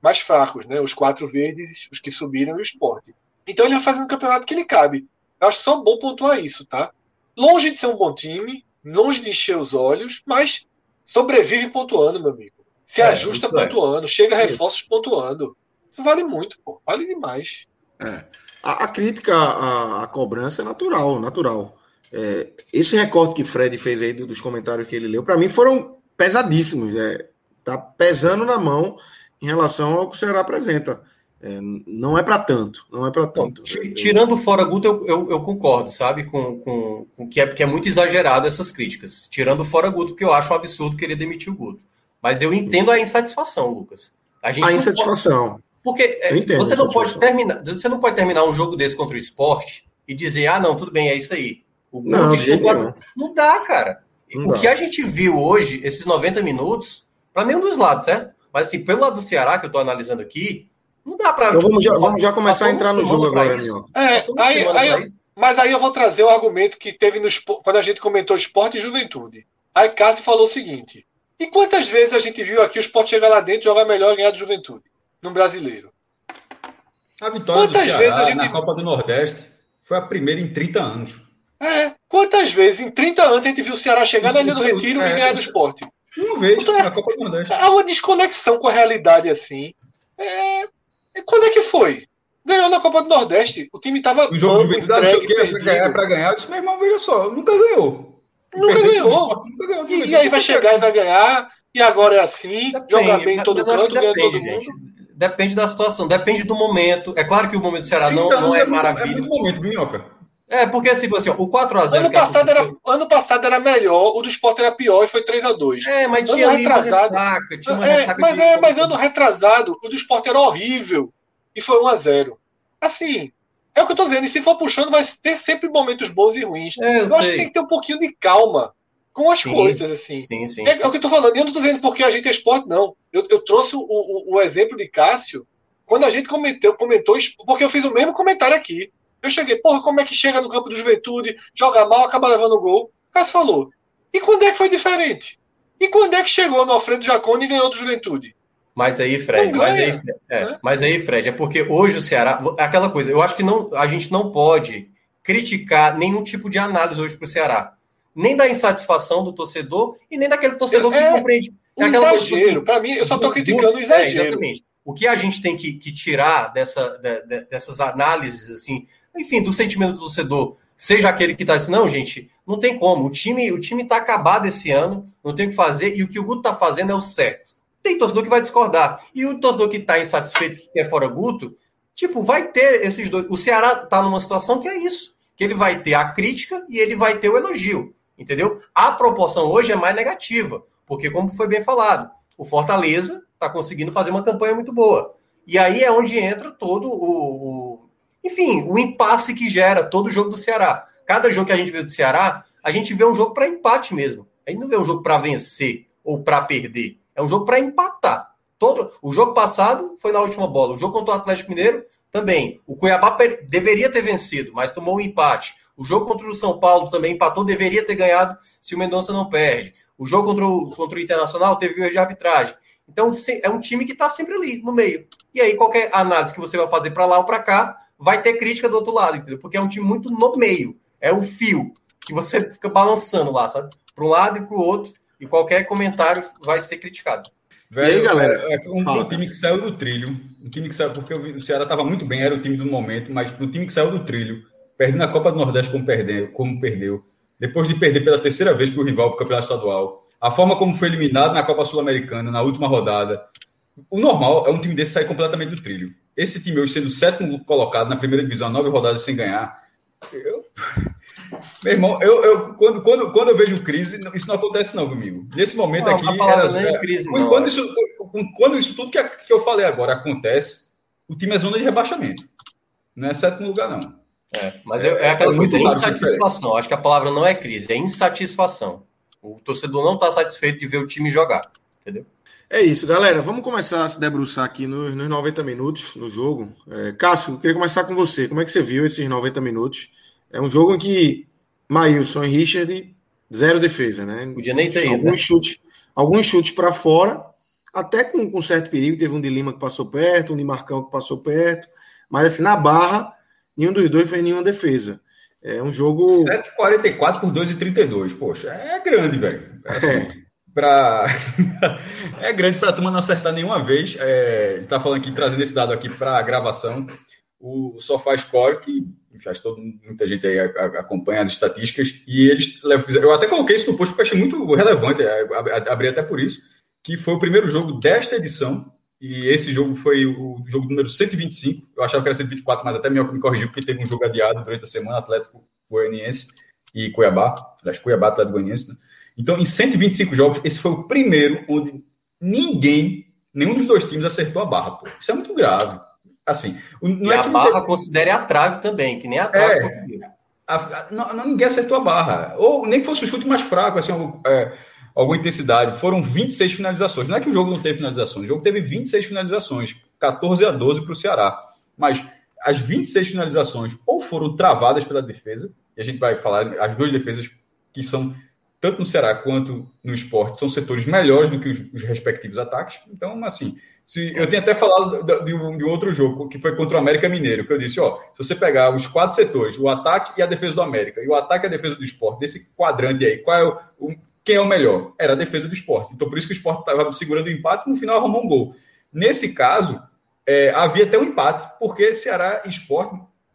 mais fracos, né? Os quatro verdes, os que subiram e o esporte. Então ele vai fazendo um campeonato que lhe cabe. Eu acho só bom pontuar isso, tá? Longe de ser um bom time, longe de encher os olhos, mas sobrevive pontuando, meu amigo. Se é, ajusta é. pontuando, é. chega reforços pontuando. Isso vale muito, pô. Vale demais. É. A, a crítica, a, a, cobrança é natural, natural. É, esse recorte que Fred fez aí dos comentários que ele leu, para mim foram pesadíssimos. É, tá pesando na mão em relação ao que o Ceará apresenta. É, não é para tanto, não é para tanto. tirando fora Guto, eu, eu, eu, concordo, sabe, com, com, com que, é, que é muito exagerado essas críticas. Tirando fora Guto, porque eu acho um absurdo querer demitir o Guto. Mas eu entendo a insatisfação, Lucas. A, a insatisfação. Pode... Porque é, você não pode terminar, você não pode terminar um jogo desse contra o esporte e dizer, ah, não, tudo bem, é isso aí. O não, não. não dá, cara. Não o dá. que a gente viu hoje, esses 90 minutos, para nenhum dos lados, certo? Mas assim, pelo lado do Ceará, que eu estou analisando aqui, não dá para. Então vamos já, vamos já começar a entrar no jogo agora, meu. É, aí, aí, mas aí eu vou trazer o argumento que teve no, quando a gente comentou esporte e juventude. Aí Cássio falou o seguinte: e quantas vezes a gente viu aqui o esporte chegar lá dentro, jogar melhor e ganhar de juventude? no brasileiro. A vitória Quantas do Ceará vezes a gente... na Copa do Nordeste foi a primeira em 30 anos. É. Quantas vezes em 30 anos a gente viu o Ceará chegar isso, na Ilha do Retiro é, e ganhar do esporte? Uma vez então, na Copa do Nordeste. Há uma desconexão com a realidade assim. É, quando é que foi? Ganhou na Copa do Nordeste. O time estava. O jogo de Juventude ganhar para ganhar. Eu disse, meu irmão, veja só, nunca ganhou. Nunca ganhou. Nunca ganhou e, e, aí vai chegar e vai ganhar. E agora é assim. Depende, joga bem em todo canto, ganha todo gente. mundo. Depende da situação, depende do momento. É claro que o momento do Ceará não, não é, é maravilha. É muito momento, Minhoca. É, porque assim, assim o 4x0. Ano, passado era, ano passado era melhor, o do Sport era pior e foi 3x2. É, mas tinha ano retrasado. Ressaca, tinha uma é, mas, é, mas ano retrasado, o do Sport era horrível e foi 1x0. Assim, é o que eu tô dizendo, e se for puxando, vai ter sempre momentos bons e ruins. É, eu, eu acho que tem que ter um pouquinho de calma com as sim, coisas, assim. Sim, sim. É, é, o que eu tô falando, e eu não tô dizendo porque a gente é esporte, não. Eu, eu trouxe o, o, o exemplo de Cássio quando a gente comentou, comentou, porque eu fiz o mesmo comentário aqui. Eu cheguei, porra, como é que chega no campo do juventude, joga mal, acaba levando o gol? O Cássio falou. E quando é que foi diferente? E quando é que chegou no Alfredo Jacone e ganhou do juventude? Mas aí, Fred, mas aí, é, né? mas aí, Fred, é porque hoje o Ceará. Aquela coisa, eu acho que não, a gente não pode criticar nenhum tipo de análise hoje para o Ceará. Nem da insatisfação do torcedor e nem daquele torcedor é, que compreende. É exagero. Assim, para mim, eu só estou criticando o é, exagero. É, exatamente. O que a gente tem que, que tirar dessa, de, de, dessas análises, assim, enfim, do sentimento do torcedor, seja aquele que está assim, não, gente, não tem como. O time o time está acabado esse ano, não tem o que fazer, e o que o Guto está fazendo é o certo. Tem torcedor que vai discordar. E o torcedor que está insatisfeito, que quer fora Guto, tipo, vai ter esses dois. O Ceará está numa situação que é isso. Que ele vai ter a crítica e ele vai ter o elogio. Entendeu? A proporção hoje é mais negativa. Porque, como foi bem falado, o Fortaleza está conseguindo fazer uma campanha muito boa. E aí é onde entra todo o, o, Enfim, o impasse que gera todo o jogo do Ceará. Cada jogo que a gente vê do Ceará, a gente vê um jogo para empate mesmo. A gente não vê um jogo para vencer ou para perder. É um jogo para empatar. Todo o jogo passado foi na última bola. O jogo contra o Atlético Mineiro também. O Cuiabá deveria ter vencido, mas tomou um empate. O jogo contra o São Paulo também empatou, deveria ter ganhado se o Mendonça não perde. O jogo contra o, contra o Internacional teve erro de arbitragem. Então é um time que está sempre ali no meio. E aí qualquer análise que você vai fazer para lá ou para cá vai ter crítica do outro lado, entendeu? Porque é um time muito no meio. É um fio que você fica balançando lá, sabe? Para um lado e para o outro e qualquer comentário vai ser criticado. Velho, aí, galera, é, é um, um, time que saiu do trilho, um time que saiu, porque o Ceará estava muito bem, era o time do momento, mas um time que saiu do trilho, perdendo a Copa do Nordeste como perdeu, como perdeu, depois de perder pela terceira vez para o rival para o campeonato estadual, a forma como foi eliminado na Copa Sul-Americana, na última rodada, o normal é um time desse sair completamente do trilho. Esse time hoje sendo o sétimo colocado na primeira divisão, nove rodadas sem ganhar, eu, meu irmão, eu, eu, quando, quando, quando eu vejo crise, isso não acontece não comigo. Nesse momento não, aqui, era, é, crise, não, quando, isso, quando isso tudo que, que eu falei agora acontece, o time é zona de rebaixamento. Não é sétimo lugar, não. É, mas é, é aquela é coisa, é insatisfação. Acho que a palavra não é crise, é insatisfação. O torcedor não está satisfeito de ver o time jogar, entendeu? É isso, galera. Vamos começar a se debruçar aqui nos, nos 90 minutos no jogo. É, Cássio, eu queria começar com você. Como é que você viu esses 90 minutos? É um jogo em que Maílson e Richard, zero defesa, né? Podia nem ter ido. Alguns né? chutes, alguns chutes para fora, até com, com certo perigo. Teve um de Lima que passou perto, um de Marcão que passou perto. Mas assim, na barra, nenhum dos dois fez nenhuma defesa. É um jogo. 7,44 por 2,32. Poxa, é grande, velho. É. Assim, é. Pra... é grande para a turma não acertar nenhuma vez. É... está falando aqui, trazendo esse dado aqui para a gravação. O Sofá Score, que que todo, muita gente aí acompanha as estatísticas, e eles eu até coloquei isso no post porque achei muito relevante, é, abri até por isso, que foi o primeiro jogo desta edição, e esse jogo foi o jogo número 125, eu achava que era 124, mas até melhor que me corrigiu, porque teve um jogo adiado durante a semana, Atlético Goianiense e Cuiabá, aliás, Cuiabá, Atlético Goianiense, né? Então, em 125 jogos, esse foi o primeiro onde ninguém, nenhum dos dois times acertou a barra, pô. Isso é muito grave assim. Não e é a barra teve... considere a trave também, que nem a trave é, conseguiu. A, a, não, não, ninguém acertou a barra. Ou nem que fosse o chute mais fraco, assim, é, alguma intensidade. Foram 26 finalizações. Não é que o jogo não teve finalizações, o jogo teve 26 finalizações, 14 a 12 para o Ceará. Mas as 26 finalizações ou foram travadas pela defesa, e a gente vai falar as duas defesas que são tanto no Ceará quanto no esporte, são setores melhores do que os, os respectivos ataques. Então, assim, se, eu tenho até falado de um, de um, outro jogo, que foi contra o América Mineiro, que eu disse, ó, se você pegar os quatro setores, o ataque e a defesa do América, e o ataque e a defesa do esporte, desse quadrante aí, qual é o, o quem é o melhor? Era a defesa do esporte. Então, por isso que o esporte estava segurando o empate e no final arrumou um gol. Nesse caso, é, havia até um empate, porque Ceará e Sport,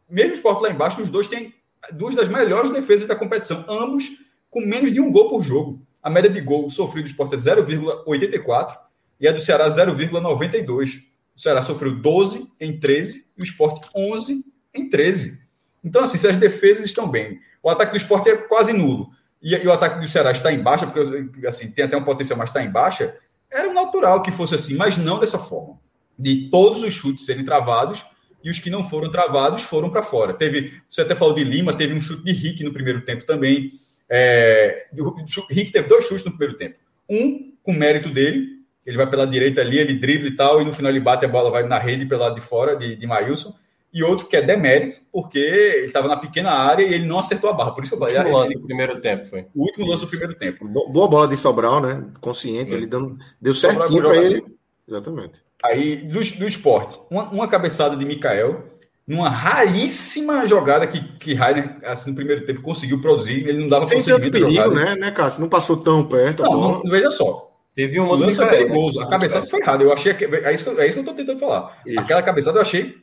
mesmo Sport lá embaixo, os dois têm duas das melhores defesas da competição, ambos com menos de um gol por jogo. A média de gol sofrido do Sport é 0,84 e a do Ceará 0,92. O Ceará sofreu 12 em 13 e o Sport 11 em 13. Então, assim, se as defesas estão bem, o ataque do Sport é quase nulo e, e o ataque do Ceará está em baixa, porque assim, tem até um potencial, mas está em baixa, era natural que fosse assim, mas não dessa forma. De todos os chutes serem travados e os que não foram travados foram para fora. Teve, você até falou de Lima, teve um chute de Rick no primeiro tempo também. É, o Rick teve dois chutes no primeiro tempo. Um com mérito dele, ele vai pela direita ali, ele dribla e tal, e no final ele bate a bola, vai na rede pelo lado de fora de, de Maílson. E outro que é demérito, porque ele estava na pequena área e ele não acertou a barra. Por isso eu falei. O último lance ele, do primeiro tempo foi. O último lance do primeiro tempo. Boa bola de Sobral, né? Consciente, ele dando, deu certinho para ele. Exatamente. Aí, do, do esporte, uma, uma cabeçada de Mikael, numa raríssima jogada que, que Rainer, assim, no primeiro tempo, conseguiu produzir. Ele não dava Sem tanto perigo, né, né, Cássio? Não passou tão perto. Não, não, veja só. Teve um lance foi perigoso. A cabeçada foi errada. Eu achei que, é isso que, é isso que eu estou tentando falar. Isso. Aquela cabeçada eu achei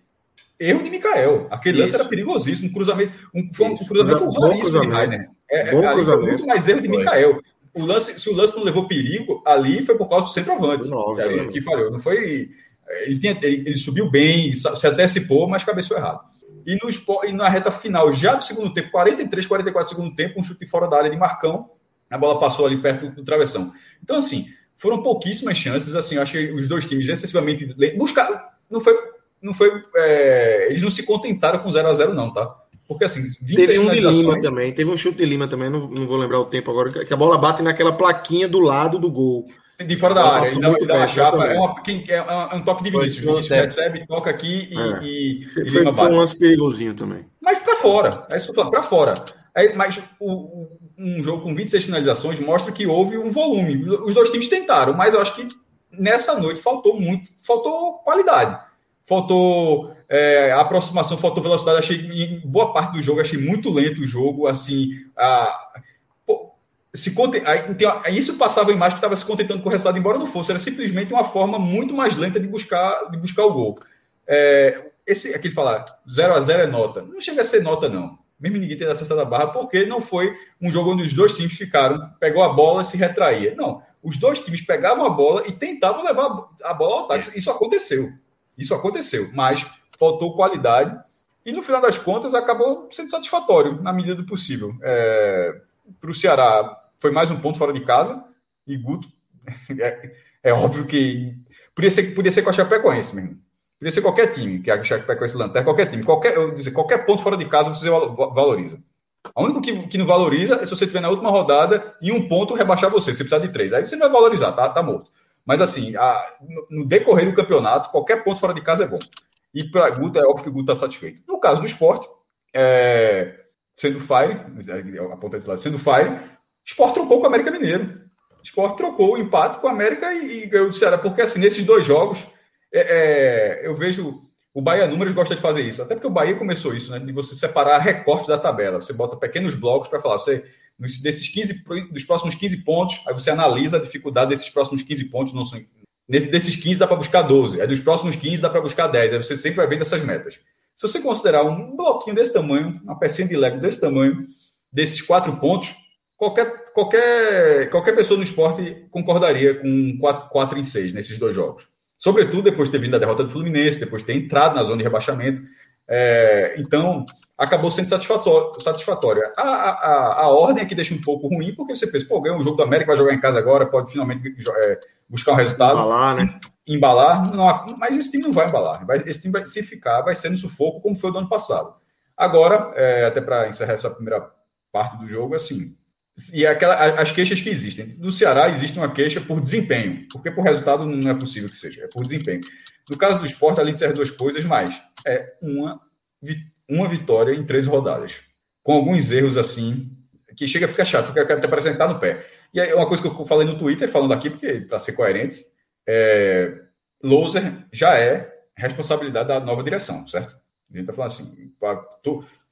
erro de Mikael. Aquele lance era perigosíssimo. Um cruzamento, um, foi um cruzamento raríssimo de Rainer. É, Bom foi muito mais erro de Mikael. O lance, se o lance não levou perigo, ali foi por causa do centroavante. Que, que falhou. Não foi. Ele, tinha, ele, ele, subiu bem, se antecipou, mas cabeceou errado. E, no, e na reta final, já do segundo tempo, 43, 44 segundo tempo, um chute fora da área de Marcão, a bola passou ali perto do, do travessão. Então, assim, foram pouquíssimas chances, assim, acho que os dois times excessivamente buscaram, não foi, não foi, é, eles não se contentaram com 0 a 0 não, tá? Porque assim, teve um de Lima também, teve um chute de Lima também, não, não vou lembrar o tempo agora, que a bola bate naquela plaquinha do lado do gol. De fora da área, uma chapa, é, uma, quem, é, é, um toque de Vinícius. Vinícius recebe, toca aqui e, é. e, foi, e foi um lance perigosinho também. Mas para fora, é isso que eu para fora. É, mas o, um jogo com 26 finalizações mostra que houve um volume. Os dois times tentaram, mas eu acho que nessa noite faltou muito, faltou qualidade. Faltou é, aproximação, faltou velocidade. Achei em boa parte do jogo, achei muito lento o jogo. Assim, a, se então, isso passava a imagem que estava se contentando com o resultado, embora não fosse, era simplesmente uma forma muito mais lenta de buscar, de buscar o gol. É, esse aquele falar 0 a 0 é nota, não chega a ser nota, não. Mesmo ninguém ter acertado a barra, porque não foi um jogo onde os dois times ficaram, pegou a bola e se retraía. Não, os dois times pegavam a bola e tentavam levar a bola ao ataque. Isso aconteceu. Isso aconteceu, mas faltou qualidade. E no final das contas acabou sendo satisfatório, na medida do possível. É, Para o Ceará, foi mais um ponto fora de casa. E Guto, é, é óbvio que podia ser, podia ser com a Chapecoense mesmo. Podia ser qualquer time que a Chapecoense lanterna, qualquer time. Qualquer, eu dizer, qualquer ponto fora de casa você valoriza. O único que, que não valoriza é se você tiver na última rodada e um ponto rebaixar você. Você precisa de três. Aí você não vai valorizar, tá, tá morto. Mas assim, a, no decorrer do campeonato, qualquer ponto fora de casa é bom. E para Guto, é óbvio que o Guto está satisfeito. No caso do esporte, é, sendo Fire, a ponta de lado, sendo Fire, Sport trocou com o América Mineiro. Sport trocou o empate com o América e, e ganhou do Ceará, porque assim, nesses dois jogos, é, é, eu vejo o Bahia Números gosta de fazer isso, até porque o Bahia começou isso, né? De você separar recorte da tabela. Você bota pequenos blocos para falar, você, desses 15, dos próximos 15 pontos, aí você analisa a dificuldade desses próximos 15 pontos. Não são, desses 15 dá para buscar 12, aí dos próximos 15 dá para buscar 10, aí você sempre vai vendo essas metas. Se você considerar um bloquinho desse tamanho, uma pecinha de Lego desse tamanho, desses quatro pontos, qualquer, qualquer, qualquer pessoa no esporte concordaria com 4, 4 em 6 nesses dois jogos. Sobretudo depois de ter vindo a derrota do Fluminense, depois de ter entrado na zona de rebaixamento. É, então, acabou sendo satisfatória. A, a, a, ordem aqui deixa um pouco ruim, porque você pensa, pô, ganhou um jogo do América, vai jogar em casa agora, pode finalmente é, buscar um resultado. Embalar, né? Embalar, não, mas esse time não vai embalar. Vai, esse time vai se ficar, vai ser no sufoco, como foi o do ano passado. Agora, é, até para encerrar essa primeira parte do jogo, assim, e aquela, as queixas que existem. No Ceará existe uma queixa por desempenho, porque por resultado não é possível que seja, é por desempenho. No caso do esporte, além de ser duas coisas, mais é uma, uma vitória em três rodadas. Com alguns erros assim, que chega a ficar chato, fica até parecendo estar no pé. E é uma coisa que eu falei no Twitter, falando aqui, porque para ser coerente, é, Loser já é responsabilidade da nova direção, certo? Gente está falando assim,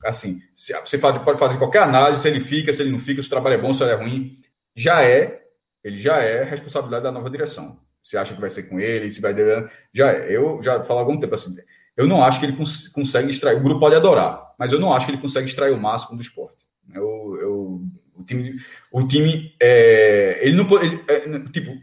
assim, você pode fazer qualquer análise, se ele fica, se ele não fica, se o trabalho é bom, se ele é ruim. Já é, ele já é responsabilidade da nova direção. Se acha que vai ser com ele, se vai. Já eu já falo há algum tempo assim. Eu não acho que ele cons consegue extrair. O grupo pode adorar, mas eu não acho que ele consegue extrair o máximo do esporte. Eu, eu, o time, o time é, ele não ele, é, tipo,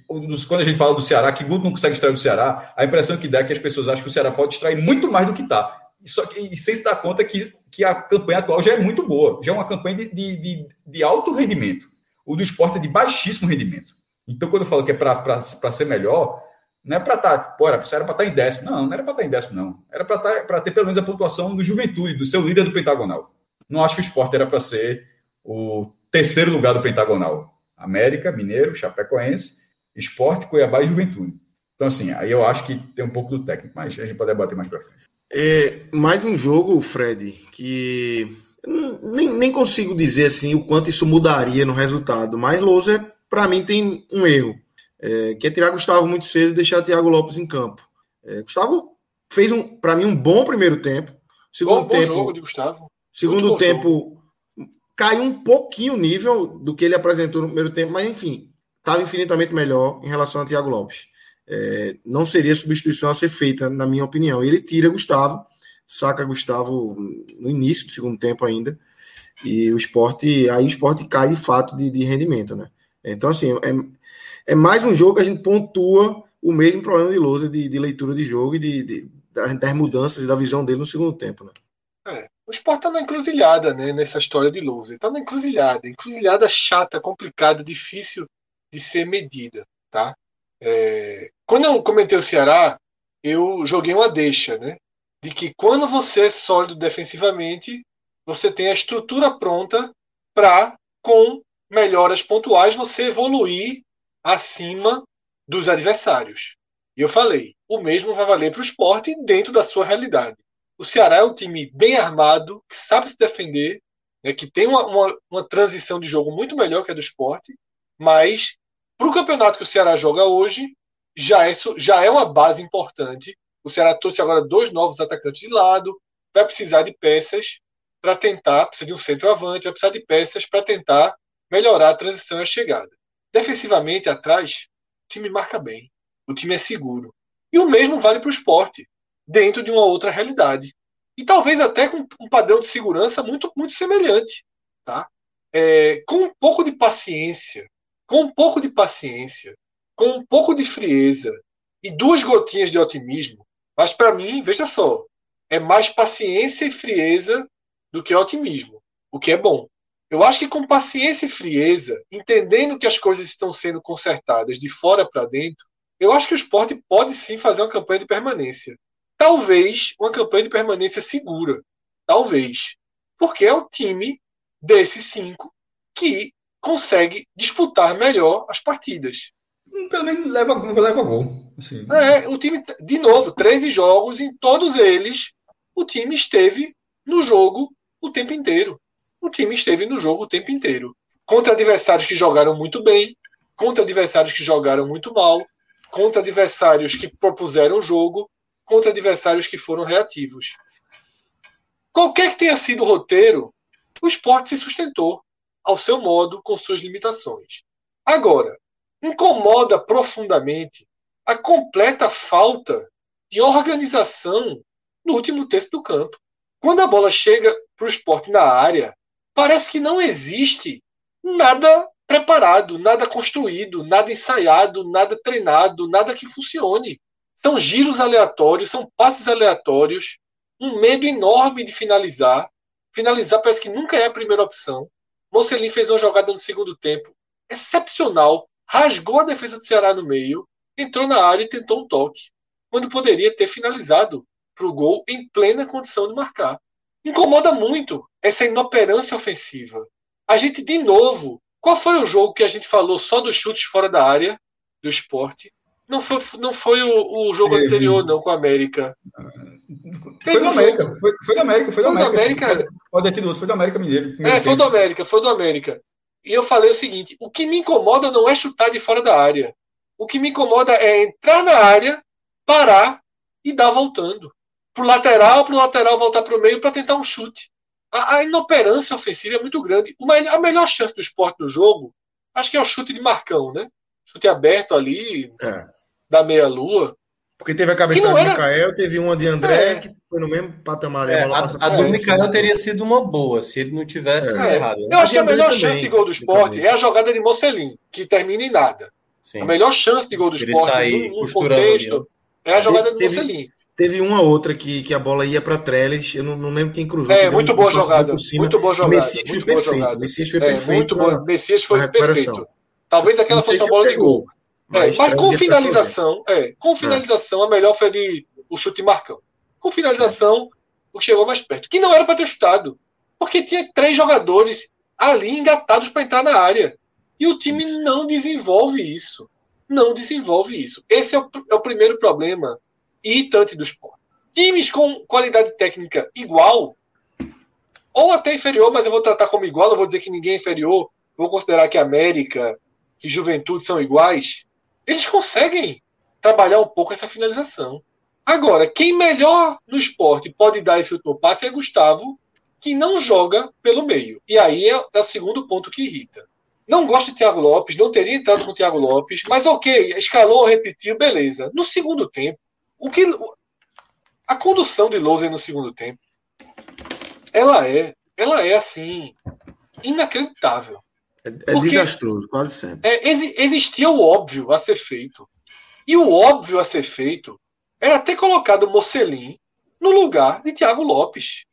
quando a gente fala do Ceará, que Guto não consegue extrair do Ceará, a impressão que dá é que as pessoas acham que o Ceará pode extrair muito mais do que está. Só que e sem se dar conta que, que a campanha atual já é muito boa, já é uma campanha de, de, de, de alto rendimento. O do esporte é de baixíssimo rendimento. Então, quando eu falo que é para ser melhor, não é para estar, tá, pô, era, para estar tá em décimo. Não, não era para estar tá em décimo, não. Era para ter pelo menos a pontuação do Juventude, do seu líder do Pentagonal. Não acho que o esporte era para ser o terceiro lugar do Pentagonal. América, Mineiro, Chapecoense, Esporte, Cuiabá e Juventude. Então, assim, aí eu acho que tem um pouco do técnico, mas a gente pode debater mais para frente. É, mais um jogo, Fred, que nem, nem consigo dizer assim o quanto isso mudaria no resultado, mas Louser, para mim, tem um erro é, que é tirar Gustavo muito cedo e deixar Thiago Lopes em campo. É, Gustavo fez, um, para mim, um bom primeiro tempo. Segundo bom, tempo, bom jogo de Gustavo. Segundo tempo, jogo. caiu um pouquinho o nível do que ele apresentou no primeiro tempo, mas enfim, estava infinitamente melhor em relação a Thiago Lopes. É, não seria substituição a ser feita, na minha opinião. Ele tira Gustavo, saca Gustavo no início do segundo tempo ainda, e o esporte, aí o esporte cai de fato de, de rendimento, né? Então, assim, é, é mais um jogo que a gente pontua o mesmo problema de Lousa de, de leitura de jogo e de, de, das mudanças e da visão dele no segundo tempo. Né? É, o esporte está na encruzilhada né, nessa história de Lousa. Está na encruzilhada. Encruzilhada chata, complicada, difícil de ser medida. Tá? É, quando eu comentei o Ceará, eu joguei uma deixa, né? De que quando você é sólido defensivamente, você tem a estrutura pronta para, com melhoras pontuais, você evoluir acima dos adversários. E eu falei, o mesmo vai valer para o esporte dentro da sua realidade. O Ceará é um time bem armado, que sabe se defender, né, que tem uma, uma, uma transição de jogo muito melhor que a do esporte, mas para o campeonato que o Ceará joga hoje, já é, já é uma base importante. O Ceará trouxe agora dois novos atacantes de lado, vai precisar de peças para tentar, precisa de um centroavante, vai precisar de peças para tentar melhorar a transição e a chegada. Defensivamente, atrás, o time marca bem. O time é seguro. E o mesmo vale para o esporte, dentro de uma outra realidade. E talvez até com um padrão de segurança muito, muito semelhante. Tá? É, com um pouco de paciência, com um pouco de paciência, com um pouco de frieza e duas gotinhas de otimismo, mas para mim, veja só, é mais paciência e frieza do que otimismo, o que é bom. Eu acho que com paciência e frieza, entendendo que as coisas estão sendo consertadas de fora para dentro, eu acho que o esporte pode sim fazer uma campanha de permanência. Talvez uma campanha de permanência segura. Talvez. Porque é o time desses cinco que consegue disputar melhor as partidas. Pelo menos leva, leva gol. Assim. É, o time, de novo, 13 jogos, em todos eles, o time esteve no jogo o tempo inteiro o time esteve no jogo o tempo inteiro. Contra adversários que jogaram muito bem, contra adversários que jogaram muito mal, contra adversários que propuseram o jogo, contra adversários que foram reativos. Qualquer que tenha sido o roteiro, o esporte se sustentou, ao seu modo, com suas limitações. Agora, incomoda profundamente a completa falta de organização no último terço do campo. Quando a bola chega para o esporte na área, parece que não existe nada preparado, nada construído, nada ensaiado, nada treinado, nada que funcione. São giros aleatórios, são passes aleatórios, um medo enorme de finalizar. Finalizar parece que nunca é a primeira opção. Mocelin fez uma jogada no segundo tempo excepcional, rasgou a defesa do Ceará no meio, entrou na área e tentou um toque, quando poderia ter finalizado para o gol em plena condição de marcar. Incomoda muito essa inoperância ofensiva. A gente, de novo, qual foi o jogo que a gente falou só dos chutes fora da área do esporte? Não foi, não foi o, o jogo Teve. anterior, não, com a América. foi do América, foi, foi do América, foi do América. América. Pode, pode ter outro, foi do América Mineiro. É, foi do América, foi do América. E eu falei o seguinte: o que me incomoda não é chutar de fora da área. O que me incomoda é entrar na área, parar e dar voltando pro lateral, pro lateral voltar pro meio para tentar um chute. A, a, inoperância ofensiva é muito grande. Uma, a melhor chance do esporte no jogo, acho que é o chute de Marcão, né? Chute aberto ali. É. da meia-lua. Porque teve a cabeça do era... Mikael, teve uma de André, é. que foi no mesmo patamar. É, a, a do Mikael teria sido uma boa, se ele não tivesse é. errado. Eu acho que a melhor chance também, de gol do esporte é a jogada de Mocelin, que termina em nada. Sim. A melhor chance de gol do esporte no, no contexto é a jogada de Mocelin. Teve uma outra que, que a bola ia para Trellis, eu não, não, lembro quem cruzou. É, muito boa jogada. Muito boa jogada. Messias foi perfeito. Messias foi perfeito. Muito bom. Messias foi perfeito. Talvez aquela fosse a bola de gol. Mas, é, mas com finalização, é, com finalização, é. a melhor foi de o chute marcão. Com finalização, o que chegou mais perto. Que não era para ter chutado. Porque tinha três jogadores ali engatados para entrar na área. E o time isso. não desenvolve isso. Não desenvolve isso. Esse é o, é o primeiro problema irritante do esporte. Times com qualidade técnica igual, ou até inferior, mas eu vou tratar como igual, não vou dizer que ninguém é inferior, vou considerar que América, que Juventude são iguais, eles conseguem trabalhar um pouco essa finalização. Agora, quem melhor no esporte pode dar esse último passe é Gustavo, que não joga pelo meio. E aí é, é o segundo ponto que irrita. Não gosto de Thiago Lopes, não teria entrado com o Thiago Lopes, mas ok, escalou, repetiu, beleza. No segundo tempo, o que a condução de Louser no segundo tempo, ela é, ela é assim inacreditável. É, é desastroso, quase sempre. É, ex, existia o óbvio a ser feito. E o óbvio a ser feito era ter colocado o Mocelin no lugar de Thiago Lopes.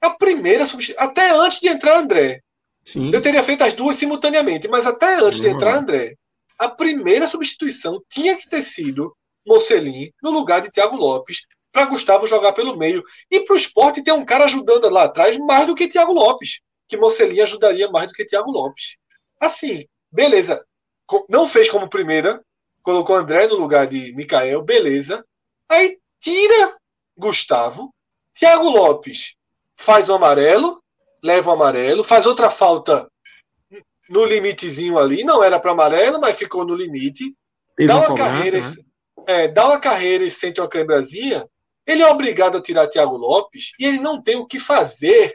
A primeira substituição. Até antes de entrar André. Sim. Eu teria feito as duas simultaneamente, mas até antes uhum. de entrar André. A primeira substituição tinha que ter sido Mocelin no lugar de Thiago Lopes para Gustavo jogar pelo meio. E para o esporte ter um cara ajudando lá atrás mais do que Thiago Lopes que Mocelin ajudaria mais do que Thiago Lopes. Assim, beleza. Não fez como primeira, colocou André no lugar de Mikael, beleza. Aí tira Gustavo, Thiago Lopes faz o amarelo, leva o amarelo, faz outra falta no limitezinho ali, não era para amarelo, mas ficou no limite. dá uma, carreira, né? é, dá uma carreira e sente uma câmerazinha. Ele é obrigado a tirar Thiago Lopes e ele não tem o que fazer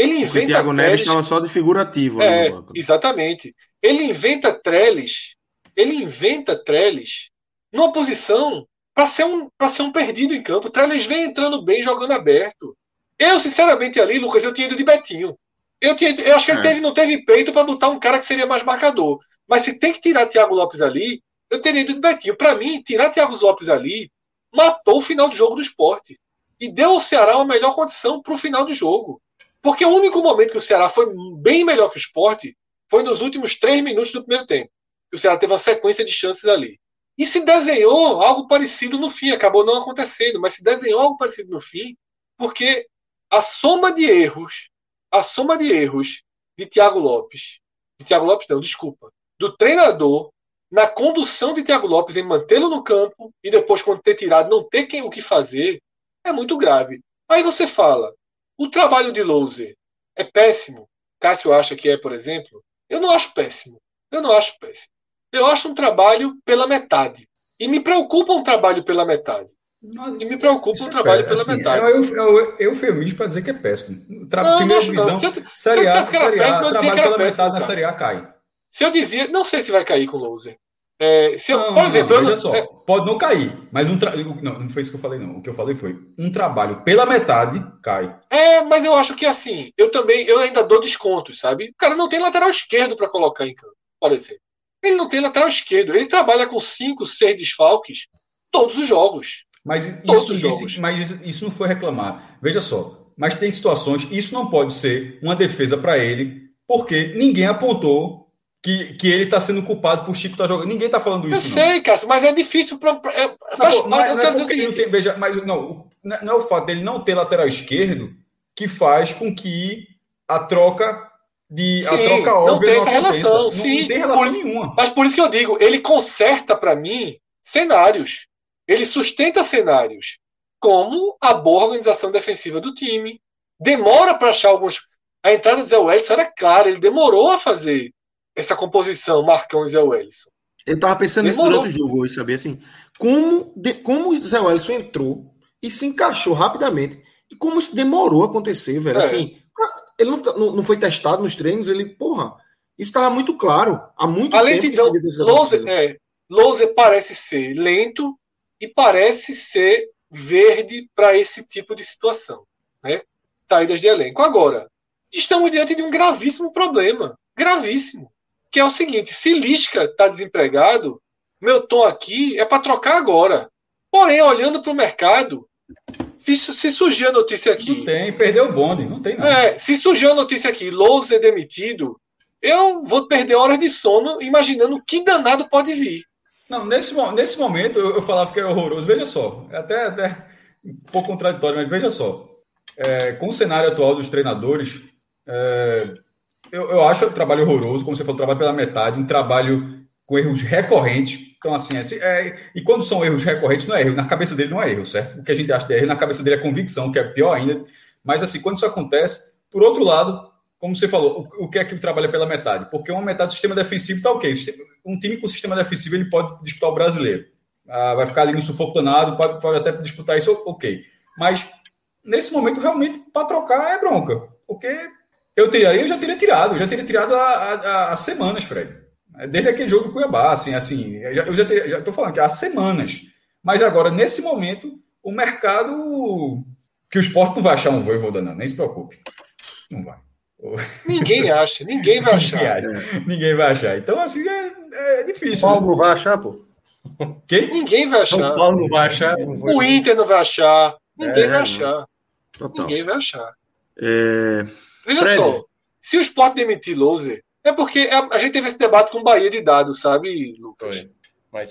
ele inventa. O Thiago Neves estava só de figurativo. É, exatamente. Ele inventa Trellis. Ele inventa Trellis numa posição para ser, um, ser um perdido em campo. Trellis vem entrando bem, jogando aberto. Eu, sinceramente, ali, Lucas, eu tinha ido de Betinho. Eu, tinha, eu acho que ele é. teve, não teve peito para botar um cara que seria mais marcador. Mas se tem que tirar Thiago Lopes ali, eu teria ido de Betinho. Para mim, tirar Thiago Lopes ali matou o final de jogo do esporte. E deu ao Ceará uma melhor condição para o final do jogo. Porque o único momento que o Ceará foi bem melhor que o esporte foi nos últimos três minutos do primeiro tempo. O Ceará teve uma sequência de chances ali. E se desenhou algo parecido no fim, acabou não acontecendo, mas se desenhou algo parecido no fim, porque a soma de erros, a soma de erros de Thiago Lopes, de Thiago Lopes não, desculpa, do treinador na condução de Thiago Lopes em mantê-lo no campo e depois quando ter tirado não ter quem, o que fazer, é muito grave. Aí você fala, o trabalho de Louser é péssimo. Cássio acha que é, por exemplo. Eu não acho péssimo. Eu não acho péssimo. Eu acho um trabalho pela metade. E me preocupa um trabalho pela metade. E me preocupa um é trabalho é, pela assim, metade. É, eu, eufemismo para dizer que é péssimo. Tra não, primeira não, divisão. Série A, série A, trabalho pela metade na Série A cai. Se eu dizia, não sei se vai cair com o Louser. É, se eu, não, por exemplo, não, eu, só, é, pode não cair, mas um tra... não, não foi isso que eu falei, não. O que eu falei foi um trabalho pela metade cai. É, mas eu acho que assim, eu também, eu ainda dou descontos, sabe? O cara não tem lateral esquerdo para colocar em campo, por exemplo. Ele não tem lateral esquerdo, ele trabalha com cinco, seis desfalques todos os jogos. Mas isso, isso, mas isso não foi reclamar. Veja só, mas tem situações, isso não pode ser uma defesa para ele, porque ninguém apontou que, que ele está sendo culpado por Chico estar tá jogando. Ninguém está falando isso. Eu sei, Cássio, mas é difícil. É, não, não, é, não, é ele não tem, veja, mas não, não é o fato dele não ter lateral esquerdo que faz com que a troca de sim, a troca óbvia não tem essa relação, não, sim, não tem relação por, nenhuma. Mas por isso que eu digo, ele conserta para mim cenários. Ele sustenta cenários como a boa organização defensiva do time. Demora para achar alguns. A entrada do Zé Wellington era clara, ele demorou a fazer essa composição Marcão e Zé Wellison. Eu tava pensando nisso durante o jogo hoje, sabia? Assim, como, de, como o Zé Wellison entrou e se encaixou rapidamente e como isso demorou a acontecer, velho. É. Assim, ele não, tá, não, não, foi testado nos treinos, ele, porra, isso estava muito claro. Há muito Além tempo de, então, Louser, é, Louser parece ser lento e parece ser verde para esse tipo de situação. Né? Saídas de elenco. Agora, estamos diante de um gravíssimo problema. Gravíssimo. Que é o seguinte: se Lisca está desempregado, meu tom aqui é para trocar agora. Porém, olhando para o mercado, se, se surgir a notícia aqui. Não tem, perdeu o bonde, não tem nada. É, se surgir a notícia aqui, Louser demitido, eu vou perder horas de sono imaginando que danado pode vir. Não, nesse, nesse momento eu, eu falava que era horroroso. Veja só, é até, até um pouco contraditório, mas veja só. É, com o cenário atual dos treinadores, é, eu, eu acho o trabalho horroroso, como você falou, trabalho pela metade, um trabalho com erros recorrentes. Então, assim, é, é, e quando são erros recorrentes, não é erro, na cabeça dele não é erro, certo? O que a gente acha de erro, na cabeça dele é convicção, que é pior ainda. Mas, assim, quando isso acontece, por outro lado, como você falou, o, o que é que trabalha pela metade? Porque uma metade do sistema defensivo está ok. Um time com sistema defensivo ele pode disputar o brasileiro. Ah, vai ficar ali no sufoco danado, pode, pode até disputar isso, ok. Mas nesse momento, realmente, para trocar é bronca. Porque eu teria, eu já teria tirado, já teria tirado há, há, semanas, Fred. Desde aquele jogo do Cuiabá, assim, assim, eu já, eu já teria, já estou falando que há semanas. Mas agora, nesse momento, o mercado. Que o esporte não vai achar um voivoda, não, nem se preocupe. Não vai. Ninguém acha, ninguém vai achar. ninguém, acha. ninguém vai achar. Então, assim, é, é difícil. São Paulo né? não vai achar, pô. Quem? Ninguém vai achar. São Paulo não vai achar. O Inter não vai achar. Ninguém é, vai achar. Total. Ninguém vai achar. É... Veja Fred. só, se o Sport demitir Loser, é porque a, gente teve esse debate com o Bahia de dados, sabe, Lucas?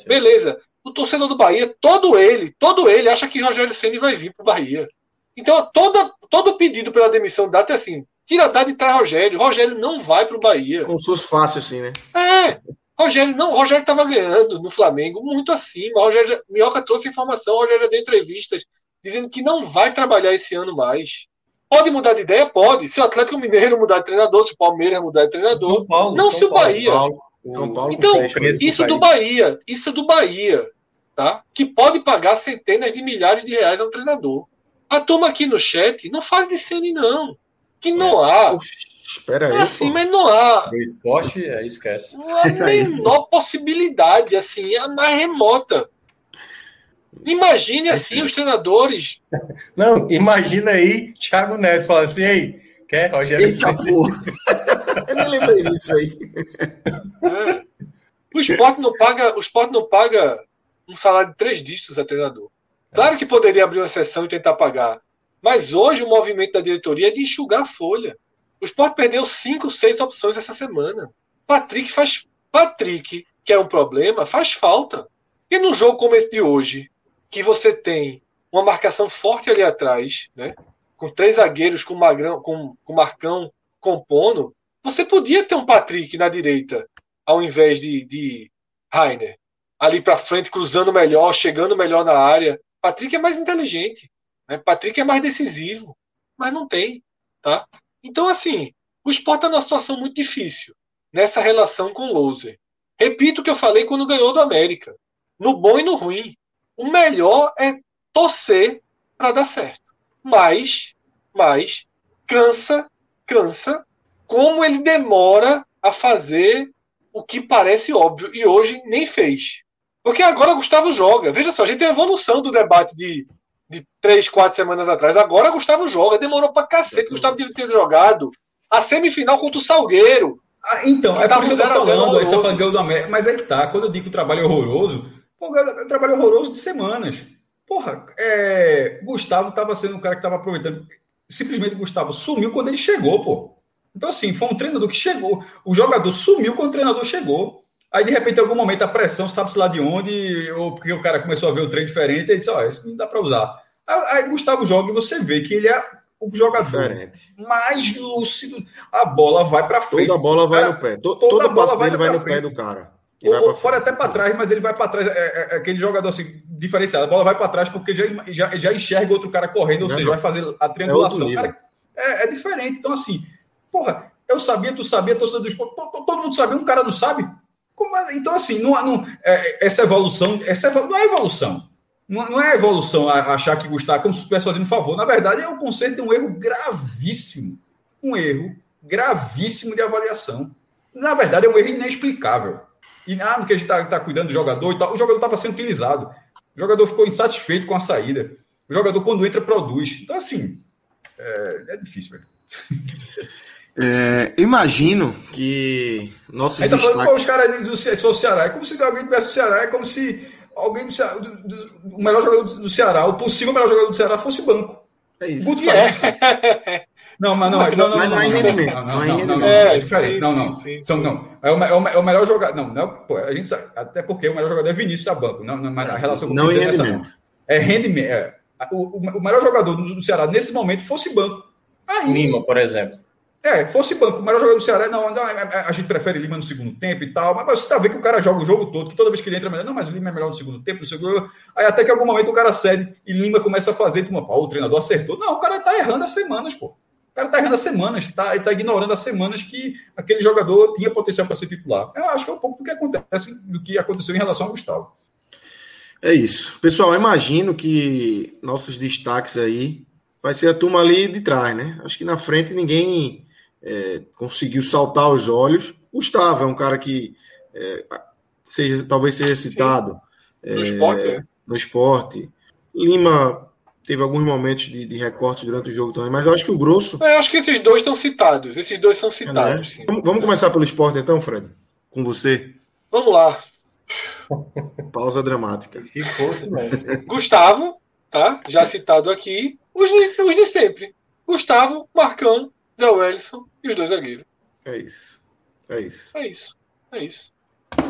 Beleza. O torcedor do Bahia, todo ele, todo ele acha que Rogério Ceni vai vir para o Bahia. Então, toda, todo pedido pela demissão do Data é assim: tira Dado e traz Rogério. Rogério não vai para o Bahia. Se fosse fácil assim, né? É. Rogério não, Rogério estava ganhando no Flamengo muito acima. Rogério, Minhoca trouxe informação, Rogério já deu entrevistas dizendo que não vai trabalhar esse ano mais. Pode mudar de ideia? Pode. Se o Atlético Mineiro mudar de treinador, se o Palmeiras mudar de treinador. São Paulo, não São se o Bahia. Paulo, São Paulo então, isso do Bahia, isso do Bahia, tá? Que pode pagar centenas de milhares de reais ao treinador. A turma aqui no chat não fala de Ceni não. Que não é. há. espera aí. É assim, pô. mas não há. O esporte, é, esquece. Não há a menor possibilidade, assim, a mais remota. Imagine assim os treinadores. Não, imagina aí Thiago Neves falando assim, ei, quer Rogério Eita, porra. Eu nem lembrei disso aí. É. O esporte não paga, o esporte não paga um salário de três dígitos a treinador. Claro que poderia abrir uma sessão e tentar pagar. Mas hoje o movimento da diretoria é de enxugar a folha. O esporte perdeu cinco, seis opções essa semana. Patrick faz. Patrick, que é um problema, faz falta. E num jogo como esse de hoje, que você tem uma marcação forte ali atrás, né? com três zagueiros, com, Magrão, com, com Marcão compondo, você podia ter um Patrick na direita, ao invés de, de Rainer. Ali para frente, cruzando melhor, chegando melhor na área. Patrick é mais inteligente. Né? Patrick é mais decisivo. Mas não tem. Tá? Então, assim, o Sport está numa situação muito difícil nessa relação com o Loser. Repito o que eu falei quando ganhou do América. No bom e no ruim o melhor é torcer para dar certo. Mas, mas cansa, cansa como ele demora a fazer o que parece óbvio e hoje nem fez. Porque agora Gustavo joga. Veja só, a gente tem a evolução do debate de, de três, quatro semanas atrás. Agora Gustavo joga. Demorou pra cacete. Gustavo devia ter jogado a semifinal contra o Salgueiro. Ah, então, é por isso que eu tô falando, esse é do América. Mas é que tá, quando eu digo que o trabalho é horroroso, Pô, trabalho horroroso de semanas. Porra, é, Gustavo estava sendo um cara que estava aproveitando. Simplesmente Gustavo sumiu quando ele chegou, pô. Então, assim, foi um treinador que chegou. O jogador sumiu quando o treinador chegou. Aí, de repente, em algum momento, a pressão, sabe-se lá de onde, ou porque o cara começou a ver o treino diferente, e disse: Ó, oh, isso não dá para usar. Aí, aí, Gustavo joga e você vê que ele é o jogador diferente. mais lúcido. A bola vai para frente. Toda a bola vai cara, no pé. Toda, toda a bola vai, vai no pé do cara. Ou, fora até para trás, mas ele vai para trás. É, é, é, aquele jogador assim, diferenciado. A bola vai para trás porque já, já, já enxerga outro cara correndo, ou não, seja, vai fazer a triangulação. É, cara, é, é, diferente. Então, assim, porra, eu sabia, tu sabia, torcedor do esporte, todo, mundo sabia, um cara não sabe. Como, então, assim, não, não, é, essa evolução, essa não é evolução. Não, não é evolução achar que Gustavo como se estivesse fazendo um favor. Na verdade, é o conceito de um erro gravíssimo. Um erro gravíssimo de avaliação. Na verdade, é um erro inexplicável E ah, porque a gente está tá cuidando do jogador e tal. O jogador estava sendo utilizado. O jogador ficou insatisfeito com a saída. O jogador, quando entra, produz. Então, assim, é, é difícil, velho. É, imagino que nossos Aí tá destaques... falando, os caras do Se- se for o Ceará, é como se alguém tivesse o Ceará, é como se alguém do Ceará, do- do- o melhor jogador do- Ceará, o possível melhor jogador do Ceará fosse banco. É isso. Guto é. Não, mas não, não, não, não, Mas não é não, rendimento, não, não é não, não, rendimento. não, É, é diferente. Não, não. São, não. É o, é o é o melhor jogador. Não, não, pô, a gente sabe, até porque o melhor jogador é Vinícius da banco. Não, não, mas a relação com o Não é essa, não. rendimento. É rendimento. é. O, o, o melhor jogador do, Ceará nesse momento fosse banco. Aí, Lima, por exemplo. é, fosse banco, o melhor jogador do Ceará, não, não, a, a- a gente prefere Lima no segundo tempo e tal, mas, mas você tá vendo que o cara joga o jogo todo, que toda vez que ele entra, melhor, não, mas Lima é melhor no segundo tempo, no segundo, aí até que em algum momento o cara cede e Lima começa a fazer, uma, pô, o treinador acertou. Não, o cara tá errando há semanas, pô. O cara tá errando há semanas, tá, ele tá ignorando há semanas que aquele jogador tinha potencial para ser titular. Eu acho que é um pouco do que acontece, do que aconteceu em relação ao Gustavo. É isso. Pessoal, eu imagino que nossos destaques aí vai ser a turma ali de trás, né? Acho que na frente ninguém é, conseguiu saltar os olhos. Gustavo é um cara que é, seja, talvez seja citado No esporte, é. no esporte. Lima teve alguns momentos de, de recortes durante o jogo também, mas eu acho que o grosso. Eu acho que esses dois estão citados. Esses dois são né? citados, sim. Vamos, vamos começar pelo esporte então, Fred? Com você. Vamos lá. Pausa dramática. Ficou mesmo. Gustavo, tá? Já citado aqui. Os de, os de sempre. Gustavo, Marcão, Zé Wellison e os dois zagueiros. É isso. É isso. É isso. É isso.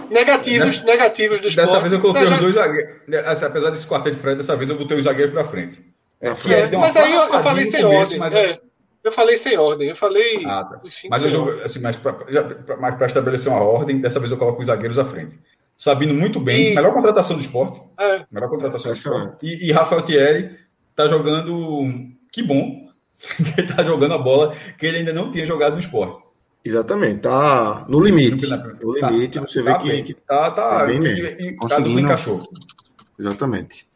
Negativos, Dessa- negativos do esporte. Dessa vez eu coloquei já- os dois zagueiros. Apesar desse quarteto de Fred, dessa vez eu botei os zagueiros para frente. Deu uma mas aí eu, eu falei sem começo, ordem. mas- é. Eu falei sem ordem. Eu falei Ah, tá. Mas eu jogo, assim, mas para estabelecer uma ordem, dessa vez eu coloco os zagueiros à frente. Sabino muito bem, E- melhor contratação do esporte. É, Melhor contratação do esporte. E, e Rafael Thierry tá jogando. Que bom que ele tá jogando a bola que ele ainda não tinha jogado no esporte. Exatamente, tá no limite. Tá, No limite, você vê tá que, que- Tá, tá. tá bem e, mesmo. e, e, Conseguindo. encaixou. Exatamente.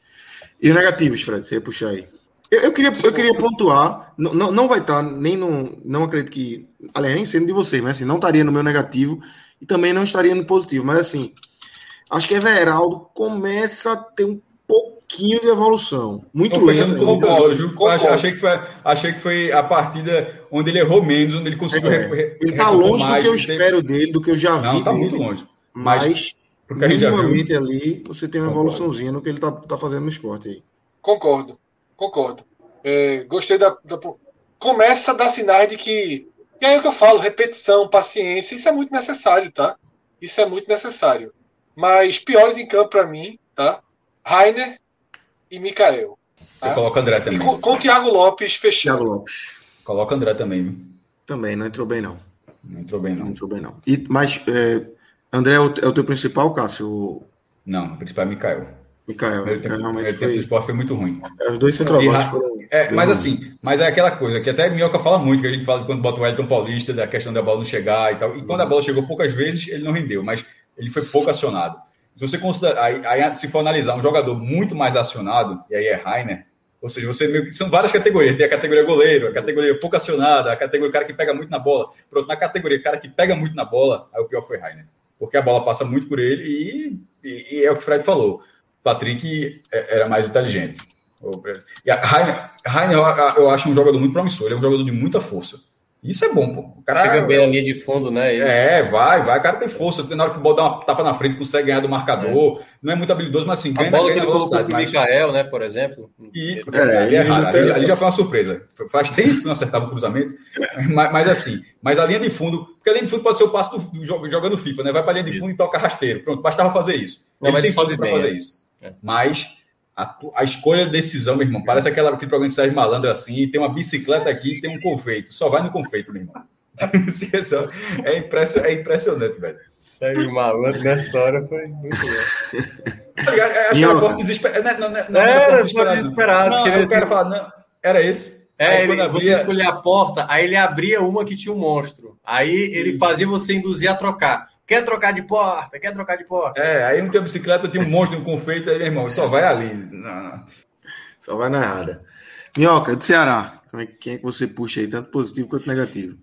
E os negativos, Fred, você ia puxar aí. Eu, eu queria, eu queria pontuar, não, não, não vai estar nem no. Não acredito que. Aliás, nem sendo de vocês, mas assim, não estaria no meu negativo e também não estaria no positivo. Mas assim, acho que Everaldo começa a ter um pouquinho de evolução. Muito Tô fechando lento com viu? Achei que, foi, achei que foi a partida onde ele errou menos, onde ele conseguiu. É, Ele tá recompor longe do mais, que eu teve- espero dele, do que eu já vi Não, tá dele. muito longe. Mas, Porque a gente já viu. minimamente ali, você tem uma Concordo. evoluçãozinha no que ele tá, tá fazendo no esporte aí. concordo. Concordo. É, gostei da, da- Começa a dar sinais de que. E aí é o que eu falo, repetição, paciência, isso é muito necessário, tá? Isso é muito necessário. Mas piores em campo para mim, tá? Rainer e Mikael. Eu Tá? coloco o André E também. com, com o Thiago Lopes Thiago fechando. Lopes. Coloca o André também? Também, não entrou bem, não. Não entrou bem, Não não. entrou bem, não. E, mas, é, André é o, é o teu principal, Cássio? Não, o principal é Mikael. Mikael. Primeiro Mikael tempo, o realmente tempo do foi. esporte foi muito ruim. Os dois centroavantes foram. É, mas assim, mas é aquela coisa que até Minhoca fala muito, que a gente fala quando bota o Wellington Paulista, da questão da bola não chegar e tal. E quando a bola chegou poucas vezes, ele não rendeu, mas ele foi pouco acionado. Se você considera, aí, aí se for analisar um jogador muito mais acionado, e aí é Rainer, ou seja, você meio que são várias categorias. Tem a categoria goleiro, a categoria pouco acionada, a categoria cara que pega muito na bola. Pronto, na categoria cara que pega muito na bola, aí o pior foi Rainer. Porque a bola passa muito por ele e, e- e é o que o Fred falou. Patrick é- era mais inteligente. E a Rainer, Rainer eu- acho um jogador muito promissor, ele é um jogador de muita força. Isso é bom, pô. O cara Chega bem na linha de fundo, né? Ele- é, vai, vai. O cara tem força. Na hora que botar uma tapa na frente, consegue ganhar do marcador. Não é muito habilidoso, mas assim, A ganha, bola que ganha ele na colocou velocidade. com o. Mikael, né, por exemplo. E, É, é, ali é ele raro. Ali, ali já foi uma surpresa. Faz tempo que não acertava o cruzamento. Mas, mas assim, mas a linha de fundo, porque a linha de fundo pode ser o passo do, do jogo- jogando FIFA, né? Vai para a linha de fundo e toca rasteiro. Pronto, bastava fazer isso. Não, ele mas tem ele bem, fazer é. isso. É. Mas a, a escolha, a decisão, meu irmão, parece aquela, aquele programa de Sérgio Malandro assim, tem uma bicicleta aqui e tem um confeito. Só vai no confeito, meu irmão. é, impression, é impressionante, velho. Sérgio Malandro nessa hora foi muito bom. Tá? É, Acho que era porta desesperada. Não, não, não, não, Era, porta desesperada, Não, queria eu quero falar, não, era esse. É, Aí, ele, quando você escolhia a porta, aí ele abria uma que tinha um monstro. Aí ele fazia você induzir a trocar. Quer trocar de porta? Quer trocar de porta? É, aí não tem bicicleta, tem um monstro, um confeito, aí, meu irmão, só vai ali. Não, não. Só vai na errada. Minhoca, do Ceará. Como é, que- quem é que você puxa aí, tanto positivo quanto negativo?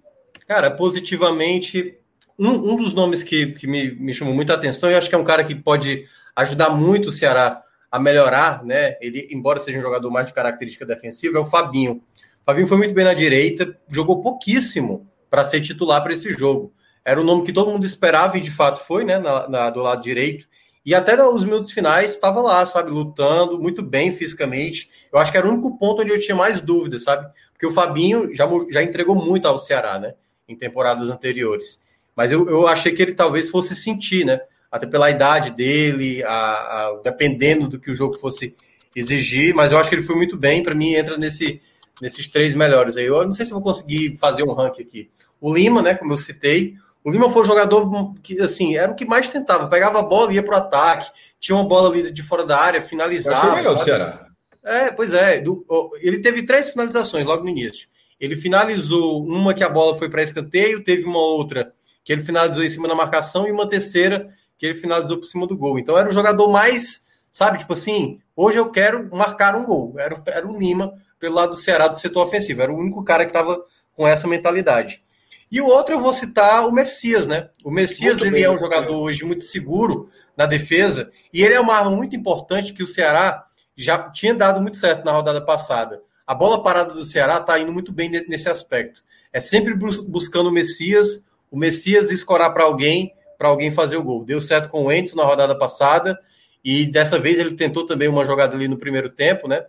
Cara, positivamente, um, um dos nomes que, que me, me chamou muita atenção, e acho que é um cara que pode ajudar muito o Ceará a melhorar, né? Ele, embora seja um jogador mais de característica defensiva, é o Fabinho. O Fabinho foi muito bem na direita, jogou pouquíssimo para ser titular para esse jogo. Era o nome que todo mundo esperava e de fato foi, né? Na, na, do lado direito. E até nos minutos finais estava lá, sabe, lutando muito bem fisicamente. Eu acho que era o único ponto onde eu tinha mais dúvidas, sabe? Porque o Fabinho já, já entregou muito ao Ceará, né? Em temporadas anteriores. Mas eu, eu achei que ele talvez fosse sentir, né? Até pela idade dele, a, a, dependendo do que o jogo fosse exigir. Mas eu acho que ele foi muito bem. Para mim, entra nesse, nesses três melhores aí. Eu não sei se vou conseguir fazer um ranking aqui. O Lima, né? Como eu citei. O Lima foi um jogador que, assim, era o que mais tentava. Pegava a bola, ia para o ataque, tinha uma bola ali de fora da área, finalizava. Foi melhor do Ceará. É, pois é. Do, ele teve três finalizações logo no início. Ele finalizou uma que a bola foi para escanteio, teve uma outra que ele finalizou em cima da marcação e uma terceira que ele finalizou por cima do gol. Então era o jogador mais, sabe, tipo assim, hoje eu quero marcar um gol. Era, era o Lima pelo lado do Ceará do setor ofensivo. Era o único cara que estava com essa mentalidade. E o outro eu vou citar o Messias, né? O Messias muito ele bem, é um jogador é. hoje muito seguro na defesa e ele é uma arma muito importante que o Ceará já tinha dado muito certo na rodada passada. A bola parada do Ceará está indo muito bem nesse aspecto. É sempre buscando o Messias, o Messias escorar para alguém, para alguém fazer o gol. Deu certo com o Entes na rodada passada e dessa vez ele tentou também uma jogada ali no primeiro tempo, né?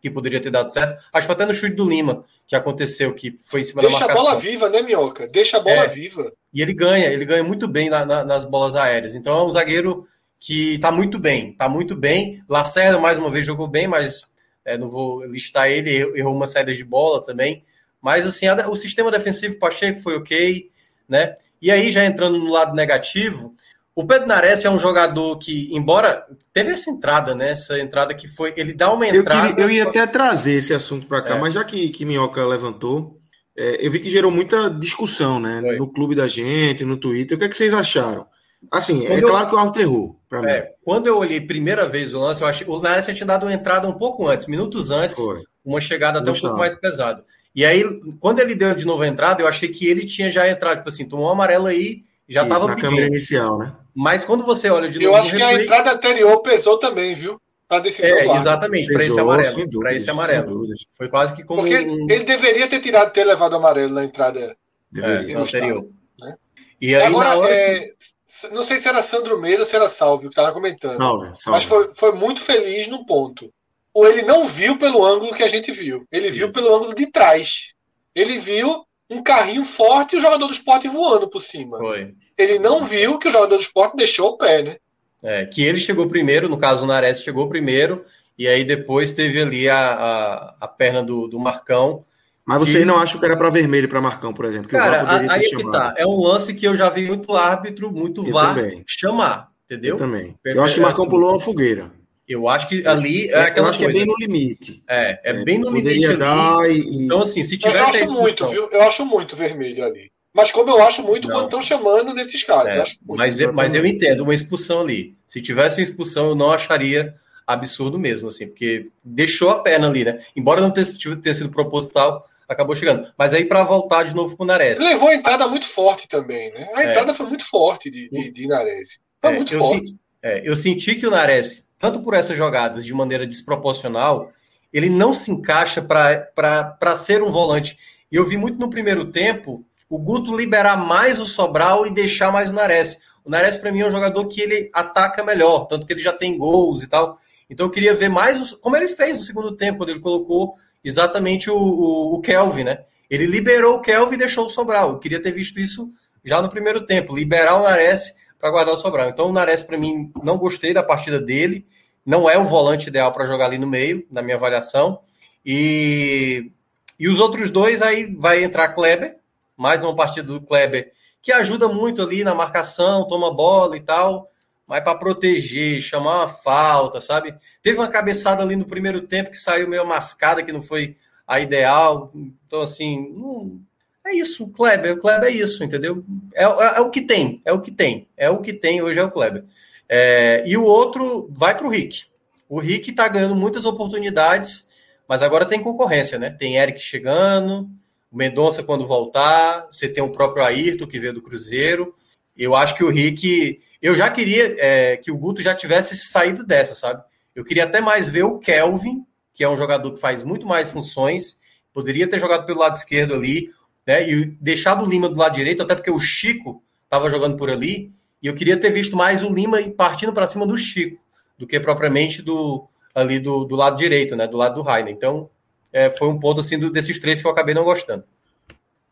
Que poderia ter dado certo. Acho que até no chute do Lima que aconteceu, que foi em cima Deixa da marcação. Deixa a bola viva, né, Minhoca? Deixa a bola é, viva. E ele ganha, ele ganha muito bem na, na, nas bolas aéreas. Então é um zagueiro que está muito bem, está muito bem. Lacerda, mais uma vez, jogou bem, mas é, não vou listar ele, errou uma saída de bola também. Mas assim, a, o sistema defensivo Pacheco foi ok, né? E aí, já entrando no lado negativo, o Pedro Nares é um jogador que, embora teve essa entrada, né? Essa entrada que foi. Ele dá uma entrada. Eu, queria, eu ia até trazer esse assunto para cá, é. mas já que, que Minhoca levantou, é, eu vi que gerou muita discussão, né? Foi. No clube da gente, no Twitter. O que, é que vocês acharam? Assim, é quando é eu, claro que o árbitro errou. Pra é, mim. Quando eu olhei primeira vez o lance, eu achei o Nares tinha dado uma entrada um pouco antes, minutos antes, Foi. uma chegada até um pouco mais pesada. E aí, quando ele deu de novo a entrada, eu achei que ele tinha já entrado, tipo assim, tomou um amarelo aí, já Isso, tava na pedindo. câmera inicial, né? Mas quando você olha de novo. Eu acho que replay, a entrada anterior pesou também, viu? Para decisão. É, exatamente, para esse amarelo. Para esse amarelo. Foi quase que como. Porque um... ele deveria ter tirado, ter levado amarelo na entrada é, anterior. Né? E aí, Agora, hora... é, não sei se era Sandro Meira ou se era Salve, que estava comentando. Salve, salve. Mas foi, foi muito feliz num ponto. Ou ele não viu pelo ângulo que a gente viu. Ele viu Isso. pelo ângulo de trás. Ele viu um carrinho forte e o jogador do esporte voando por cima. Foi. Ele não viu que o jogador do esporte deixou o pé, né? É, que ele chegou primeiro, no caso o Nares chegou primeiro, e aí depois teve ali a, a, a perna do, do Marcão mas você não acha que era para vermelho para Marcão, por exemplo? Que Cara, aí é que tá. É um lance que eu já vi muito árbitro, muito eu VAR também. chamar, entendeu? Eu também. Eu acho que Marcão assim, pulou uma fogueira. Eu acho que ali é aquela Eu acho coisa. que é bem no limite. É, é, é bem no limite ali. E... Então, assim, se tivesse. Eu acho muito, viu? Eu acho muito vermelho ali. Mas como eu acho muito não. quando estão chamando nesses casos. É, mas, eu, mas eu entendo uma expulsão ali. Se tivesse uma expulsão, eu não acharia absurdo mesmo, assim, porque deixou a perna ali, né? Embora não tenha, tenha sido proposital, acabou chegando. Mas aí para voltar de novo para o Nares. Levou a entrada muito forte também, né? A é. entrada foi muito forte de, de, de Nares. Foi é, muito eu forte. É, eu senti que o Nares, tanto por essas jogadas de maneira desproporcional, ele não se encaixa para ser um volante. E eu vi muito no primeiro tempo o Guto liberar mais o Sobral e deixar mais o Nares. O Nares, para mim, é um jogador que ele ataca melhor, tanto que ele já tem gols e tal. Então eu queria ver mais os, como ele fez no segundo tempo, quando ele colocou exatamente o, o, o Kelvin, né? Ele liberou o Kelvin e deixou o Sobral. Eu queria ter visto isso já no primeiro tempo, liberar o Nares para guardar o Sobral. Então o Nares, para mim, não gostei da partida dele. Não é o volante ideal para jogar ali no meio, na minha avaliação. E, e os outros dois, aí vai entrar Kleber, mais uma partida do Kleber, que ajuda muito ali na marcação, toma bola e tal mas para proteger, chamar uma falta, sabe? Teve uma cabeçada ali no primeiro tempo que saiu meio mascada, que não foi a ideal. Então, assim, não... é isso, o Kleber. O Kleber é isso, entendeu? É, é, é, o que tem, é o que tem. É o que tem hoje é o Kleber. É, e o outro vai para o Rick. O Rick está ganhando muitas oportunidades, mas agora tem concorrência, né? Tem Eric chegando, o Mendonça quando voltar, você tem o próprio Ayrton que veio do Cruzeiro. Eu acho que o Rick. Eu já queria é, que o Guto já tivesse saído dessa, sabe? Eu queria até mais ver o Kelvin, que é um jogador que faz muito mais funções, poderia ter jogado pelo lado esquerdo ali, né? E deixado o Lima do lado direito, até porque o Chico estava jogando por ali, e eu queria ter visto mais o Lima partindo para cima do Chico, do que propriamente do ali do, do lado direito, né? Do lado do Rainer. Então, é, foi um ponto assim do, desses três que eu acabei não gostando.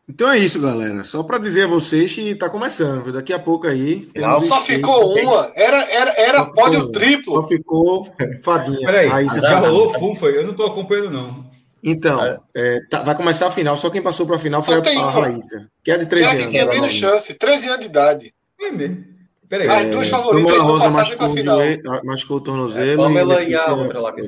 Então é isso, galera. Só para dizer a vocês que está começando. Daqui a pouco aí. Não, só ficou uma. Era, era, era pódio triplo. Só ficou fadinha. Peraí, aí, já rolou full, foi? Eu não estou acompanhando, não. Então, é. É, tá, vai começar a final. Só quem passou para a final foi a, a Raíssa, que é de 13 anos. Que tinha menos chance, 13 anos de idade. É mesmo. Peraí. As duas favoritas não Rosa machucou, final. machucou o tornozelo. É, Pamela e, e a outra lá que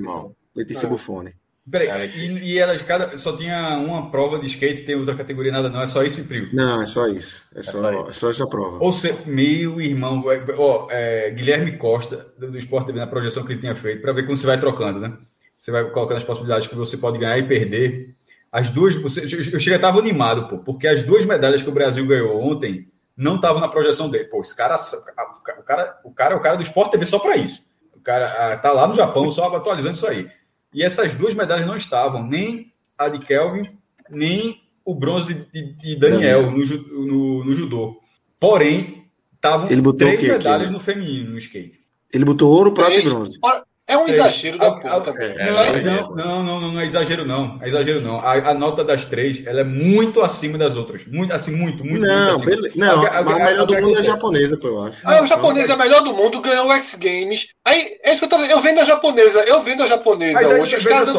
Letícia é. Buffoni. Peraí, e, e elas cada, só tinha uma prova de skate, tem outra categoria, nada não, é só isso em frio? Não, é só isso. É, é só, só, é só essa prova. Ou seja, meu irmão, ó, é, Guilherme Costa, do Sport TV, na projeção que ele tinha feito, para ver como você vai trocando, né? Você vai colocando as possibilidades que você pode ganhar e perder. As duas, você, eu cheguei, estava animado, pô, porque as duas medalhas que o Brasil ganhou ontem não estavam na projeção dele. Pô, esse cara, o cara, o cara é o cara do Sport TV só para isso. O cara tá lá no Japão só atualizando isso aí. E essas duas medalhas não estavam, nem a de Kelvin, nem o bronze de, de Daniel no, no, no, judô. Porém, estavam três medalhas aqui? no feminino, no skate. Ele botou ouro, prata e bronze. É um exagero da puta, é, não, não, não, não, é exagero, não. É exagero, não. A, a, nota das três ela é muito acima das outras. Muito, assim, muito, muito, não, muito acima. Não, a, a, a melhor do mundo é a japonesa, eu acho. Ah, o japonês é a melhor do mundo, ganhou o X Games. Aí, é isso que eu tô Eu vendo a japonesa, eu vendo a japonesa Mas, hoje. Os caras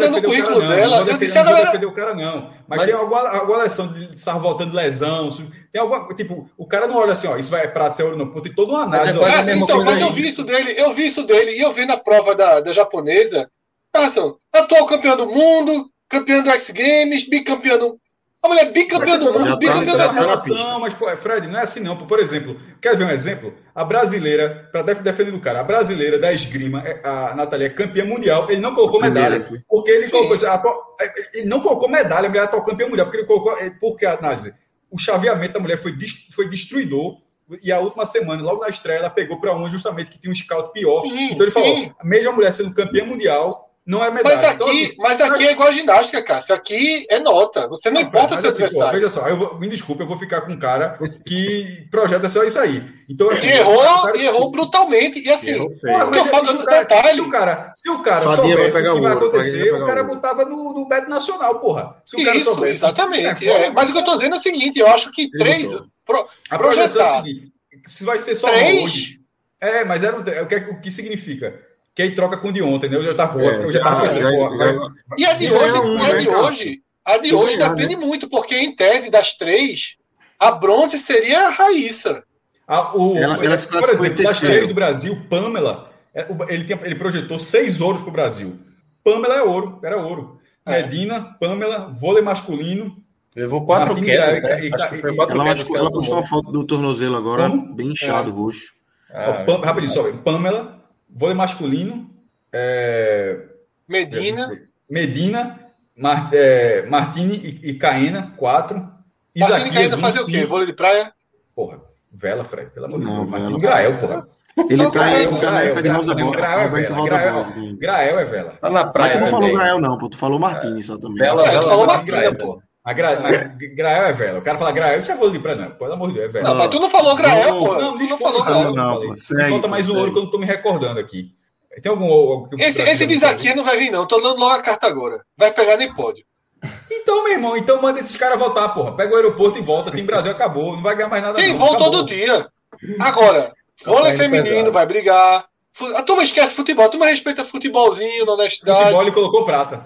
dando o currículo dela. Não vou defender, não vou defender o cara, não. Mas, mas tem alguma, alguma lesão de estar voltando lesão. Tem alguma. Tipo, o cara não olha assim, ó, isso vai prata, ser ouro, não. Tem toda uma análise. Mas é, é, então, quando eu vi isso dele, eu vi isso dele, e eu vi na prova da da, japonesa, passam atual campeão do mundo, campeão do X Games, bicampeão a mulher bicampeã do mundo, bicampeã da relação, mas, pô, Fred, não é assim não. Por exemplo, quer ver um exemplo? A brasileira, para defender do cara, a brasileira da esgrima, é, a Natália é campeã mundial, ele não colocou medalha. Porque ele Sim. colocou. Ele não colocou medalha, a mulher é atual campeã mundial, porque ele colocou. Porque a análise, o chaveamento da mulher foi, foi destruidor e a última semana, logo na estreia, ela pegou para uma justamente que tinha um scout pior. Sim, então ele sim. falou: a mesma mulher sendo campeã mundial não é medalha. Mas aqui, então, assim, mas aqui é igual a ginástica, Cássio. Aqui é nota. Você não, não importa seu assim, adversário. Pô, veja só, eu vou, me desculpe, eu vou ficar com um cara que projeta só isso aí. Então, assim, errou, cara, errou brutalmente. E assim, o que eu falo se, detalhe, se o cara, se o cara soubesse o que vai acontecer, o cara botava no, no Beto Nacional, porra. Se o cara isso, soubesse. Exatamente. É, mas o que eu tô dizendo é o seguinte: eu acho que três. Pro, a projeção é o seguinte: se vai ser só Três? hoje. É, mas era, o, que, o que significa? Que aí troca com o de ontem, né? Eu já tava, é, eu já tava pensando, E a de hoje, um, a de hoje, a de hoje depende né? muito, porque em tese das três, a bronze seria a Raíssa. A, o, ela, ela por exemplo, das três do Brasil, Pamela, é, ele, tem, ele projetou seis ouros para o Brasil. Pamela é ouro, era ouro. É. Medina, Pamela, vôlei masculino, Levou quatro quedas. Né? ela, ela postou uma foto do tornozelo agora, Como? bem inchado, é. roxo. Ah, Pam, rapidinho, só. Pamela, vôlei masculino. É... Medina. Medina, Mar, é, Martini e, e Caena, quatro. Isaquias, Caena um, fazer o quê? Vôlei de praia? Porra, vela, Fred, pelo amor de Deus. Martini Grael, porra. Ele tá aí, tá na época de Rosa Bola. Grael é vela. Grael é vela. Tá na praia. Mas tu não falou Grael, não, pô. Tu falou Martini só também. Vela, vela, falou Martini, pô. A gra... Grael é vela. O cara fala Grael, você é vôlei de praia, não. Pelo amor de Deus, é vela. Não, mas tu não falou Grael, pô. Não, tu não falou Grael. Não, não, Falta mais um ouro que eu não tô me recordando aqui. Tem algum ouro? Esse, esse diz aqui não vai vir, não. tô dando logo a carta agora. Vai pegar nem pode. Então, meu irmão, então manda esses caras voltar, porra. Pega o aeroporto e volta. Tem Brasil, acabou. Não vai ganhar mais nada. Tem não. voo todo dia. Agora, tá vôlei feminino pesado. vai brigar. A turma esquece futebol. A turma respeita futebolzinho na honestidade. Futebol ele colocou prata.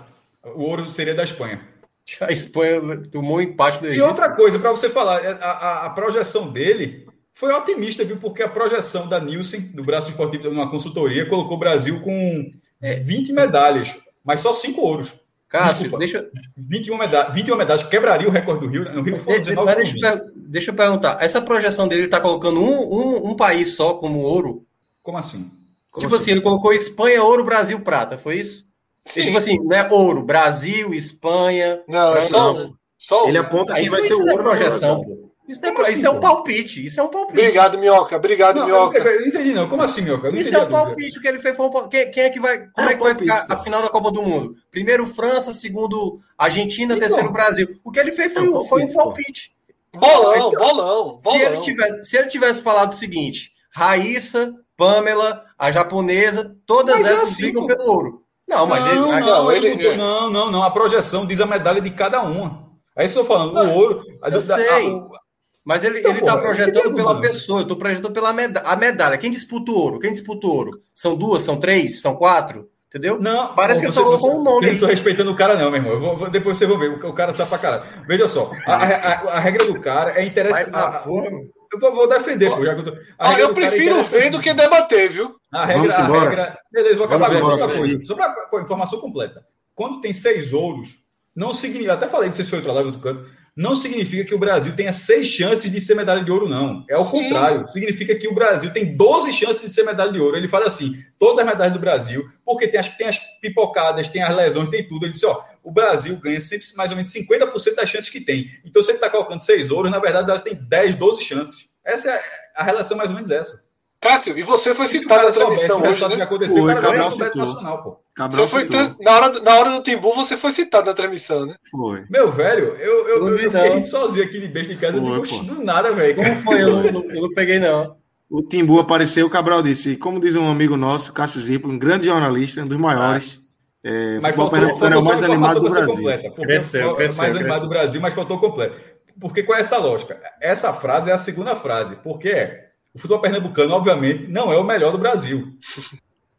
O ouro seria da Espanha. A Espanha tomou um empate do Egito. E outra coisa, para você falar, a, a, a, projeção dele foi otimista, viu? Porque a projeção da Nielsen, do braço esportivo, numa consultoria, colocou o Brasil com 20 medalhas, mas só 5 ouros. Cássio, Desculpa, deixa... 21, medalhas, 21 medalhas, quebraria o recorde do Rio. No Rio foi 19 deixa, deixa, deixa eu perguntar, essa projeção dele está colocando um, um, um, país só como ouro? Como assim? Como tipo assim? assim, ele colocou Espanha, ouro, Brasil, prata, foi isso? Sim. Tipo assim, não é ouro, Brasil, Espanha. Não, é só, só Ele aponta quem vai ser o ouro projeção. Isso, é, assim, isso é um palpite. Isso é um palpite. Obrigado, Minhoca. Obrigado, não, Minhoca. Eu, não entendi, não. Como assim, Minhoca? Isso é um palpite. O que ele fez foi um quem, quem, é que vai. Como é, é que vai ficar a final da Copa do Mundo? Primeiro França, segundo Argentina, então, terceiro Brasil. O que ele fez foi, é um, foi um palpite. Bolão, então, bolão, bolão. Se ele, tivesse, se ele tivesse falado o seguinte: Raíssa, Pamela, a japonesa, todas mas é essas assim, brigam pelo ouro. Não, mas não, ele, não, ele, ele, não, não, não. A projeção diz a medalha de cada uma. É isso que eu tô falando. O ouro. Eu sei. A, mas ele, então, ele tá projetando pela pessoa, eu tô projetando pela medalha. A medalha. Quem disputa o ouro? Quem disputa o ouro? São duas, são três, são quatro? Entendeu? Não, parece que ele só colocou um nome. Eu não tô respeitando o cara, não, meu irmão. Vou, depois vocês vão ver. O, cara sabe pra caralho. Veja só, a, a, a regra do cara é interessante. Eu vou, vou defender, pô, já que eu tô. Ah, eu é prefiro é ver do que debater, viu? A regra, a regra. Beleza, vou acabar com outra coisa. Só para informação completa. Quando tem seis ouros, não significa. Até falei, não sei se foi outra live do canto não significa que o Brasil tenha seis chances de ser medalha de ouro, não. É o contrário. Significa que o Brasil tem 12 chances de ser medalha de ouro. Ele fala assim: todas as medalhas do Brasil, porque tem as, tem as pipocadas, tem as lesões, tem tudo. Ele disse: ó, o Brasil ganha sempre mais ou menos 50% das chances que tem. Então, se ele está colocando seis ouros, na verdade, o Brasil tem 10, 12 chances. Essa é a relação mais ou menos essa. Cássio, e você foi citado na transmissão hoje, né? Que aconteceu, foi, o cara Cabral nacional, pô. Cabral você foi na, hora, na hora do Timbu, você foi citado na transmissão, né? Foi. Meu velho, eu, eu, eu, eu fiquei sozinho aqui de besta em casa, foi, eu digo, do nada, velho. Como foi? Eu não, eu não peguei, não. O Timbu apareceu, o Cabral disse, como diz um amigo nosso, Cássio Zippo, um grande jornalista, um dos maiores. Ah. É, mas faltou, faltou o mais animado do Brasil. Completa, cresceu, cresceu, mais animado do Brasil, mas faltou completo. Porque qual é essa lógica? Essa frase é a segunda frase. Porque é o futebol pernambucano, obviamente, não é o melhor do Brasil.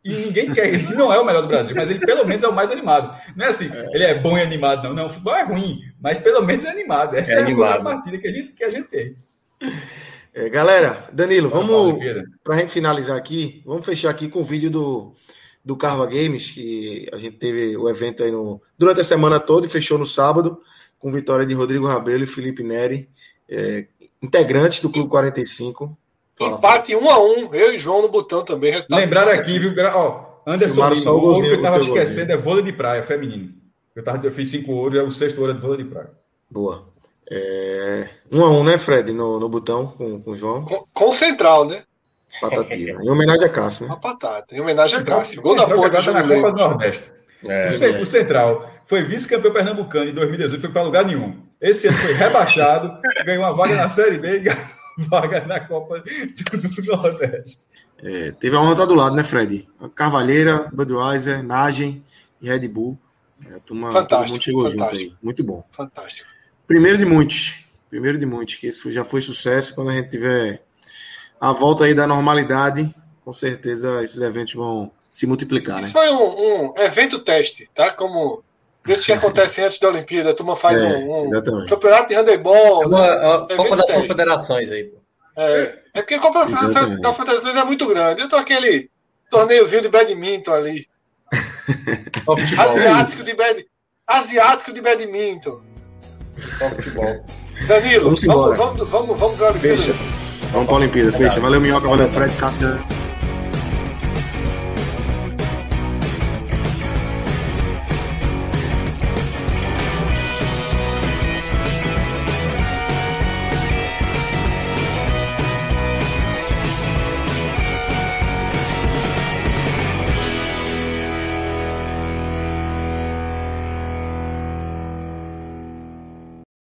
E ninguém quer, ele não é o melhor do Brasil, mas ele pelo menos é o mais animado. Não é assim, é. ele é bom e animado, não. Não, o futebol é ruim, mas pelo menos é animado. Essa é, é a partida que a gente, que a gente tem. É, galera, Danilo, vamos para a gente finalizar aqui, vamos fechar aqui com o vídeo do, do Carva Games, que a gente teve o evento aí no, durante a semana toda e fechou no sábado, com vitória de Rodrigo Rabelo e Felipe Neri, é, integrantes do Clube 45. Fala, Empate 1 um a 1 um, eu e João no botão também. Lembraram aqui, viu? Ó, Anderson Lima, o ouro que eu tava esquecendo é vôlei de praia, feminino. Eu, tava, eu fiz cinco ouros, é o sexto ouro é de vôlei de praia. Boa. É... Um a um, né, Fred, no, no botão com, com o João? Com, com o Central, né? Patativa. Em homenagem a Cássio, né? Uma patata, em homenagem a Cássio. Gol da porta tá na Copa do Nordeste. É, o, o Central foi vice-campeão pernambucano em 2018, foi para lugar nenhum. Esse ano foi rebaixado, ganhou uma vaga na Série D e vaga na Copa do, Nordeste. É, teve a honra estar do lado, né, Fred? Carvalheira, Budweiser, Nagem e Red Bull. É, turma, todo mundo chegou fantástico. junto aí. Muito bom. Fantástico. Primeiro de muitos. Primeiro de muitos, que isso já foi sucesso. Quando a gente tiver a volta aí da normalidade, com certeza esses eventos vão se multiplicar. Isso né? foi um, um evento teste, tá? Como Desses que acontecem antes da Olimpíada, a turma faz é, um, um campeonato de handebol. É uma, né? Copa das Confederações aí, pô. É, é porque a Copa das Confederações é muito grande. Eu tô aquele torneiozinho de badminton ali. Asiático de, bad, asiático de badminton. Só futebol. Danilo, vamos, vamos, vamos, vamos, vamos para a Olimpíada. Fecha. Vamos para a Olimpíada, fecha. Valeu, Minhoca, valeu, Fred, Cássio.